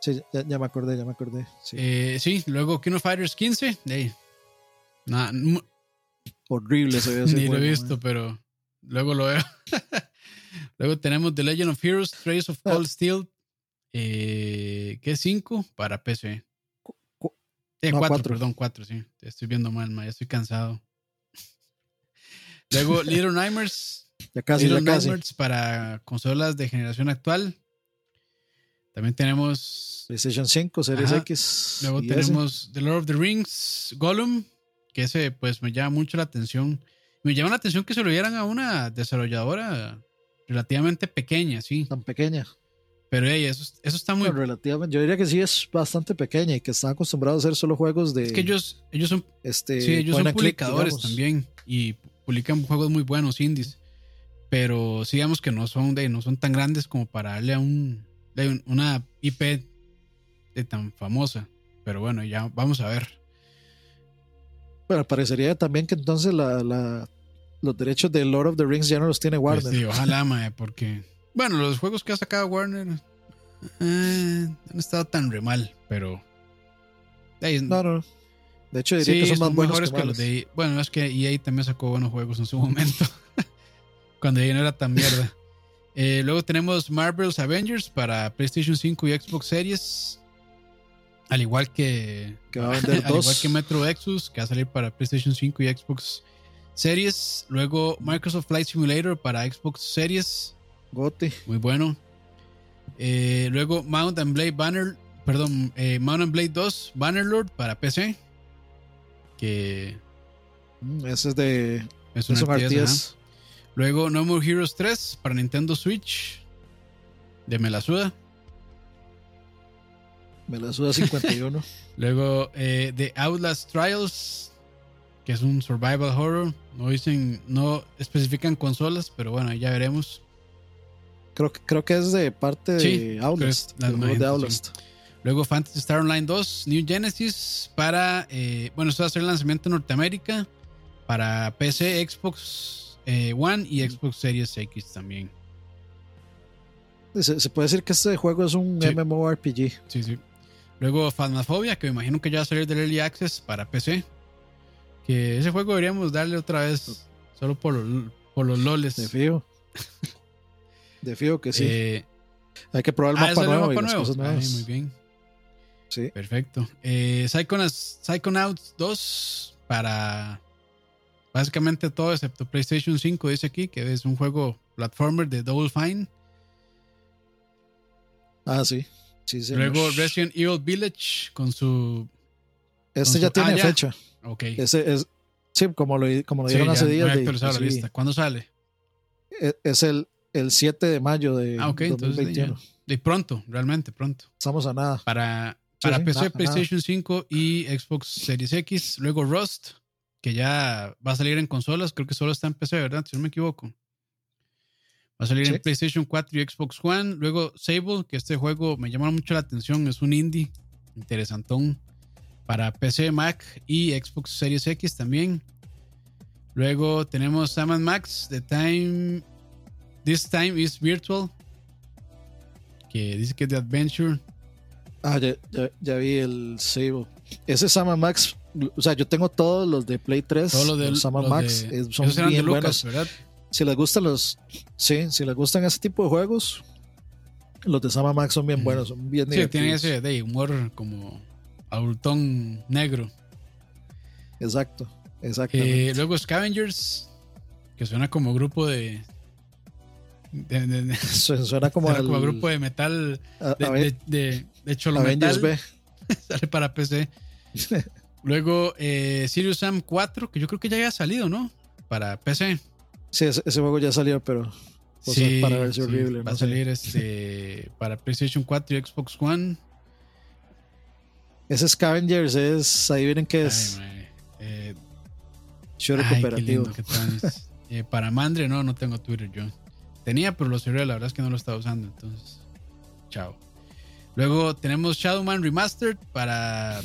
Sí, ya, me acordé, ya me acordé. Sí, eh, luego King of Fighters 15. Horrible ese [laughs] Ni lo he visto, pero luego lo veo. [laughs] luego tenemos The Legend of Heroes, Trace of ah. Cold Steel. Eh, ¿Qué? 5 para PC. 4, perdón, 4, sí. Estoy viendo mal, ya estoy cansado. [laughs] Luego Little Nightmares. Ya casi, Little ya Nightmares para consolas de generación actual. También tenemos PlayStation 5, Series X. Luego tenemos The Lord of the Rings, Gollum, que ese pues me llama mucho la atención. Me llama la atención que se lo dieran a una desarrolladora relativamente pequeña, sí. Tan pequeña. Pero eso, eso está muy. relativamente, yo diría que sí es bastante pequeña y que están acostumbrados a hacer solo juegos de. Es que ellos, ellos son. Este, sí, ellos son publicadores también. Y publican juegos muy buenos indies, pero sí digamos que no son, de, no son tan grandes como para darle a un, de una IP de tan famosa. Pero bueno, ya vamos a ver. Bueno, parecería también que entonces la, la, los derechos de Lord of the Rings ya no los tiene pues Warner. sí, ojalá, [laughs] mae, porque. Bueno, los juegos que ha sacado Warner eh, han estado tan re mal, pero. no, no. De hecho, diría que son más buenos mejores que, los de Bueno, es que EA también sacó buenos juegos en su momento. [laughs] Cuando EA no era tan mierda. Eh, luego tenemos Marvel's Avengers para PlayStation 5 y Xbox Series. Al igual que, que va a vender [laughs] al igual que Metro Exodus, que va a salir para PlayStation 5 y Xbox Series. Luego Microsoft Flight Simulator para Xbox Series. Gote. Muy bueno. Eh, luego Mount and Blade Banner, perdón, eh, Mount and Blade 2 Bannerlord para PC que... Mm, ese es de... Es un Luego No More Heroes 3 para Nintendo Switch. De Melasuda. Melasuda 51. [laughs] Luego eh, The Outlast Trials. Que es un survival horror. No dicen, no especifican consolas, pero bueno, ya veremos. Creo, creo que es de parte de Outlast. de Outlast. Luego Fantasy Star Online 2, New Genesis para, eh, bueno, esto va a ser el lanzamiento en Norteamérica para PC, Xbox eh, One y Xbox Series X también. Se, puede decir que este juego es un MMORPG. Sí, sí. Luego Phasmophobia, que me imagino que ya va a salir del Early Access para PC. Que ese juego deberíamos darle otra vez solo por, por los loles. De fío. [laughs] De fío que sí. Eh, Hay que probar el ah, mapa nuevo y las cosas nuevas. muy bien. Sí. Perfecto. Eh, Psychonauts 2 para básicamente todo excepto PlayStation 5, dice aquí, que es un juego platformer de Double Fine. Ah, sí. sí Luego Resident Evil Village con su. Este ya tiene ah, fecha. Ok. Ese es. Sí, como lo, como lo dieron hace días. la lista. ¿Cuándo sale? E, es, el, el 7 de mayo de ah, okay, 2021. De pronto, realmente pronto. Estamos a nada. Para, para PC, PlayStation 5 y Xbox Series X. Luego Rust, que ya va a salir en consolas. Creo que solo está en PC, ¿verdad? Si no me equivoco. Va a salir en PlayStation 4 y Xbox One. Luego Sable, que este juego me llama mucho la atención. Es un indie interesantón para PC, Mac y Xbox Series X también. Luego tenemos Sam Max, The Time. This Time is Virtual. Que dice que es de Adventure. Ah, ya, vi el Sable. Ese Sam Max, o sea, yo tengo todos los de Play 3. Todos los de Sam Max son bien buenos. Si les gustan los. Sí, si les gustan ese tipo de juegos, los de Sama Max son bien buenos, son bien Sí, tienen ese de humor como adultón negro. Exacto, exacto. Eh, luego Scavengers, que suena como grupo de. [laughs] suena como, como grupo de metal de, de, de, Cholo Metal. B. [laughs] Sale para PC. [laughs] Luego eh, Sirius Sam 4, que yo creo que ya había salido, ¿no? Para PC. Sí, ese, juego ya salió, pero sí, para verse horrible. Va a salir este, para PlayStation 4 y Xbox One. Ese Scavengers es, ahí vienen qué es. eh, [laughs] cooperativo. eh, para Mandre no, no tengo Twitter yo. Tenía, pero lo cerré, la verdad es que no lo estaba usando, entonces. Chao. Luego tenemos Shadowman Remastered para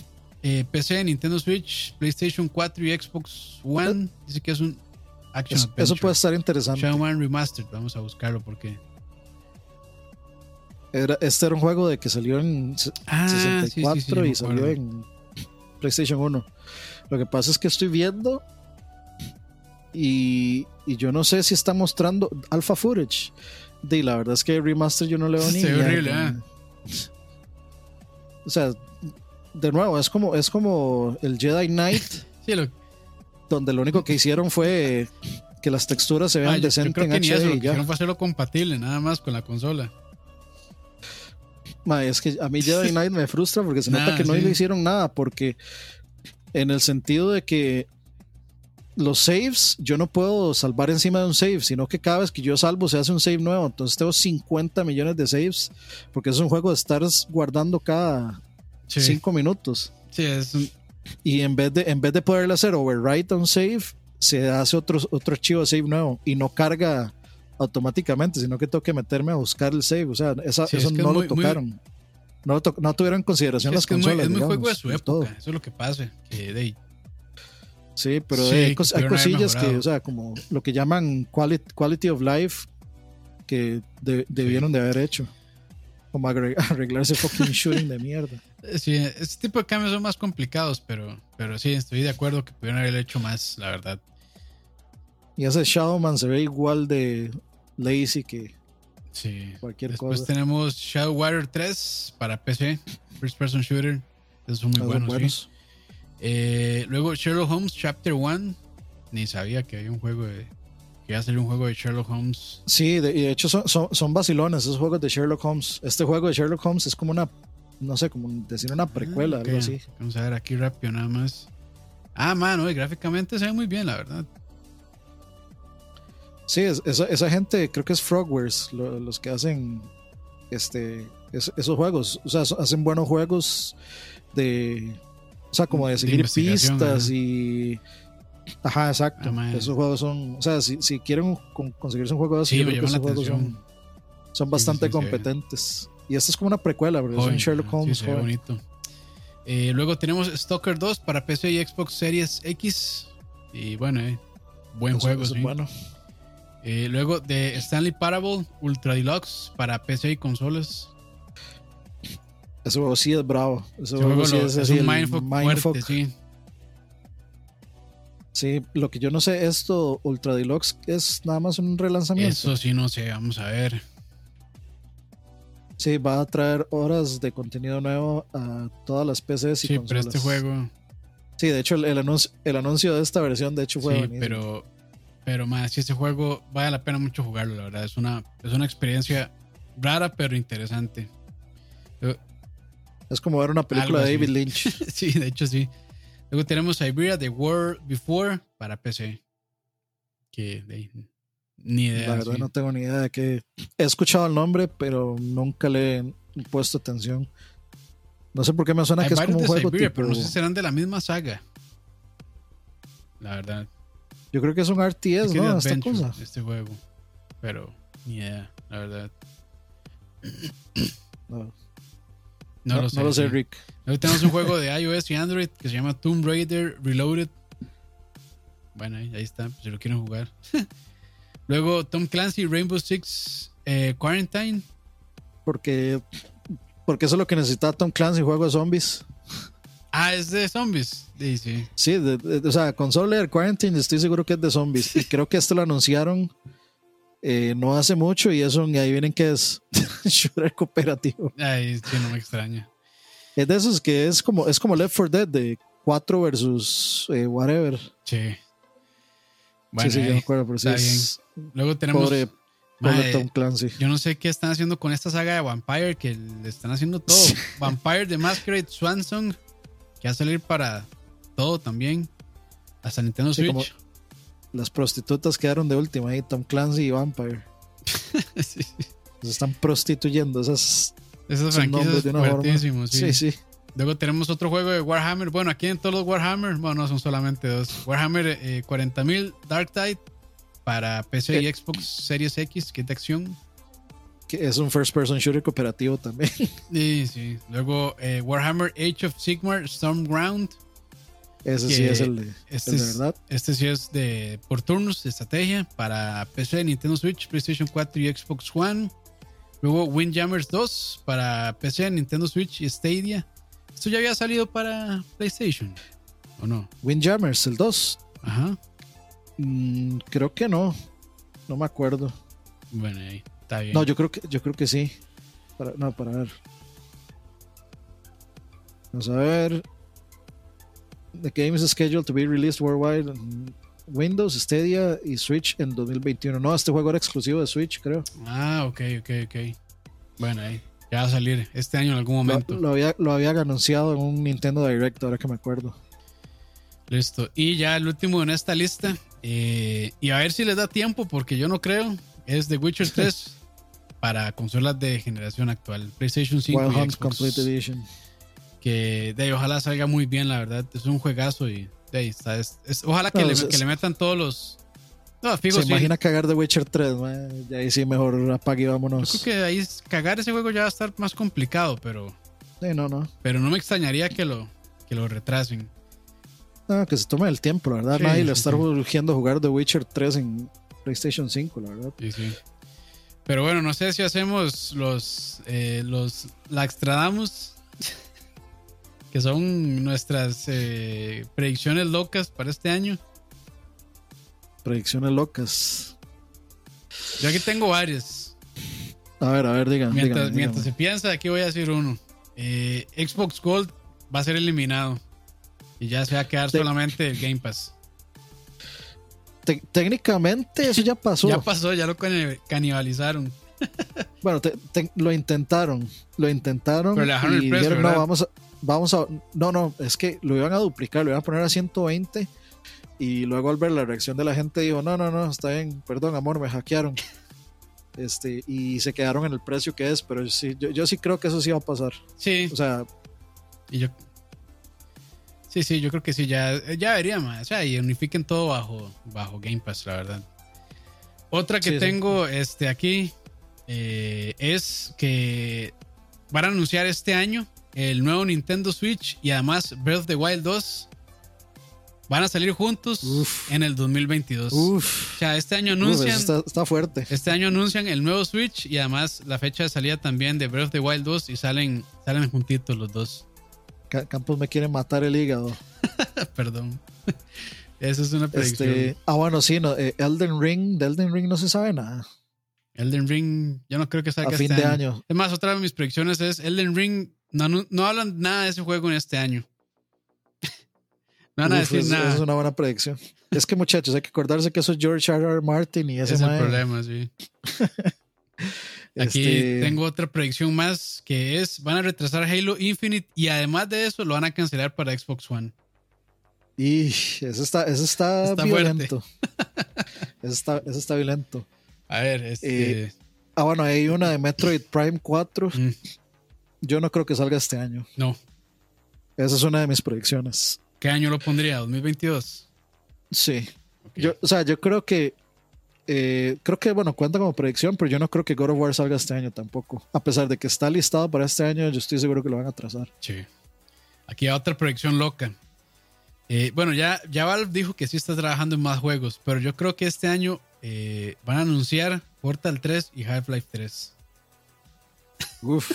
eh, PC, Nintendo Switch, PlayStation 4 y Xbox One. Dice que es un eso, puede estar interesante. Shadowman Remastered, vamos a buscarlo porque. Era, este era un juego de que salió en 64 ah, y salió en PlayStation 1. Lo que pasa es que estoy viendo y, y yo no sé si está mostrando alpha footage. De la verdad es que remaster yo no le veo [laughs] ni. horrible, ¿eh? O sea, de nuevo, es como, es como el Jedi Knight. [laughs] sí, lo, donde lo único que hicieron fue que las texturas se vean decentes en HD. Eso, lo que fue hacerlo compatible nada más con la consola. es que a mí [laughs] Jedi Knight me frustra porque se nota que no le hicieron nada, porque en el sentido de que los saves, yo no puedo salvar encima de un save, sino que cada vez que yo salvo se hace un save nuevo. Entonces tengo 50 millones de saves, porque es un juego de estar guardando cada 5 minutos. Sí, es un, y en vez de, en vez de poderle hacer overwrite on save, se hace otro, otro archivo de save nuevo y no carga automáticamente, sino que tengo que meterme a buscar el save. O sea, eso no lo tocaron. No, no, tuvieron en consideración las consolas. es muy juego de su época, eso es lo que pasa. sí, pero hay, cosillas que, o sea, como lo que llaman quality, quality of life, que debieron de haber hecho. Como [laughs] arreglar ese fucking shooting de mierda. [laughs] Sí, este tipo de cambios son más complicados, pero, pero sí, estoy de acuerdo que pudieron haber hecho más, la verdad. Y ese Shadowman se ve igual de lazy que sí. cualquier Después tenemos Shadow Warrior 3 para PC, First Person Shooter. Esos son muy buenos. Eh, luego Sherlock Holmes Chapter 1. Ni sabía que había un juego de. Que iba a salir un juego de Sherlock Holmes. Sí, de, de hecho son, son, son vacilones esos juegos de Sherlock Holmes. Este juego de Sherlock Holmes es como una no sé, como decir una precuela, algo así. Vamos a ver aquí rápido nada más. Ah, mano, gráficamente se ve muy bien, la verdad. Sí, esa, esa gente, creo que es Frogwares, los que hacen este esos juegos. O sea, hacen buenos juegos de. O sea, como de seguir pistas y. Ajá, exacto. Ah, esos juegos son. O sea, si, si quieren conseguirse un juego así, esos juegos son, son bastante competentes. Y esta es como una precuela, ¿verdad? es un Sherlock Holmes. Sí, bonito. Eh, luego tenemos Stalker 2 para PC y Xbox Series X. Y bueno, eh, buen juego. sí. bueno. Eh, luego de Stanley Parable Ultra Deluxe para PC y consolas. Ese juego sí es bravo. Ese, juego, sí es, un mindfuck, sí. Sí, lo que yo no sé, esto Ultra Deluxe es nada más un relanzamiento. Eso sí, no sé, vamos a ver. Sí, va a traer horas de contenido nuevo a todas las PCs y sí, pero este juego. Sí, de hecho, el, anuncio, el anuncio de esta versión, de hecho, fue. Sí, pero, pero más, si este juego vale la pena mucho jugarlo, la verdad. Es una, es una experiencia rara, pero interesante. Es como ver una película de David Lynch. [laughs] sí, de hecho, sí. Luego tenemos Iberia The World Before para PC. Que Ni idea. La verdad no tengo ni idea de qué. He escuchado el nombre, pero nunca le he puesto atención. No sé por qué me suena que es como un juego tipo... Pero no sé si serán de la misma saga. La verdad. Yo creo que es un RTS, ¿no? Esta cosa. Este juego. Pero ni idea, la verdad. No. No, lo sé, no lo sé Rick. Hoy tenemos un juego de iOS y Android que se llama Tomb Raider Reloaded. Bueno, ahí, está, si lo quieren jugar. [laughs] Luego Tom Clancy Rainbow Six eh, Quarantine. Porque, porque eso es lo que necesita Tom Clancy, juego de zombies. Ah, es de zombies. Sí, sí. Sí, o sea, Console Quarantine estoy seguro que es de zombies. Y creo que esto lo anunciaron eh, no hace mucho y eso, y ahí vienen que es [laughs] shooter cooperativo. Ay, sí, no me extraña. Es de esos que es como, es como Left 4 Dead de 4 versus eh, whatever. Sí. Bueno, sí, sí, yo me acuerdo, pero sí es Luego tenemos. Pobre, Tom Clancy. Yo no sé qué están haciendo con esta saga de Vampire, que le están haciendo todo. Vampire de Masquerade Swansong, que va a salir para todo también. Hasta Nintendo Switch. Las prostitutas quedaron de última ahí, Tom Clancy y Vampire. [laughs] sí. Se están prostituyendo esas esos franquicias de una forma. Sí. sí, Luego tenemos otro juego de Warhammer. Bueno, aquí en todos los Warhammer, bueno, no son solamente dos. Warhammer eh, 40.000 Dark Tide para PC y eh. Xbox Series X, que es de acción. Que es un first person shooter cooperativo también. Sí, sí. Luego eh, Warhammer Age of Sigmar Stormground. Ese sí es el de, este de verdad. Este sí es de por turnos de estrategia para PC, Nintendo Switch, PlayStation 4 y Xbox One. Luego Windjammers 2 para PC, Nintendo Switch y Stadia. ¿Esto ya había salido para PlayStation? ¿O no? Windjammers, el 2. Ajá. Mm, creo que no. No me acuerdo. Bueno, ahí está bien. No, yo creo que, yo creo que sí. no, para ver. Vamos a ver. The game is scheduled to be released worldwide. Windows, Stadia y Switch en 2021. No, este juego era exclusivo de Switch, creo. Ah, ok, ok, ok. Bueno, ahí. Ya va a salir este año en algún momento. Lo, había, lo había anunciado en un Nintendo Direct, ahora que me acuerdo. Listo. Y ya el último en esta lista. Eh, y a ver si les da tiempo, porque yo no creo. Es The Witcher 3 [laughs] para consolas de generación actual. PlayStation 5 y Xbox, Complete Edition. Que de ahí, ojalá salga muy bien, la verdad. Es un juegazo y de ahí está. ojalá que, le, metan todos los. No, se imagina cagar The Witcher 3, y ahí sí mejor apague y vámonos. Yo creo que ahí cagar ese juego ya va a estar más complicado, pero. Sí, no, no. Pero no me extrañaría que lo, que lo retrasen. No, que se tome el tiempo, la verdad. Nadie le está urgiendo jugar The Witcher 3 en PlayStation 5, la verdad. Sí, sí. Pero bueno, no sé si hacemos los. Eh, los la extradamos que son nuestras eh, predicciones locas para este año. Predicciones locas. Yo aquí tengo varias. A ver, a ver, digan. Mientras, mientras se piensa, aquí voy a decir uno. Eh, Xbox Gold va a ser eliminado. Y ya se va a quedar solamente el Game Pass. técnicamente eso ya pasó. ya pasó, ya lo canibalizaron. bueno, lo intentaron. Lo intentaron. Pero le dejaron el precio, no, vamos a, vamos a. No, no, es que lo iban a duplicar, lo iban a poner a 120. Y luego al ver la reacción de la gente dijo, no, no, no, está bien, perdón, amor, me hackearon. [laughs] Este, y se quedaron en el precio que es, pero sí, yo, yo sí creo que eso sí va a pasar. Sí. O sea. Y yo. Sí, sí, yo creo que sí, ya, ya debería más. O sea, y unifiquen todo bajo, bajo Game Pass, la verdad. Otra que tengo Este, aquí eh, es que van a anunciar este año el nuevo Nintendo Switch y además Breath of the Wild 2 van a salir juntos en el 2022. O sea, este año anuncian. está, fuerte. Este año anuncian el nuevo Switch y además la fecha de salida también de Breath of the Wild 2 y salen, salen juntitos los dos. Campos me quiere matar el hígado. [laughs] Perdón. [laughs] Esa es una predicción. Este, ah, bueno, sí, no, eh, Elden Ring, de Elden Ring no se sabe nada. Elden Ring, yo no creo que salga a fin este de año. Es más, otra de mis predicciones es Elden Ring no, hablan nada de ese juego en este año. [laughs] no van a decir nada. Esa es una buena predicción. Es que, muchachos, hay que acordarse que eso es George R. R. Martin y ese es el problema, sí. [laughs] Aquí este tengo otra predicción más que es: van a retrasar Halo Infinite y además de eso lo van a cancelar para Xbox One. Y eso está, eso está, violento. [laughs] Ese está, ese está violento. A ver, este. Eh, ah, bueno, hay una de Metroid Prime 4. Mm. Yo no creo que salga este año. No. Esa es una de mis predicciones. ¿Qué año lo pondría? ¿2022? Sí. Yo, o sea, yo creo que. Eh, creo que, bueno, cuenta como predicción, pero yo no creo que God of War salga este año tampoco. A pesar de que está listado para este año, yo estoy seguro que lo van a trazar. Sí. Aquí hay otra predicción loca. Eh, bueno, ya, ya Valve dijo que sí está trabajando en más juegos, pero yo creo que este año eh, van a anunciar Portal 3 y Half-Life 3. Uf.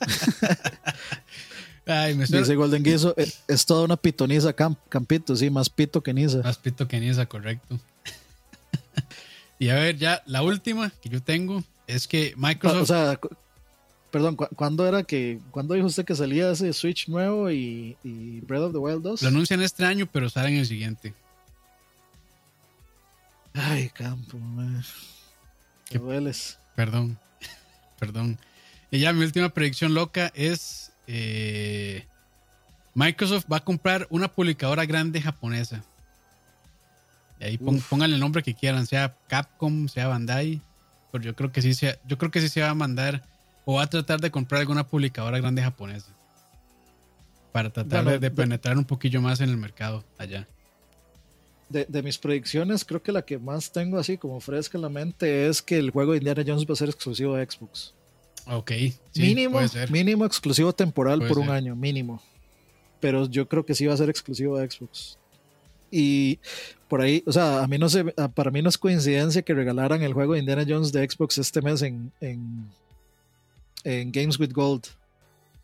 [laughs] Ay, me Dice Golden Guiso, eh, es, toda una pitoniza campito, sí, más pito que niza. Más pito que niza, correcto. y a ver, ya la última que yo tengo es que Microsoft... O sea, perdón, ¿cuándo era que, cuándo dijo usted que salía ese Switch nuevo y, Breath of the Wild 2? Lo anuncian este año, pero sale en el siguiente. Ay, campo, man. Qué dueles. Perdón, [laughs] perdón. Y ya mi última predicción loca es eh, Microsoft va a comprar una publicadora grande japonesa. Y ahí pongan el nombre que quieran, sea Capcom, sea Bandai. Pero yo creo que sí se, yo creo que sí se va a mandar o va a tratar de comprar alguna publicadora grande japonesa. Para tratar de, penetrar un poquillo más en el mercado allá. De, de, mis predicciones, creo que la que más tengo así como fresca en la mente es que el juego de Indiana Jones va a ser exclusivo de Xbox. Ok. mínimo, mínimo exclusivo temporal por un año, mínimo. Pero yo creo que sí va a ser exclusivo de Xbox. Y por ahí, o sea, a mí no sé, para mí no es coincidencia que regalaran el juego de Indiana Jones de Xbox este mes en, en, Games with Gold.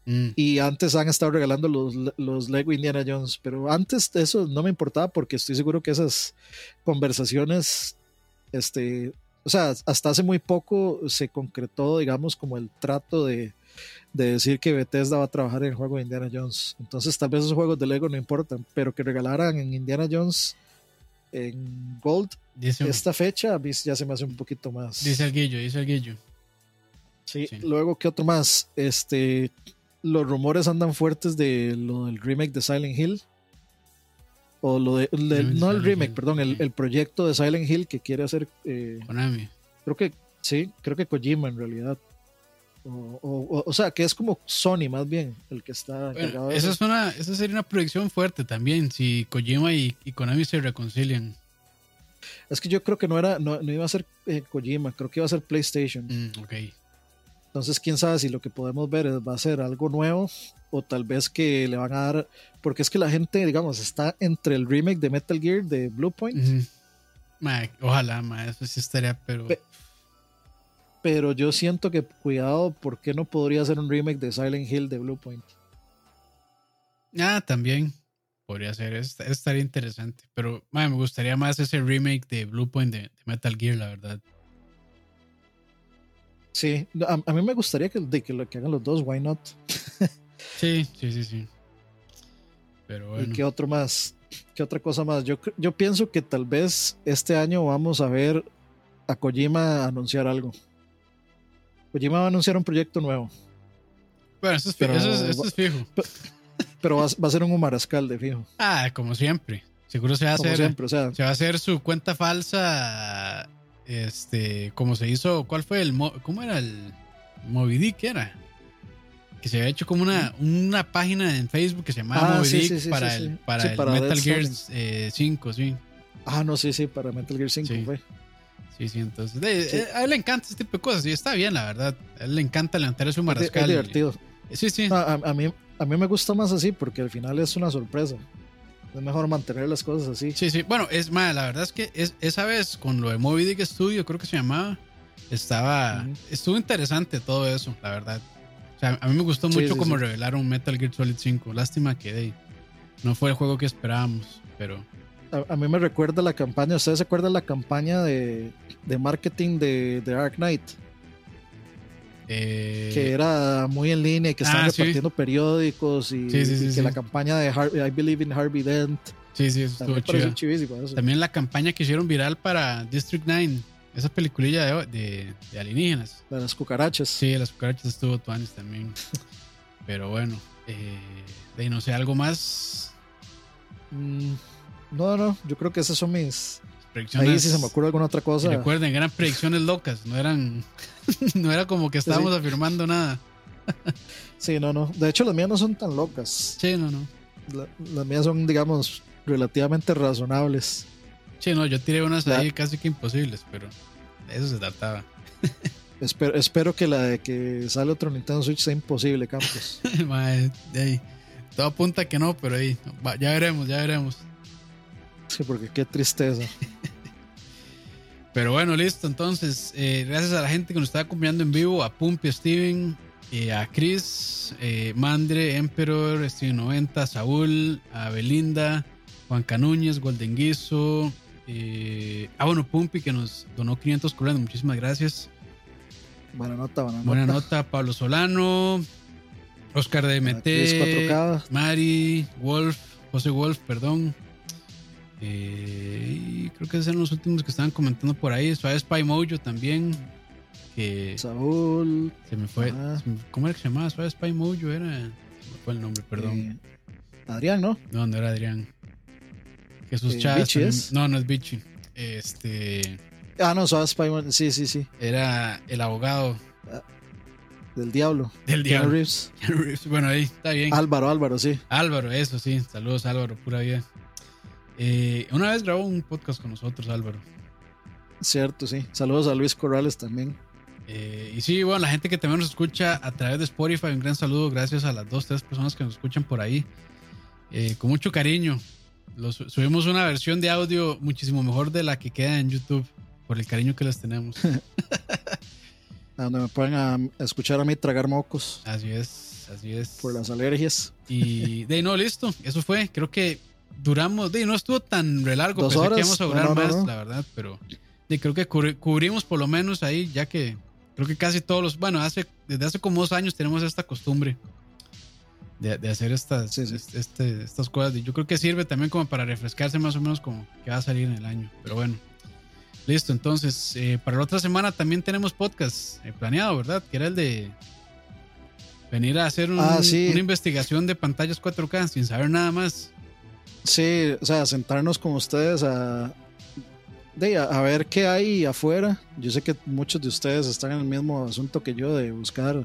Mm. Y antes han estado regalando los, los Lego Indiana Jones, pero antes de eso no me importaba porque estoy seguro que esas conversaciones este, o sea, hasta hace muy poco se concretó, digamos, como el trato de, decir que Bethesda va a trabajar en el juego de Indiana Jones. Entonces, tal vez esos juegos de Lego no importan, pero que regalaran en Indiana Jones en Gold esta fecha ya se me hace un poquito más. Dice el Guillo, dice el Guillo. Sí, luego, ¿qué otro más? Este, los rumores andan fuertes de lo del remake de Silent Hill. O lo de, no el remake, perdón, el, proyecto de Silent Hill que quiere hacer. Eh, Konami. Creo que sí, creo que Kojima en realidad. O, o, sea, que es como Sony más bien el que está encargado esa, es una, esa sería una proyección fuerte también, si Kojima y, Konami se reconcilian. Es que yo creo que no era, no, iba a ser eh, Kojima, creo que iba a ser PlayStation. Mm, ok. Entonces, quién sabe si lo que podemos ver va a ser algo nuevo o tal vez que le van a dar, porque es que la gente, digamos, está entre el remake de Metal Gear de Bluepoint. ojalá, eso sí estaría, pero... pero yo siento que, cuidado, ¿por qué no podría ser un remake de Silent Hill de Bluepoint? Ah, también. Podría ser, estaría interesante. Pero me gustaría más ese remake de Bluepoint de, de Metal Gear, la verdad. Sí, a, mí me gustaría que, de que lo que hagan los dos, why not? [laughs] Sí, sí, sí, sí. Pero bueno. ¿Y qué otro más? ¿Qué otra cosa más? Yo, yo pienso que tal vez este año vamos a ver a Kojima anunciar algo. Kojima va a anunciar un proyecto nuevo. Bueno, eso es, fijo. Eso es, fijo. [laughs] Pero, va, a ser un Humarascal de fijo. Ah, como siempre. Seguro se va a hacer. Siempre, o sea, se va a hacer su cuenta falsa. Este, como se hizo. ¿Cuál fue el. ¿Cómo era el. Movidic era? que se había hecho como una, una página en Facebook que se llamaba ah, para, el, para, Metal Gear 5, sí. Ah, no, sí, sí, para Metal Gear 5 fue. Sí, sí, entonces. Eh, a él le encanta este tipo de cosas y está bien, la verdad. A él le encanta levantar su marascal. Es divertido. Sí, sí. a, mí, a mí me gusta más así porque al final es una sorpresa. Es mejor mantener las cosas así. Sí, sí. Bueno, es más, la verdad es que es, esa vez con lo de Moby Dick Studio, creo que se llamaba, estaba. Estuvo interesante todo eso, la verdad. O sea, a mí me gustó mucho como revelaron Metal Gear Solid 5. Lástima que no fue el juego que esperábamos, pero... A, mí me recuerda la campaña, ¿ustedes se acuerdan la campaña de, de marketing de, de Dark Knight? Eh, que era muy en línea y que estaban ah, repartiendo periódicos y, que la campaña de I Believe in Harvey Dent. Sí, sí, eso estuvo chido. También la campaña que hicieron viral para District 9 esa peliculilla de, de, alienígenas. De las cucarachas. Sí, las cucarachas estuvo Tuanis también. Pero bueno, eh, de no sé, algo más. Mm, no, no, yo creo que esas son mis predicciones. Ahí sí se me ocurre alguna otra cosa. recuerden, eran predicciones locas, no eran. [laughs] no era como que estábamos afirmando nada. sí, no, no. De hecho, las mías no son tan locas. Sí, no, no. las mías son, digamos, relativamente razonables. Sí, no, yo tiré unas ahí casi que imposibles, pero de eso se trataba. [laughs] espero, espero que la de que sale otro Nintendo Switch sea imposible, Campos. [laughs] Madre, de ahí. Todo apunta que no, pero ahí, ya veremos, ya veremos. Sí, porque qué tristeza. Pero bueno, listo. Entonces, eh, gracias a la gente que nos está acompañando en vivo, a Pumpy, a Steven, eh, a Chris, eh, Mandre, Emperor, Steven 90, Saúl, a Belinda, Juan Canúñez, Golden Guiso. ah, bueno, Pumpy que nos donó 500 colones. Muchísimas gracias. Buena nota, buena nota. Buena nota, Pablo Solano, Oscar de MT, Mari, Wolf, José Wolf, perdón. Eh, creo que esos eran los últimos que estaban comentando por ahí. Suave Spy Mojo también. Que Saúl. Se me fue. ¿Cómo era que se llamaba? Suave Spy Mojo era. Se me fue el nombre, perdón. Eh, Adrián, ¿no? No, no era Adrián. Jesús eh, Chávez. No, no es Bichi. Este. Ah, no, Suave Spy Mojo. Sí, sí, sí. Era el abogado. Ah, del diablo. Del diablo. Reeves. Bueno, ahí está bien. Álvaro, Álvaro, sí. Álvaro, eso sí. Saludos, Álvaro, pura vida. Eh, una vez grabó un podcast con nosotros, Álvaro. Cierto, sí. Saludos a Luis Corrales también. Eh, y sí, bueno, la gente que también nos escucha a través de Spotify, un gran saludo. Gracias a las dos, tres personas que nos escuchan por ahí. Eh, con mucho cariño. subimos una versión de audio muchísimo mejor de la que queda en YouTube, por el cariño que les tenemos. [laughs] donde me pueden escuchar a mí tragar mocos. Así es, así es. Por las alergias. Y de no, listo. Eso fue. Creo que duramos, de no estuvo tan re largo. Dos horas. que íbamos a durar más, la verdad, pero de, creo que cubrimos por lo menos ahí, ya que creo que casi todos los, bueno, hace, desde hace como dos años tenemos esta costumbre de, de hacer estas, Este, estas cosas. Y yo creo que sirve también como para refrescarse más o menos como que va a salir en el año. Pero bueno. Listo, entonces, eh, para la otra semana también tenemos podcast eh, planeado, ¿verdad? Que era el de venir a hacer ah, una investigación de pantallas 4K sin saber nada más. Sí, o sea, sentarnos con ustedes a, a, ver qué hay afuera. Yo sé que muchos de ustedes están en el mismo asunto que yo de buscar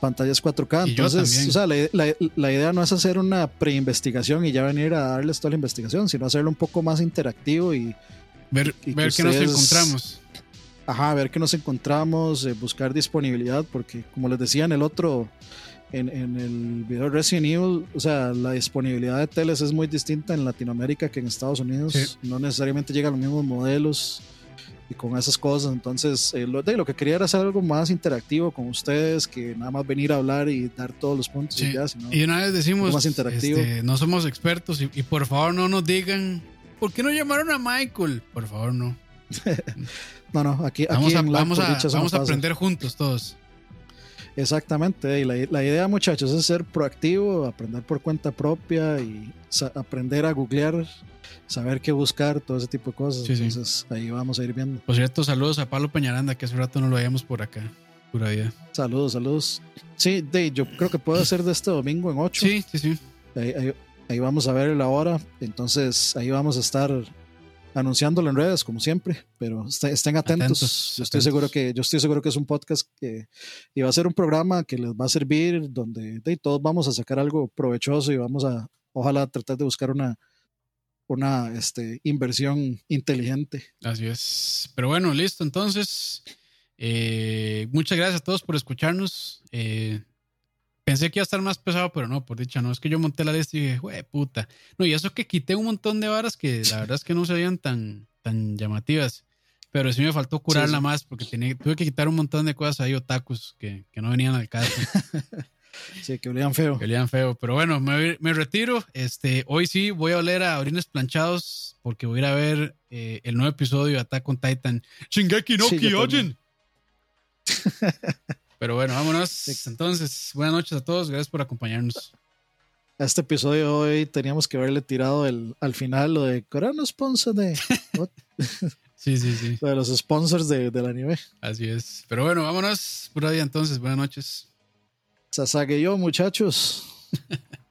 pantallas 4K. Entonces, o sea, la, la, idea no es hacer una preinvestigación y ya venir a darles toda la investigación, sino hacerlo un poco más interactivo y Ver, ver qué nos encontramos. Ajá, ver qué nos encontramos, eh, buscar disponibilidad, porque como les decía en el otro, en, en, el video Resident Evil, o sea, la disponibilidad de teles es muy distinta en Latinoamérica que en Estados Unidos. No necesariamente llegan los mismos modelos y con esas cosas. Entonces, eh, lo, de, lo que quería era hacer algo más interactivo con ustedes, que nada más venir a hablar y dar todos los puntos y ya. y una vez decimos, más interactivo. Este, no somos expertos y, y por favor no nos digan ¿Por qué no llamaron a Michael? Por favor, no. [laughs] no, no, aquí, vamos, a, vamos, a, aprender juntos todos. Exactamente, y la, idea muchachos es ser proactivo, aprender por cuenta propia y aprender a googlear, saber qué buscar, todo ese tipo de cosas. Entonces ahí vamos a ir viendo. Por cierto, saludos a Pablo Peñaranda, que hace rato no lo veíamos por acá. Pura vida. Saludos, saludos. Sí, de, yo creo que puede ser de este domingo en 8. Sí, sí, sí. ahí, Ahí vamos a ver la hora. Entonces ahí vamos a estar anunciándolo en redes como siempre, pero estén atentos. yo estoy seguro que yo estoy seguro que es un podcast que y va a ser un programa que les va a servir donde todos vamos a sacar algo provechoso y vamos a ojalá tratar de buscar una una este, inversión inteligente. Así es. Pero bueno, listo. Entonces, eh, muchas gracias a todos por escucharnos. Eh, Pensé que iba a estar más pesado, pero no, por dicha, no. Es que yo monté la lista y dije, güey, puta. No, y eso que quité un montón de varas que la verdad es que no se veían tan, tan llamativas. Pero sí me faltó curarla más porque tenía, tuve que quitar un montón de cosas ahí, otakus, que, que no venían al caso. [laughs] sí, que olían feo. Que olían feo. Pero bueno, me, me, retiro. Este, hoy sí voy a oler a orines planchados porque voy a ir a ver eh, el nuevo episodio de Attack on Titan. Shingeki no Kyojin. [laughs] Pero bueno, vámonos. Entonces, buenas noches a todos. Gracias por acompañarnos. A este episodio hoy teníamos que haberle tirado el, al final lo de Corano sponsor de. [laughs] sí, sí, sí. Lo de los sponsors de, del anime. Así es. Pero bueno, vámonos. Pura día entonces. Buenas noches. Sasage yo, muchachos. [laughs]